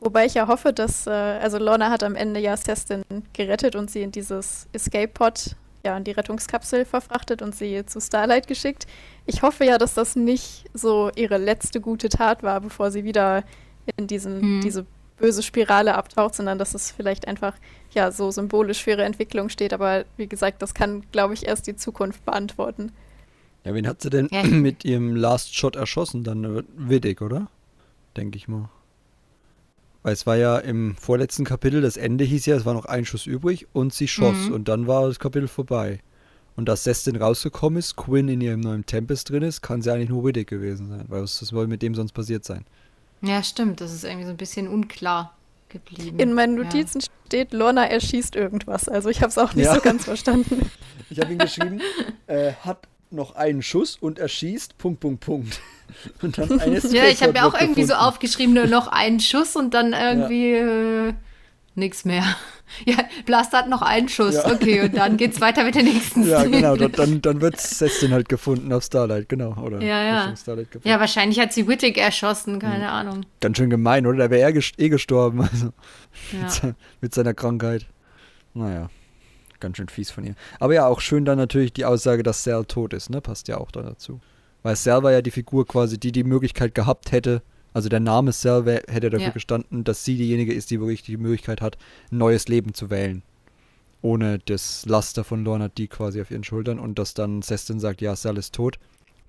Wobei ich ja hoffe, dass, äh, also Lorna hat am Ende ja Sestin gerettet und sie in dieses Escape-Pod, ja, in die Rettungskapsel verfrachtet und sie zu Starlight geschickt. Ich hoffe ja, dass das nicht so ihre letzte gute Tat war, bevor sie wieder in diesen, mhm. diese böse Spirale abtaucht, sondern dass es vielleicht einfach, ja, so symbolisch für ihre Entwicklung steht. Aber wie gesagt, das kann, glaube ich, erst die Zukunft beantworten. Ja, wen hat sie denn ja. mit ihrem Last Shot erschossen? Dann Widdig, oder? Denke ich mal. Weil es war ja im vorletzten Kapitel, das Ende hieß ja, es war noch ein Schuss übrig und sie schoss mhm. und dann war das Kapitel vorbei. Und dass Destin rausgekommen ist, Quinn in ihrem neuen Tempest drin ist, kann sie eigentlich nur Riddick gewesen sein. Weil was soll mit dem sonst passiert sein? Ja, stimmt. Das ist irgendwie so ein bisschen unklar geblieben. In meinen Notizen ja. steht, Lorna erschießt irgendwas. Also ich habe es auch nicht ja. so ganz verstanden. Ich habe ihn geschrieben, äh, hat noch einen Schuss und erschießt, Punkt, Punkt, Punkt. Und dann eines Ja, ich habe mir auch irgendwie gefunden. so aufgeschrieben, nur noch einen Schuss und dann irgendwie ja. äh, nichts mehr. Ja, Blaster hat noch einen Schuss, ja. okay, und dann geht's weiter mit der nächsten Ja, genau, dann, dann wird Sestin halt gefunden auf Starlight, genau, oder? Ja, ja. Ja, wahrscheinlich hat sie Wittig erschossen, keine mhm. Ahnung. Ganz schön gemein, oder? Da wäre er eh gestorben, also ja. mit seiner Krankheit. Naja ganz schön fies von ihr. Aber ja, auch schön dann natürlich die Aussage, dass Sal tot ist, ne? Passt ja auch dann dazu. Weil Sal war ja die Figur quasi, die die Möglichkeit gehabt hätte, also der Name Sal hätte dafür ja. gestanden, dass sie diejenige ist, die wirklich die Möglichkeit hat, ein neues Leben zu wählen. Ohne das Laster von Lorna D quasi auf ihren Schultern und dass dann Sestin sagt, ja, Sal ist tot.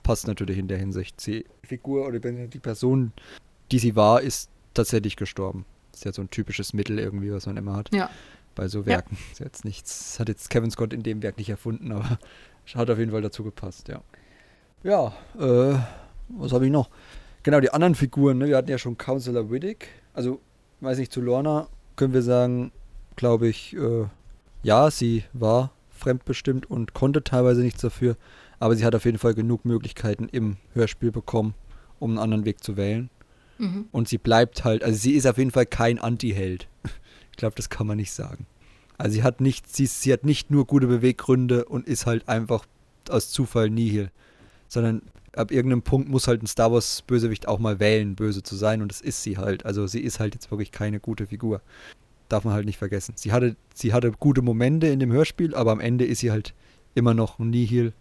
Passt natürlich in der Hinsicht. Die Figur oder die Person, die sie war, ist tatsächlich gestorben. ist ja so ein typisches Mittel irgendwie, was man immer hat. Ja bei so Werken. Ja. Ist jetzt nichts, hat jetzt Kevin Scott in dem Werk nicht erfunden, aber hat auf jeden Fall dazu gepasst, ja. Ja, äh, was habe ich noch? Genau, die anderen Figuren, ne? wir hatten ja schon Counselor Widdick. Also, weiß nicht, zu Lorna können wir sagen, glaube ich, äh, ja, sie war fremdbestimmt und konnte teilweise nichts dafür, aber sie hat auf jeden Fall genug Möglichkeiten im Hörspiel bekommen, um einen anderen Weg zu wählen. Mhm. Und sie bleibt halt, also sie ist auf jeden Fall kein Anti-Held. Ich glaube, das kann man nicht sagen. Also sie hat nicht, sie, sie hat nicht nur gute Beweggründe und ist halt einfach aus Zufall nihil. Sondern ab irgendeinem Punkt muss halt ein Star Wars Bösewicht auch mal wählen, böse zu sein und das ist sie halt. Also sie ist halt jetzt wirklich keine gute Figur. Darf man halt nicht vergessen. Sie hatte, sie hatte gute Momente in dem Hörspiel, aber am Ende ist sie halt immer noch ein Nihil,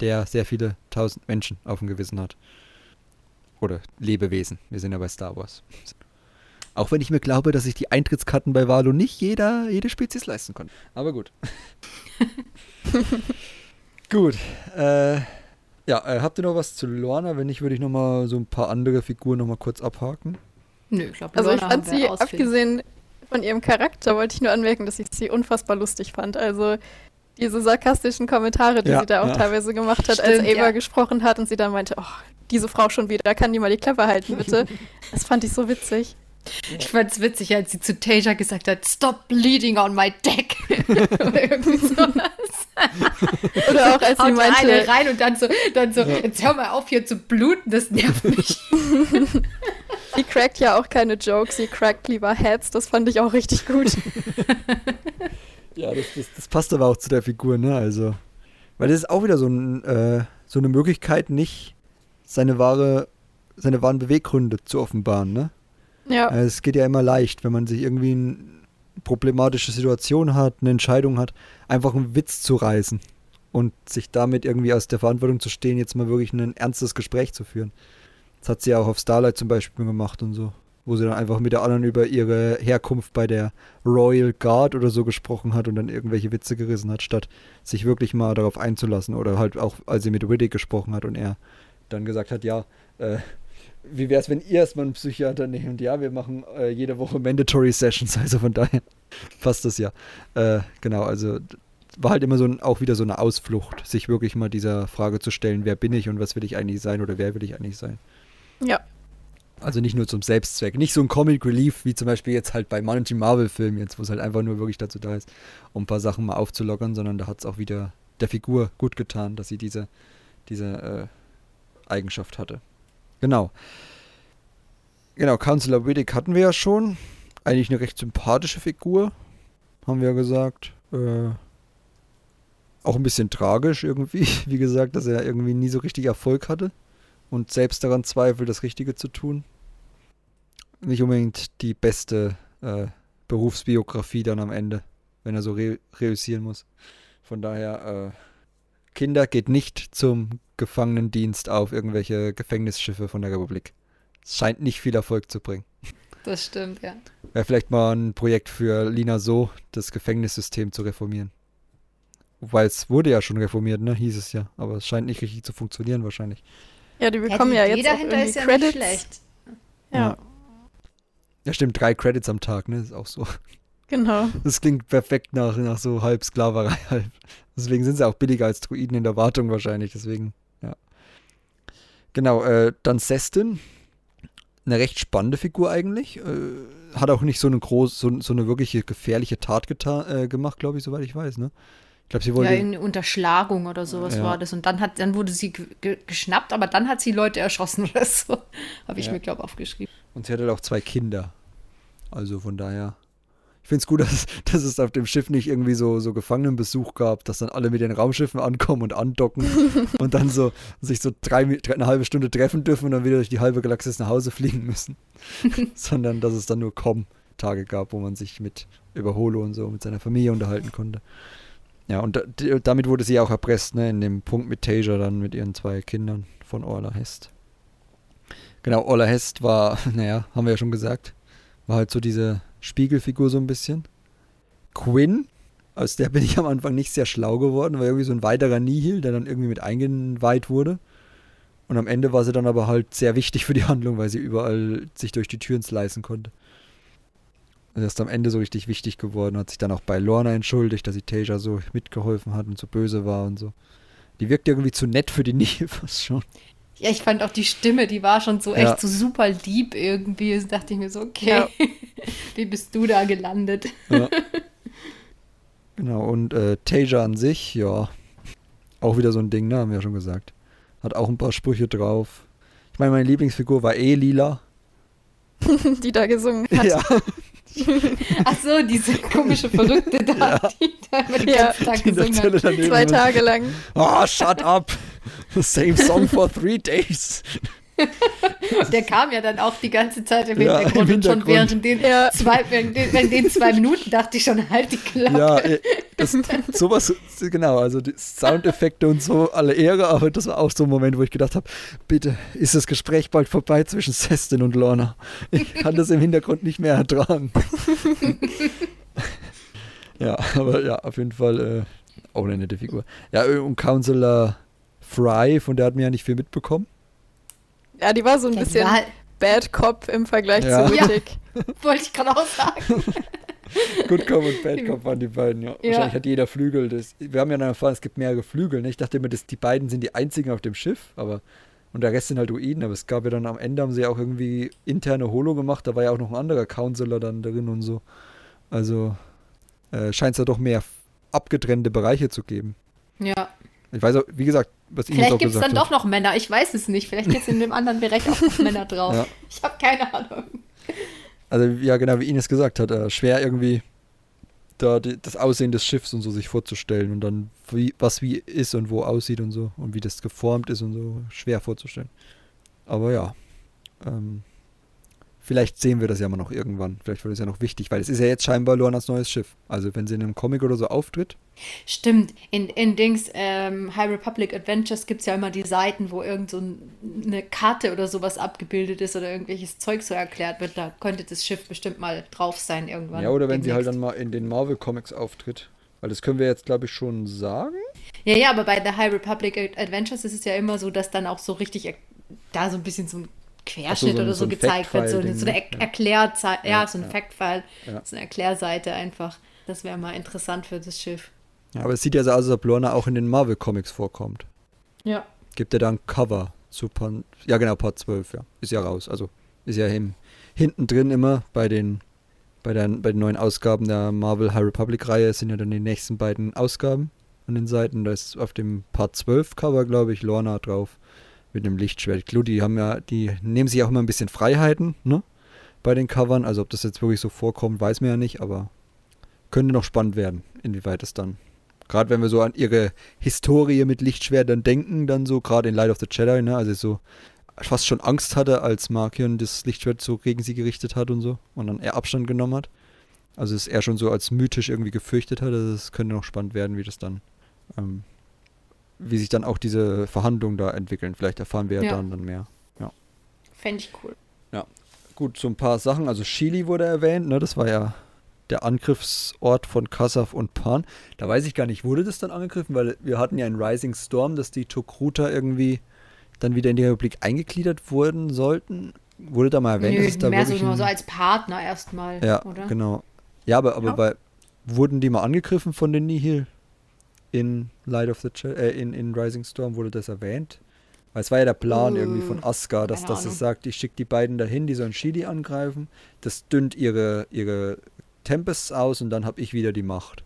der sehr viele tausend Menschen auf dem Gewissen hat. Oder Lebewesen. Wir sind ja bei Star Wars. Auch wenn ich mir glaube, dass sich die Eintrittskarten bei Valo nicht jeder, jede Spezies leisten konnte. Aber gut. gut. Äh, ja, äh, habt ihr noch was zu Lorna? Wenn nicht, würde ich noch mal so ein paar andere Figuren noch mal kurz abhaken. Nö, ich glaube, Also ich fand sie, abgesehen von ihrem Charakter, wollte ich nur anmerken, dass ich sie unfassbar lustig fand. Also diese sarkastischen Kommentare, die ja, sie da auch ja. teilweise gemacht hat, Stimmt, als Ava ja. gesprochen hat und sie dann meinte, oh, diese Frau schon wieder, kann die mal die Klappe halten, bitte. das fand ich so witzig. Ich fand es witzig, als sie zu Tasia gesagt hat, stop bleeding on my deck. Oder irgendwie sowas. Oder auch als sie meinte... eine rein und dann so, dann so ja. jetzt hör mal auf hier zu bluten, das nervt mich. sie crackt ja auch keine Jokes, sie crackt lieber Heads, das fand ich auch richtig gut. ja, das, das, das, passt aber auch zu der Figur, ne, also... Weil das ist auch wieder so, ein, äh, so eine Möglichkeit, nicht seine wahre, seine wahren Beweggründe zu offenbaren, ne? Ja. Äh, es geht ja immer leicht, wenn man sich irgendwie eine problematische Situation hat, eine Entscheidung hat, einfach einen Witz zu reißen und sich damit irgendwie aus der Verantwortung zu stehen, jetzt mal wirklich ein ernstes Gespräch zu führen. Das hat sie ja auch auf Starlight zum Beispiel gemacht und so, wo sie dann einfach mit der anderen über ihre Herkunft bei der Royal Guard oder so gesprochen hat und dann irgendwelche Witze gerissen hat, statt sich wirklich mal darauf einzulassen oder halt auch, als sie mit Riddick gesprochen hat und er dann gesagt hat, ja, äh, wie wäre es, wenn ihr erstmal einen Psychiater nehmt? Ja, wir machen äh, jede Woche Mandatory Sessions, also von daher passt das ja. Äh, genau, also war halt immer so ein, auch wieder so eine Ausflucht, sich wirklich mal dieser Frage zu stellen, wer bin ich und was will ich eigentlich sein oder wer will ich eigentlich sein. Ja. Also nicht nur zum Selbstzweck, nicht so ein Comic Relief wie zum Beispiel jetzt halt bei manchen Marvel-Filmen jetzt, wo es halt einfach nur wirklich dazu da ist, um ein paar Sachen mal aufzulockern, sondern da hat es auch wieder der Figur gut getan, dass sie diese diese äh, Eigenschaft hatte. Genau. Genau, Counselor Riddick hatten wir ja schon. Eigentlich eine recht sympathische Figur, haben wir ja gesagt. Äh, auch ein bisschen tragisch irgendwie, wie gesagt, dass er irgendwie nie so richtig Erfolg hatte und selbst daran zweifelt, das Richtige zu tun. Nicht unbedingt die beste äh, Berufsbiografie dann am Ende, wenn er so re reüssieren muss. Von daher, äh, Kinder geht nicht zum Gefangenendienst auf irgendwelche Gefängnisschiffe von der Republik. Es scheint nicht viel Erfolg zu bringen. Das stimmt, ja. Wäre vielleicht mal ein Projekt für Lina So, das Gefängnissystem zu reformieren. Wobei es wurde ja schon reformiert, ne? Hieß es ja. Aber es scheint nicht richtig zu funktionieren wahrscheinlich. Ja, die bekommen ja, die ja jetzt auch dahinter ist ja Credits. nicht schlecht. Ja, Ja. Ja, stimmt, drei Credits am Tag, ne? Ist auch so. genau. Das klingt perfekt nach, nach so halb Sklaverei, halb. Deswegen sind sie auch billiger als Druiden in der Wartung wahrscheinlich, deswegen, ja. Genau, äh, dann Sestin. Eine recht spannende Figur eigentlich. Äh, hat auch nicht so eine groß, so, so eine wirkliche gefährliche Tat geta äh, gemacht, glaube ich, soweit ich weiß, ne? Ich glaube, sie Ja, wollte. in Unterschlagung oder sowas Ja. war das. Und dann hat, dann wurde sie ge ge geschnappt, aber dann hat sie Leute erschossen oder so. Habe ich Ja. mir, glaube ich, aufgeschrieben. Und sie hatte halt auch zwei Kinder. Also von daher. Ich finde es gut, dass, dass es auf dem Schiff nicht irgendwie so, so Gefangenenbesuch gab, dass dann alle mit den Raumschiffen ankommen und andocken und dann so sich so drei, eine halbe Stunde treffen dürfen und dann wieder durch die halbe Galaxis nach Hause fliegen müssen. Sondern dass es dann nur Com-Tage gab, wo man sich mit Überholo und so mit seiner Familie unterhalten konnte. Ja, und da, damit wurde sie auch erpresst, ne, in dem Punkt mit Tasia dann mit ihren zwei Kindern von Orla Hest. Genau, Orla Hest war, naja, haben wir ja schon gesagt, war halt so diese Spiegelfigur so ein bisschen. Quinn, aus der bin ich am Anfang nicht sehr schlau geworden, war irgendwie so ein weiterer Nihil, der dann irgendwie mit eingeweiht wurde. Und am Ende war sie dann aber halt sehr wichtig für die Handlung, weil sie überall sich durch die Türen slicen konnte. Also ist am Ende so richtig wichtig geworden, hat sich dann auch bei Lorna entschuldigt, dass sie Tasia so mitgeholfen hat und so böse war und so. Die wirkt irgendwie zu nett für die Nihil fast schon. Ja, ich fand auch die Stimme, die war schon so Ja. echt so super lieb irgendwie. Da dachte ich mir so, okay, Ja. wie bist du da gelandet? Ja. genau, und äh, Tasia an sich, ja, auch wieder so ein Ding, ne, haben wir ja schon gesagt. Hat auch ein paar Sprüche drauf. Ich meine, meine Lieblingsfigur war eh lila. die da gesungen hat. Ja, Ach so, diese komische Verrückte da, die da immer den Ja. ganzen Tag gesungen hat. Zwei. Tage lang. Oh, shut up! The same song for three days. Der kam ja dann auch die ganze Zeit im Ja, im Hintergrund und schon Hintergrund. während den, Ja. zwei, während den, während den zwei Minuten dachte ich schon, halt die Klappe. Ja, äh, das, sowas, genau, also die Soundeffekte und so, alle Ehre, aber das war auch so ein Moment, wo ich gedacht habe, bitte, ist das Gespräch bald vorbei zwischen Sestin und Lorna? Ich kann das im Hintergrund nicht mehr ertragen. ja, aber ja, auf jeden Fall äh, auch eine nette Figur. Ja, und Counselor Fry, von der hat man ja nicht viel mitbekommen. Ja, die war so ein Ja, die bisschen war halt- Bad Cop im Vergleich Ja. zu Ja. Riddick. Wollte ich gerade auch sagen. Good Cop und Bad Cop waren die beiden, ja. Ja. Wahrscheinlich hat jeder Flügel. Das, wir haben ja dann erfahren, es gibt mehrere Flügel. Ne? Ich dachte immer, dass die beiden sind die einzigen auf dem Schiff, aber und der Rest sind halt Druiden, aber es gab ja dann am Ende haben sie ja auch irgendwie interne Holo gemacht, da war ja auch noch ein anderer Counselor dann drin und so. Also äh, scheint es ja doch mehr abgetrennte Bereiche zu geben. Ja. Ich weiß auch, wie gesagt, was Ines Vielleicht gibt es dann hat. doch noch Männer. Ich weiß es nicht. Vielleicht gibt es in dem anderen Bereich auch noch Männer drauf. Ja. Ich habe keine Ahnung. Also ja, genau wie Ines gesagt hat, äh, schwer irgendwie da die, das Aussehen des Schiffs und so sich vorzustellen und dann wie, was wie ist und wo aussieht und so und wie das geformt ist und so schwer vorzustellen. Aber ja, ähm, vielleicht sehen wir das ja mal noch irgendwann. Vielleicht wird es ja noch wichtig, weil es ist ja jetzt scheinbar Lornas neues Schiff. Also wenn sie in einem Comic oder so auftritt, Stimmt. In, in Dings ähm, High Republic Adventures gibt es ja immer die Seiten, wo irgend so ein, eine Karte oder sowas abgebildet ist oder irgendwelches Zeug so erklärt wird. Da könnte das Schiff bestimmt mal drauf sein irgendwann. ja, oder wenn sie halt demnächst. dann mal in den Marvel Comics auftritt. Weil das können wir jetzt, glaube ich, schon sagen. Ja, ja, aber bei The High Republic Adventures ist es ja immer so, dass dann auch so richtig er- da so ein bisschen so ein Querschnitt so ein- oder so so, gezeigt wird. So, eine- so Fact-File-Ding, er ne? Erklärzeit, ja, Ja, so ein ja. Fact-File, Ja. so eine Erklärseite einfach. Das wäre mal interessant für das Schiff. Ja, aber es sieht ja so aus, als ob Lorna auch in den Marvel Comics vorkommt. Ja. gibt er dann Cover zu Pan Ja, genau, Part 12, ja. Ist ja raus. Also ist ja im, hinten drin immer bei den, bei, den, bei den neuen Ausgaben der Marvel High Republic Reihe sind ja dann die nächsten beiden Ausgaben. an den Seiten. Da ist auf dem Part 12 Cover, glaube ich, Lorna drauf mit einem Lichtschwert. Klar, die haben ja, die nehmen sich auch immer ein bisschen Freiheiten, ne? Bei den Covern. Also ob das jetzt wirklich so vorkommt, weiß man ja nicht, aber könnte noch spannend werden, inwieweit es dann. Gerade wenn wir so an ihre Historie mit Lichtschwertern denken, dann so, gerade in Light of the Jedi, ne? Also so fast schon Angst hatte, als Markion das Lichtschwert so gegen sie gerichtet hat und so und dann er Abstand genommen hat. Also es er schon so als mythisch irgendwie gefürchtet hat. Also es könnte noch spannend werden, wie das dann, ähm, wie sich dann auch diese Verhandlungen da entwickeln. Vielleicht erfahren wir ja, ja dann, dann mehr. Ja. Fände ich cool. Ja. Gut, so ein paar Sachen. Also Chili wurde erwähnt, ne? Das war ja der Angriffsort von Kassav und Pan. Da weiß ich gar nicht, wurde das dann angegriffen? Weil wir hatten ja in Rising Storm, dass die Tokruta irgendwie dann wieder in die Republik eingegliedert wurden sollten. Wurde da mal erwähnt, Nö, dass da mehr so, ein- so als Partner erstmal, ja, oder? genau. Ja, aber, aber Ja. Bei, wurden die mal angegriffen von den Nihil in Light of the Ch äh, in, in Rising Storm? Wurde das erwähnt? Weil es war ja der Plan Uh, irgendwie von Asuka, dass, dass es sagt, ich schicke die beiden dahin, die sollen Shidi angreifen. Das dünnt ihre, ihre Tempests aus und dann habe ich wieder die Macht.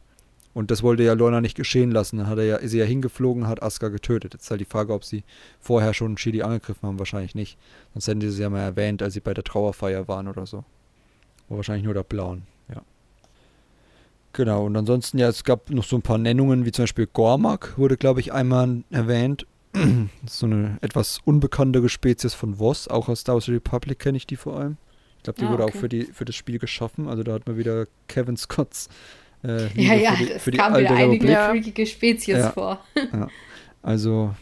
Und das wollte ja Lorna nicht geschehen lassen. Dann hat er ja, ist sie ja hingeflogen, hat Asuka getötet. Jetzt ist halt die Frage, ob sie vorher schon Shidi angegriffen haben. Wahrscheinlich nicht. Sonst hätten sie es ja mal erwähnt, als sie bei der Trauerfeier waren oder so. War wahrscheinlich nur der Plan. Genau, und ansonsten, ja, es gab noch so ein paar Nennungen, wie zum Beispiel Gormak wurde, glaube ich, einmal erwähnt. Das ist so eine etwas unbekanntere Spezies von Voss, auch aus Star Wars Republic kenne ich die vor allem. Ich glaube, die Ah, wurde okay. auch für, die, für das Spiel geschaffen. Also da hat man wieder Kevin Scotts äh, Ja, ja, für die, es für die kam alte wieder einige Republik. Ja. freakige Spezies Ja. vor. Also,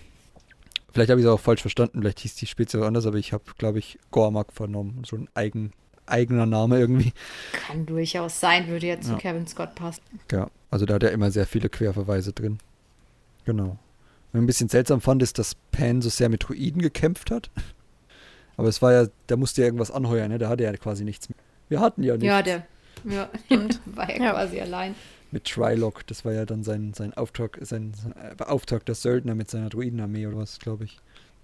vielleicht habe ich es auch falsch verstanden, vielleicht hieß die Spezies auch anders, aber ich habe, glaube ich, Gormak vernommen. So ein eigen, eigener Name irgendwie. Kann durchaus sein, würde jetzt zu Ja. Kevin Scott passen. Ja, also da hat er immer sehr viele Querverweise drin. Genau. Was ich ein bisschen seltsam fand, ist, dass Pan so sehr mit Druiden gekämpft hat. Aber es war ja, der musste ja irgendwas anheuern, ne? Der hatte ja quasi nichts mehr. Wir hatten ja nichts. Ja, der ja, war ja, Ja. quasi allein. Mit Trilog, das war ja dann sein, sein Auftrag, sein, sein äh, beauftragter Söldner mit seiner Druidenarmee oder was, glaube ich.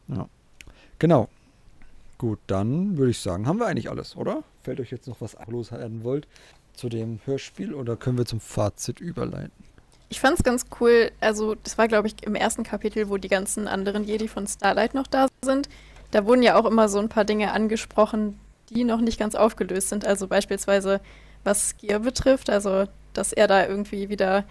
Ja. Genau. Gut, dann würde ich sagen, haben wir eigentlich alles, oder? Fällt euch jetzt noch was loswerden wollt zu dem Hörspiel oder können wir zum Fazit überleiten? Ich fand es ganz cool, also das war, glaube ich, im ersten Kapitel, wo die ganzen anderen Jedi von Starlight noch da sind. Da wurden ja auch immer so ein paar Dinge angesprochen, die noch nicht ganz aufgelöst sind. Also beispielsweise, was Gier betrifft, also dass er da irgendwie wieder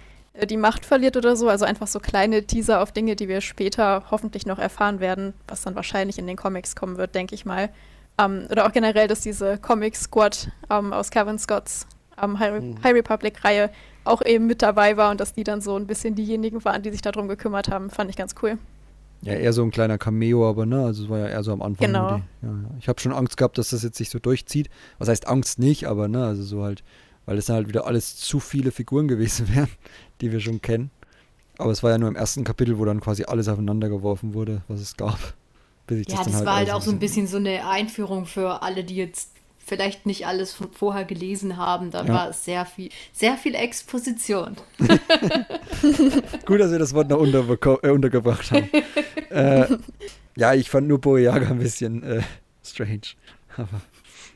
die Macht verliert oder so. Also einfach so kleine Teaser auf Dinge, die wir später hoffentlich noch erfahren werden, was dann wahrscheinlich in den Comics kommen wird, denke ich mal. Ähm, oder auch generell, dass diese Comic-Squad ähm, aus Kevin Scotts ähm, High, Mhm. High Republic-Reihe auch eben mit dabei war und dass die dann so ein bisschen diejenigen waren, die sich darum gekümmert haben, fand ich ganz cool. Ja, eher so ein kleiner Cameo, aber ne, also es war ja eher so am Anfang. Genau. Die, ja, ja. Ich habe schon Angst gehabt, dass das jetzt sich so durchzieht. Was heißt Angst nicht, aber ne, also so halt, weil es dann halt wieder alles zu viele Figuren gewesen wären, die wir schon kennen. Aber es war ja nur im ersten Kapitel, wo dann quasi alles aufeinander geworfen wurde, was es gab. Ja, dann das war halt auch so ein bisschen so eine Einführung für alle, die jetzt vielleicht nicht alles von vorher gelesen haben. Da Ja. war es sehr viel, sehr viel Exposition. Gut, dass wir das Wort noch äh, untergebracht haben. äh, ja, ich fand nur Boyaga ein bisschen äh, strange. Aber.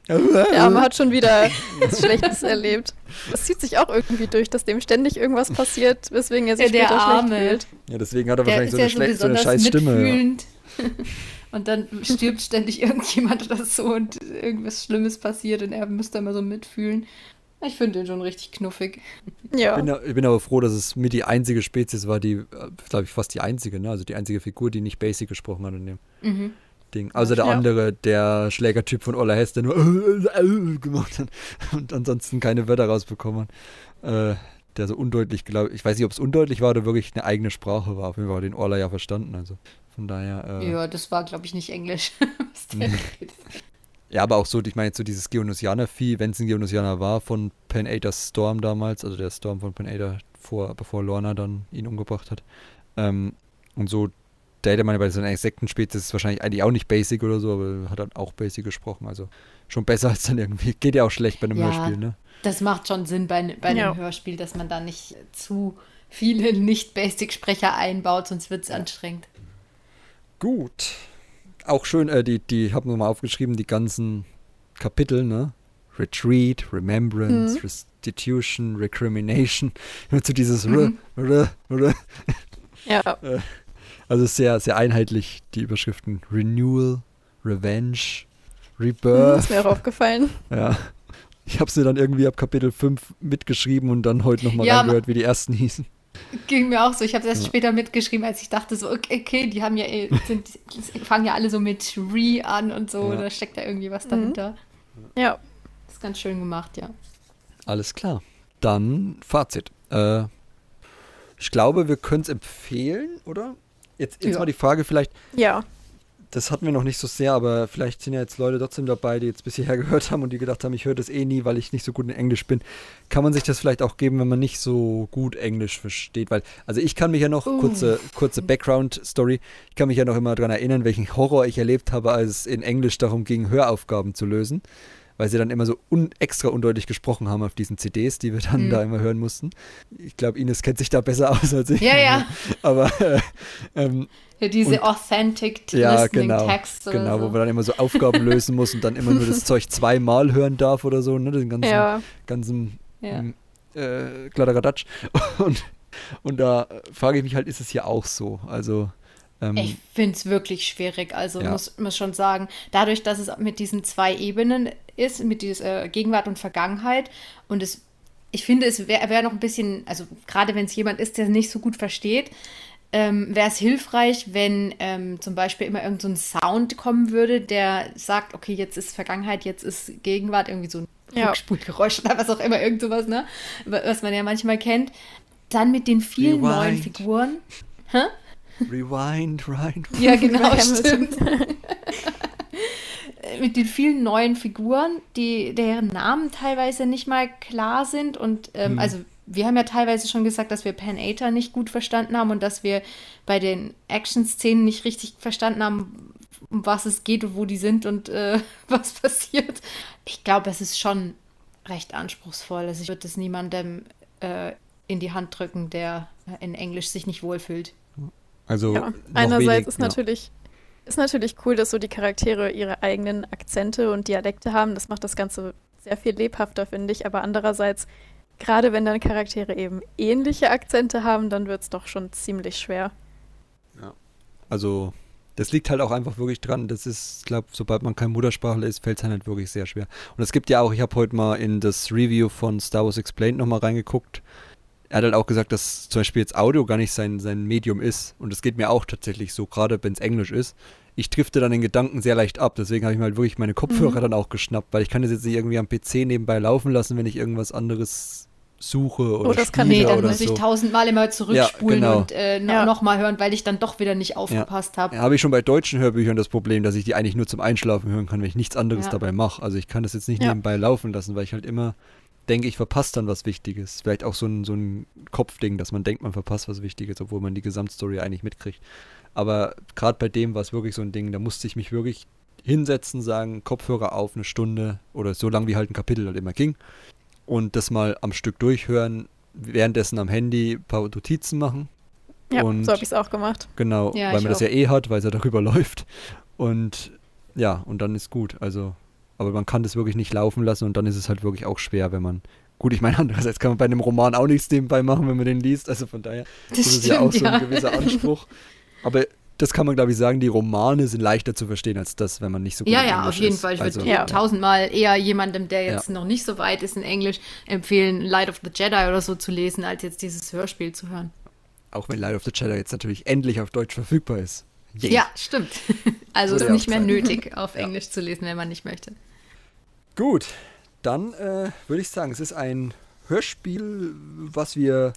Der Arme hat schon wieder was Schlechtes erlebt. Das zieht sich auch irgendwie durch, dass dem ständig irgendwas passiert, weswegen er sich Ja, der später Arme. schlecht fühlt. Ja, deswegen hat er Der wahrscheinlich so eine, so schle- so eine scheiß Stimme. Ja. Und dann stirbt ständig irgendjemand oder so und irgendwas Schlimmes passiert und er müsste immer so mitfühlen. Ich finde den schon richtig knuffig. Ja. Ich bin, ich bin aber froh, dass es mit die einzige Spezies war, die, glaube ich, fast die einzige, ne? Also die einzige Figur, die nicht Basic gesprochen hat in dem Mhm. Ding. Also der Ja. andere, der Schlägertyp von Ola Hess, der nur äh, gemacht hat und ansonsten keine Wörter rausbekommen hat. Äh, der so undeutlich, glaube ich, weiß nicht, ob es undeutlich war oder wirklich eine eigene Sprache war. Auf jeden Fall hat den Orla ja verstanden. Also von daher. Äh, Ja, das war, glaube ich, nicht Englisch. Ja, aber auch so, ich meine jetzt so dieses Geonusianer-Vieh, wenn es ein Geonusianer war von Pen Aether's Storm damals, also der Storm von Pen Aether, vor, bevor Lorna dann ihn umgebracht hat. Ähm, und so, der hätte man ja bei so einer Insektenspezies ist wahrscheinlich eigentlich auch nicht Basic oder so, aber hat dann auch Basic gesprochen. Also schon besser als dann irgendwie. Geht ja auch schlecht bei einem Ja. Hörspiel, ne? Das macht schon Sinn bei, bei Ja. einem Hörspiel, dass man da nicht zu viele Nicht-Basic-Sprecher einbaut, sonst wird es anstrengend. Gut. Auch schön, äh, die, die, ich habe nochmal aufgeschrieben, die ganzen Kapitel, ne? Retreat, Remembrance, Mhm. Restitution, Recrimination. Immer zu dieses Mhm. R, R, R. Ja, Also sehr, sehr einheitlich die Überschriften. Renewal, Revenge, Rebirth. ist mir auch aufgefallen. Ja. Ich habe sie dann irgendwie ab Kapitel 5 mitgeschrieben und dann heute nochmal Ja, reingehört, wie die ersten hießen. Ging mir auch so. Ich habe es erst Ja. später mitgeschrieben, als ich dachte so, okay, okay die haben ja, eh- sind, fangen ja alle so mit Re an und so. Ja. Da steckt da irgendwie was Mhm. dahinter. Ja, Das ist ganz schön gemacht, ja. Alles klar. Dann Fazit. Äh, ich glaube, wir können es empfehlen, oder? Jetzt, jetzt Ja. mal die Frage vielleicht, ja. das hatten wir noch nicht so sehr, aber vielleicht sind ja jetzt Leute trotzdem dabei, die jetzt bis hierher gehört haben und die gedacht haben, ich höre das eh nie, weil ich nicht so gut in Englisch bin. Kann man sich das vielleicht auch geben, wenn man nicht so gut Englisch versteht? Weil, also ich kann mich ja noch, Uh. kurze, kurze Background-Story, ich kann mich ja noch immer daran erinnern, welchen Horror ich erlebt habe, als es in Englisch darum ging, Höraufgaben zu lösen. Weil sie dann immer so un extra undeutlich gesprochen haben auf diesen CDs, die wir dann Mhm. da immer hören mussten. Ich glaube, Ines kennt sich da besser aus als ich. Ja, ja. Aber äh, ähm, ja diese Und- Authentic ja, Listening genau. Text oder Genau, so. wo man dann immer so Aufgaben lösen muss und dann immer nur das Zeug zweimal hören darf oder so, ne? Den ganzen, Ja, ganzen Ja. ähm, äh, Kladderadatsch. Und, und da frage ich mich halt, ist es hier auch so? Also, ähm, Ich finde es wirklich schwierig, also Ja. muss, muss schon sagen, dadurch, dass es mit diesen zwei Ebenen ist, mit dieser äh, Gegenwart und Vergangenheit und es, ich finde, es wäre wär noch ein bisschen, also gerade wenn es jemand ist, der es nicht so gut versteht, ähm, wäre es hilfreich, wenn ähm, zum Beispiel immer irgend so ein Sound kommen würde, der sagt, okay, jetzt ist Vergangenheit, jetzt ist Gegenwart, irgendwie so ein Ja. Rückspulgeräusch oder was auch immer, irgend sowas, ne? Was man ja manchmal kennt. Dann mit den vielen neuen Rewind. Figuren. Rewind, rewind. Ja, genau, stimmt. Mit den vielen neuen Figuren, die deren Namen teilweise nicht mal klar sind. Und ähm, also wir haben ja teilweise schon gesagt, dass wir Pan Ater nicht gut verstanden haben und dass wir bei den Action-Szenen nicht richtig verstanden haben, um was es geht und wo die sind und äh, was passiert. Ich glaube, es ist schon recht anspruchsvoll. Also ich würde es niemandem äh, in die Hand drücken, der äh, in Englisch sich nicht wohlfühlt. Also, ja. Einerseits wenig, ist ja. natürlich, ist natürlich cool, dass so die Charaktere ihre eigenen Akzente und Dialekte haben. Das macht das Ganze sehr viel lebhafter, finde ich. Aber andererseits, gerade wenn dann Charaktere eben ähnliche Akzente haben, dann wird es doch schon ziemlich schwer. Also, das liegt halt auch einfach wirklich dran. Das ist, ich glaube, sobald man kein Muttersprachler ist, fällt es halt wirklich sehr schwer. Und es gibt ja auch, ich habe heute mal in das Review von Star Wars Explained nochmal reingeguckt. Er hat halt auch gesagt, dass zum Beispiel jetzt Audio gar nicht sein, sein Medium ist. Und das geht mir auch tatsächlich so, gerade wenn es Englisch ist. Ich drifte dann den Gedanken sehr leicht ab. Deswegen habe ich mir halt wirklich meine Kopfhörer Mhm. dann auch geschnappt, weil ich kann das jetzt nicht irgendwie am PC nebenbei laufen lassen, wenn ich irgendwas anderes suche oder Oh, das kann Nee, dann muss so. ich tausendmal immer zurückspulen genau. und äh, Ja. nochmal hören, weil ich dann doch wieder nicht aufgepasst habe. Ja, habe ich schon bei deutschen Hörbüchern das Problem, dass ich die eigentlich nur zum Einschlafen hören kann, wenn ich nichts anderes Ja. dabei mache. Also ich kann das jetzt nicht Ja. nebenbei laufen lassen, weil ich halt immer denke, ich verpasse dann was Wichtiges. Vielleicht auch so ein, so ein Kopfding, dass man denkt, man verpasst was Wichtiges, obwohl man die Gesamtstory eigentlich mitkriegt. Aber gerade bei dem war es wirklich so ein Ding, da musste ich mich wirklich hinsetzen, sagen, Kopfhörer auf eine Stunde oder so lang wie halt ein Kapitel halt immer ging und das mal am Stück durchhören, währenddessen am Handy ein paar Notizen machen Ja, Und- so habe ich es auch gemacht. Genau, Ja, weil man das auch. ja eh hat, weil es ja darüber läuft. Und ja, und dann ist gut. Also, aber man kann das wirklich nicht laufen lassen und dann ist es halt wirklich auch schwer, wenn man. Gut, ich meine, andererseits kann man bei einem Roman auch nichts nebenbei machen, wenn man den liest. Also von daher Das ist es ja auch stimmt, so ein ja. gewisser Anspruch. Aber das kann man, glaube ich, sagen, die Romane sind leichter zu verstehen als das, wenn man nicht so gut Ja, in ja, Englisch auf jeden ist. Fall. Ich würde also, Ja. tausendmal eher jemandem, der jetzt Ja. noch nicht so weit ist in Englisch, empfehlen, Light of the Jedi oder so zu lesen, als jetzt dieses Hörspiel zu hören. Auch wenn Light of the Jedi jetzt natürlich endlich auf Deutsch verfügbar ist. Yay. Ja, stimmt. Also ist nicht mehr sein. nötig, auf Englisch zu lesen, wenn man nicht möchte. Gut, dann äh, würde ich sagen, es ist ein Hörspiel, was wir,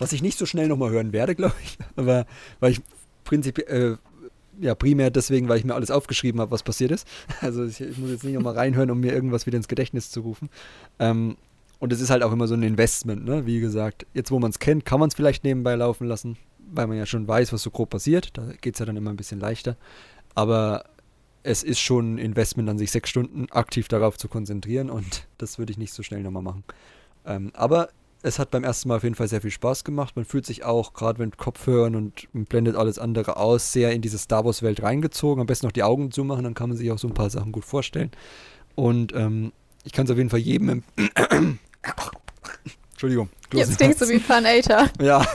was ich nicht so schnell nochmal hören werde, glaube ich. Aber weil ich prinzipiell, äh, ja, primär deswegen, weil ich mir alles aufgeschrieben habe, was passiert ist. Also ich, ich muss jetzt nicht nochmal reinhören, um mir irgendwas wieder ins Gedächtnis zu rufen. Ähm, und es ist halt auch immer so ein Investment, ne? Wie gesagt, jetzt wo man es kennt, kann man es vielleicht nebenbei laufen lassen, weil man ja schon weiß, was so grob passiert. Da geht es ja dann immer ein bisschen leichter. Aber es ist schon ein Investment an sich, sechs Stunden aktiv darauf zu konzentrieren und das würde ich nicht so schnell nochmal machen. Ähm, aber es hat beim ersten Mal auf jeden Fall sehr viel Spaß gemacht. Man fühlt sich auch, gerade mit Kopfhörern und blendet alles andere aus, sehr in diese Star Wars-Welt reingezogen. Am besten noch die Augen zumachen, dann kann man sich auch so ein paar Sachen gut vorstellen. Und ähm, ich kann es auf jeden Fall jedem. Entschuldigung. Jetzt klingt so wie Fanator. Ja.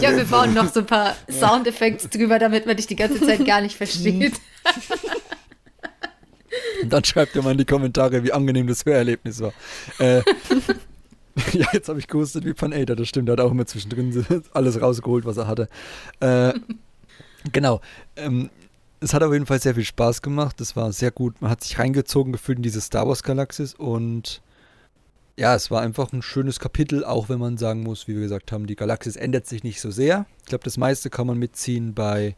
ja, wir bauen noch so ein paar Soundeffekte drüber, damit man dich die ganze Zeit gar nicht versteht. Und dann schreibt ihr mal in die Kommentare, wie angenehm das Hörerlebnis war. Äh, ja, jetzt habe ich gehustet wie Fanator, das stimmt. Er hat auch immer zwischendrin alles rausgeholt, was er hatte. Äh, genau. Ähm, es hat auf jeden Fall sehr viel Spaß gemacht. Es war sehr gut. Man hat sich reingezogen gefühlt in diese Star Wars Galaxis und ja, es war einfach ein schönes Kapitel, auch wenn man sagen muss, wie wir gesagt haben, die Galaxis ändert sich nicht so sehr. Ich glaube, das meiste kann man mitziehen bei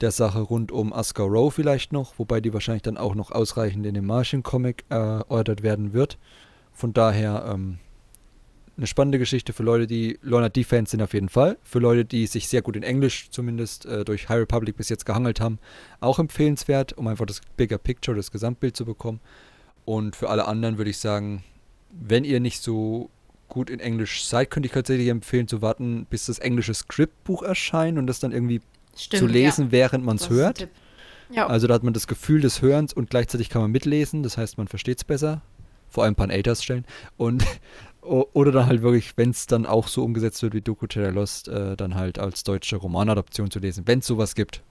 der Sache rund um Ascar Row vielleicht noch, wobei die wahrscheinlich dann auch noch ausreichend in dem Martian-Comic erörtert werden wird. Von daher ähm, eine spannende Geschichte für Leute, die Lorna D-Fans sind auf jeden Fall. Für Leute, die sich sehr gut in Englisch zumindest äh, durch High Republic bis jetzt gehangelt haben, auch empfehlenswert, um einfach das Bigger Picture, das Gesamtbild zu bekommen. Und für alle anderen würde ich sagen, wenn ihr nicht so gut in Englisch seid, könnte ich tatsächlich empfehlen zu warten, bis das englische Skriptbuch erscheint und das dann irgendwie Stimmt, zu lesen, ja. während man es hört. Ja. Also da hat man das Gefühl des Hörens und gleichzeitig kann man mitlesen, das heißt, man versteht es besser. Vor allem Pan-Aters stellen. Und oder dann halt wirklich, wenn es dann auch so umgesetzt wird wie Doku Terra Lost, äh, dann halt als deutsche Romanadaption zu lesen, wenn es sowas gibt.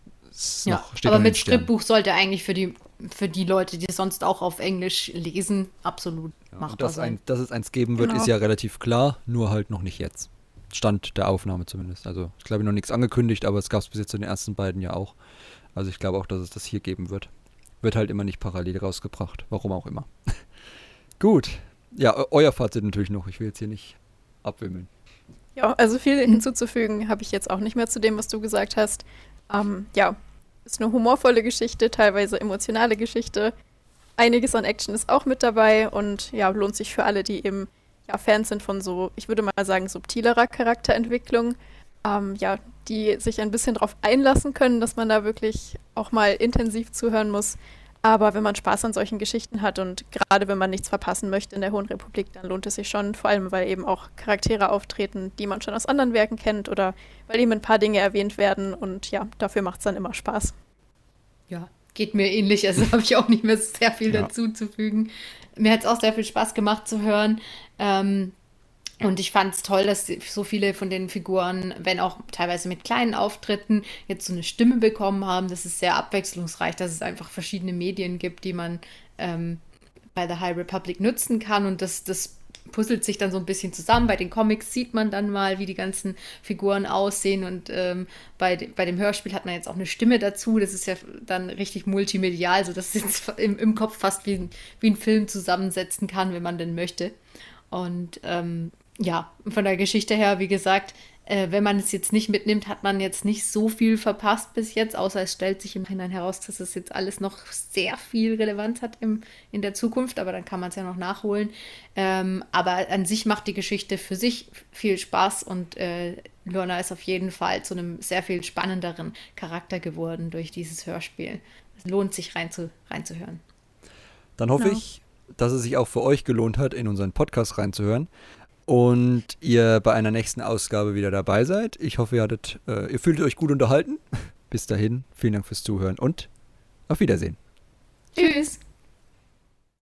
Ja, noch, aber mit Skriptbuch sollte eigentlich für die, für die Leute, die sonst auch auf Englisch lesen, absolut ja, machbar dass sein. Ein, dass es eins geben wird, genau. ist ja relativ klar, nur halt noch nicht jetzt. Stand der Aufnahme zumindest. Also ich glaube noch nichts angekündigt, aber es gab es bis jetzt in den ersten beiden ja auch. Also ich glaube auch, dass es das hier geben wird. Wird halt immer nicht parallel rausgebracht. Warum auch immer. Gut. Ja, euer Fazit natürlich noch. Ich will jetzt hier nicht abwimmeln. Ja, also viel hinzuzufügen habe ich jetzt auch nicht mehr zu dem, was du gesagt hast. Ähm, ja, ist eine humorvolle Geschichte, teilweise emotionale Geschichte. Einiges an Action ist auch mit dabei und ja, lohnt sich für alle, die eben ja, Fans sind von so, ich würde mal sagen, subtilerer Charakterentwicklung. Ähm, ja, die sich ein bisschen darauf einlassen können, dass man da wirklich auch mal intensiv zuhören muss. Aber wenn man Spaß an solchen Geschichten hat und gerade wenn man nichts verpassen möchte in der Hohen Republik, dann lohnt es sich schon, vor allem weil eben auch Charaktere auftreten, die man schon aus anderen Werken kennt oder weil eben ein paar Dinge erwähnt werden und ja, dafür macht es dann immer Spaß. Ja, geht mir ähnlich, also habe ich auch nicht mehr sehr viel ja. dazu zu fügen. Mir hat es auch sehr viel Spaß gemacht zu hören. Ähm, und ich fand es toll, dass so viele von den Figuren, wenn auch teilweise mit kleinen Auftritten, jetzt so eine Stimme bekommen haben. Das ist sehr abwechslungsreich, dass es einfach verschiedene Medien gibt, die man ähm, bei The High Republic nutzen kann. Und das, das puzzelt sich dann so ein bisschen zusammen. Bei den Comics sieht man dann mal, wie die ganzen Figuren aussehen. Und ähm, bei, bei dem Hörspiel hat man jetzt auch eine Stimme dazu. Das ist ja dann richtig multimedial, sodass es jetzt im, im Kopf fast wie, wie ein Film zusammensetzen kann, wenn man denn möchte. Und ähm, ja, von der Geschichte her, wie gesagt, äh, wenn man es jetzt nicht mitnimmt, hat man jetzt nicht so viel verpasst bis jetzt, außer es stellt sich im Nachhinein heraus, dass es jetzt alles noch sehr viel Relevanz hat im, in der Zukunft, aber dann kann man es ja noch nachholen. Ähm, aber an sich macht die Geschichte für sich viel Spaß und äh, Lorna ist auf jeden Fall zu einem sehr viel spannenderen Charakter geworden durch dieses Hörspiel. Es lohnt sich reinzu, reinzuhören. Dann hoffe ja. ich, dass es sich auch für euch gelohnt hat, in unseren Podcast reinzuhören und ihr bei einer nächsten Ausgabe wieder dabei seid. Ich hoffe, ihr, hattet, äh, ihr fühlt euch gut unterhalten. Bis dahin, vielen Dank fürs Zuhören und auf Wiedersehen. Tschüss.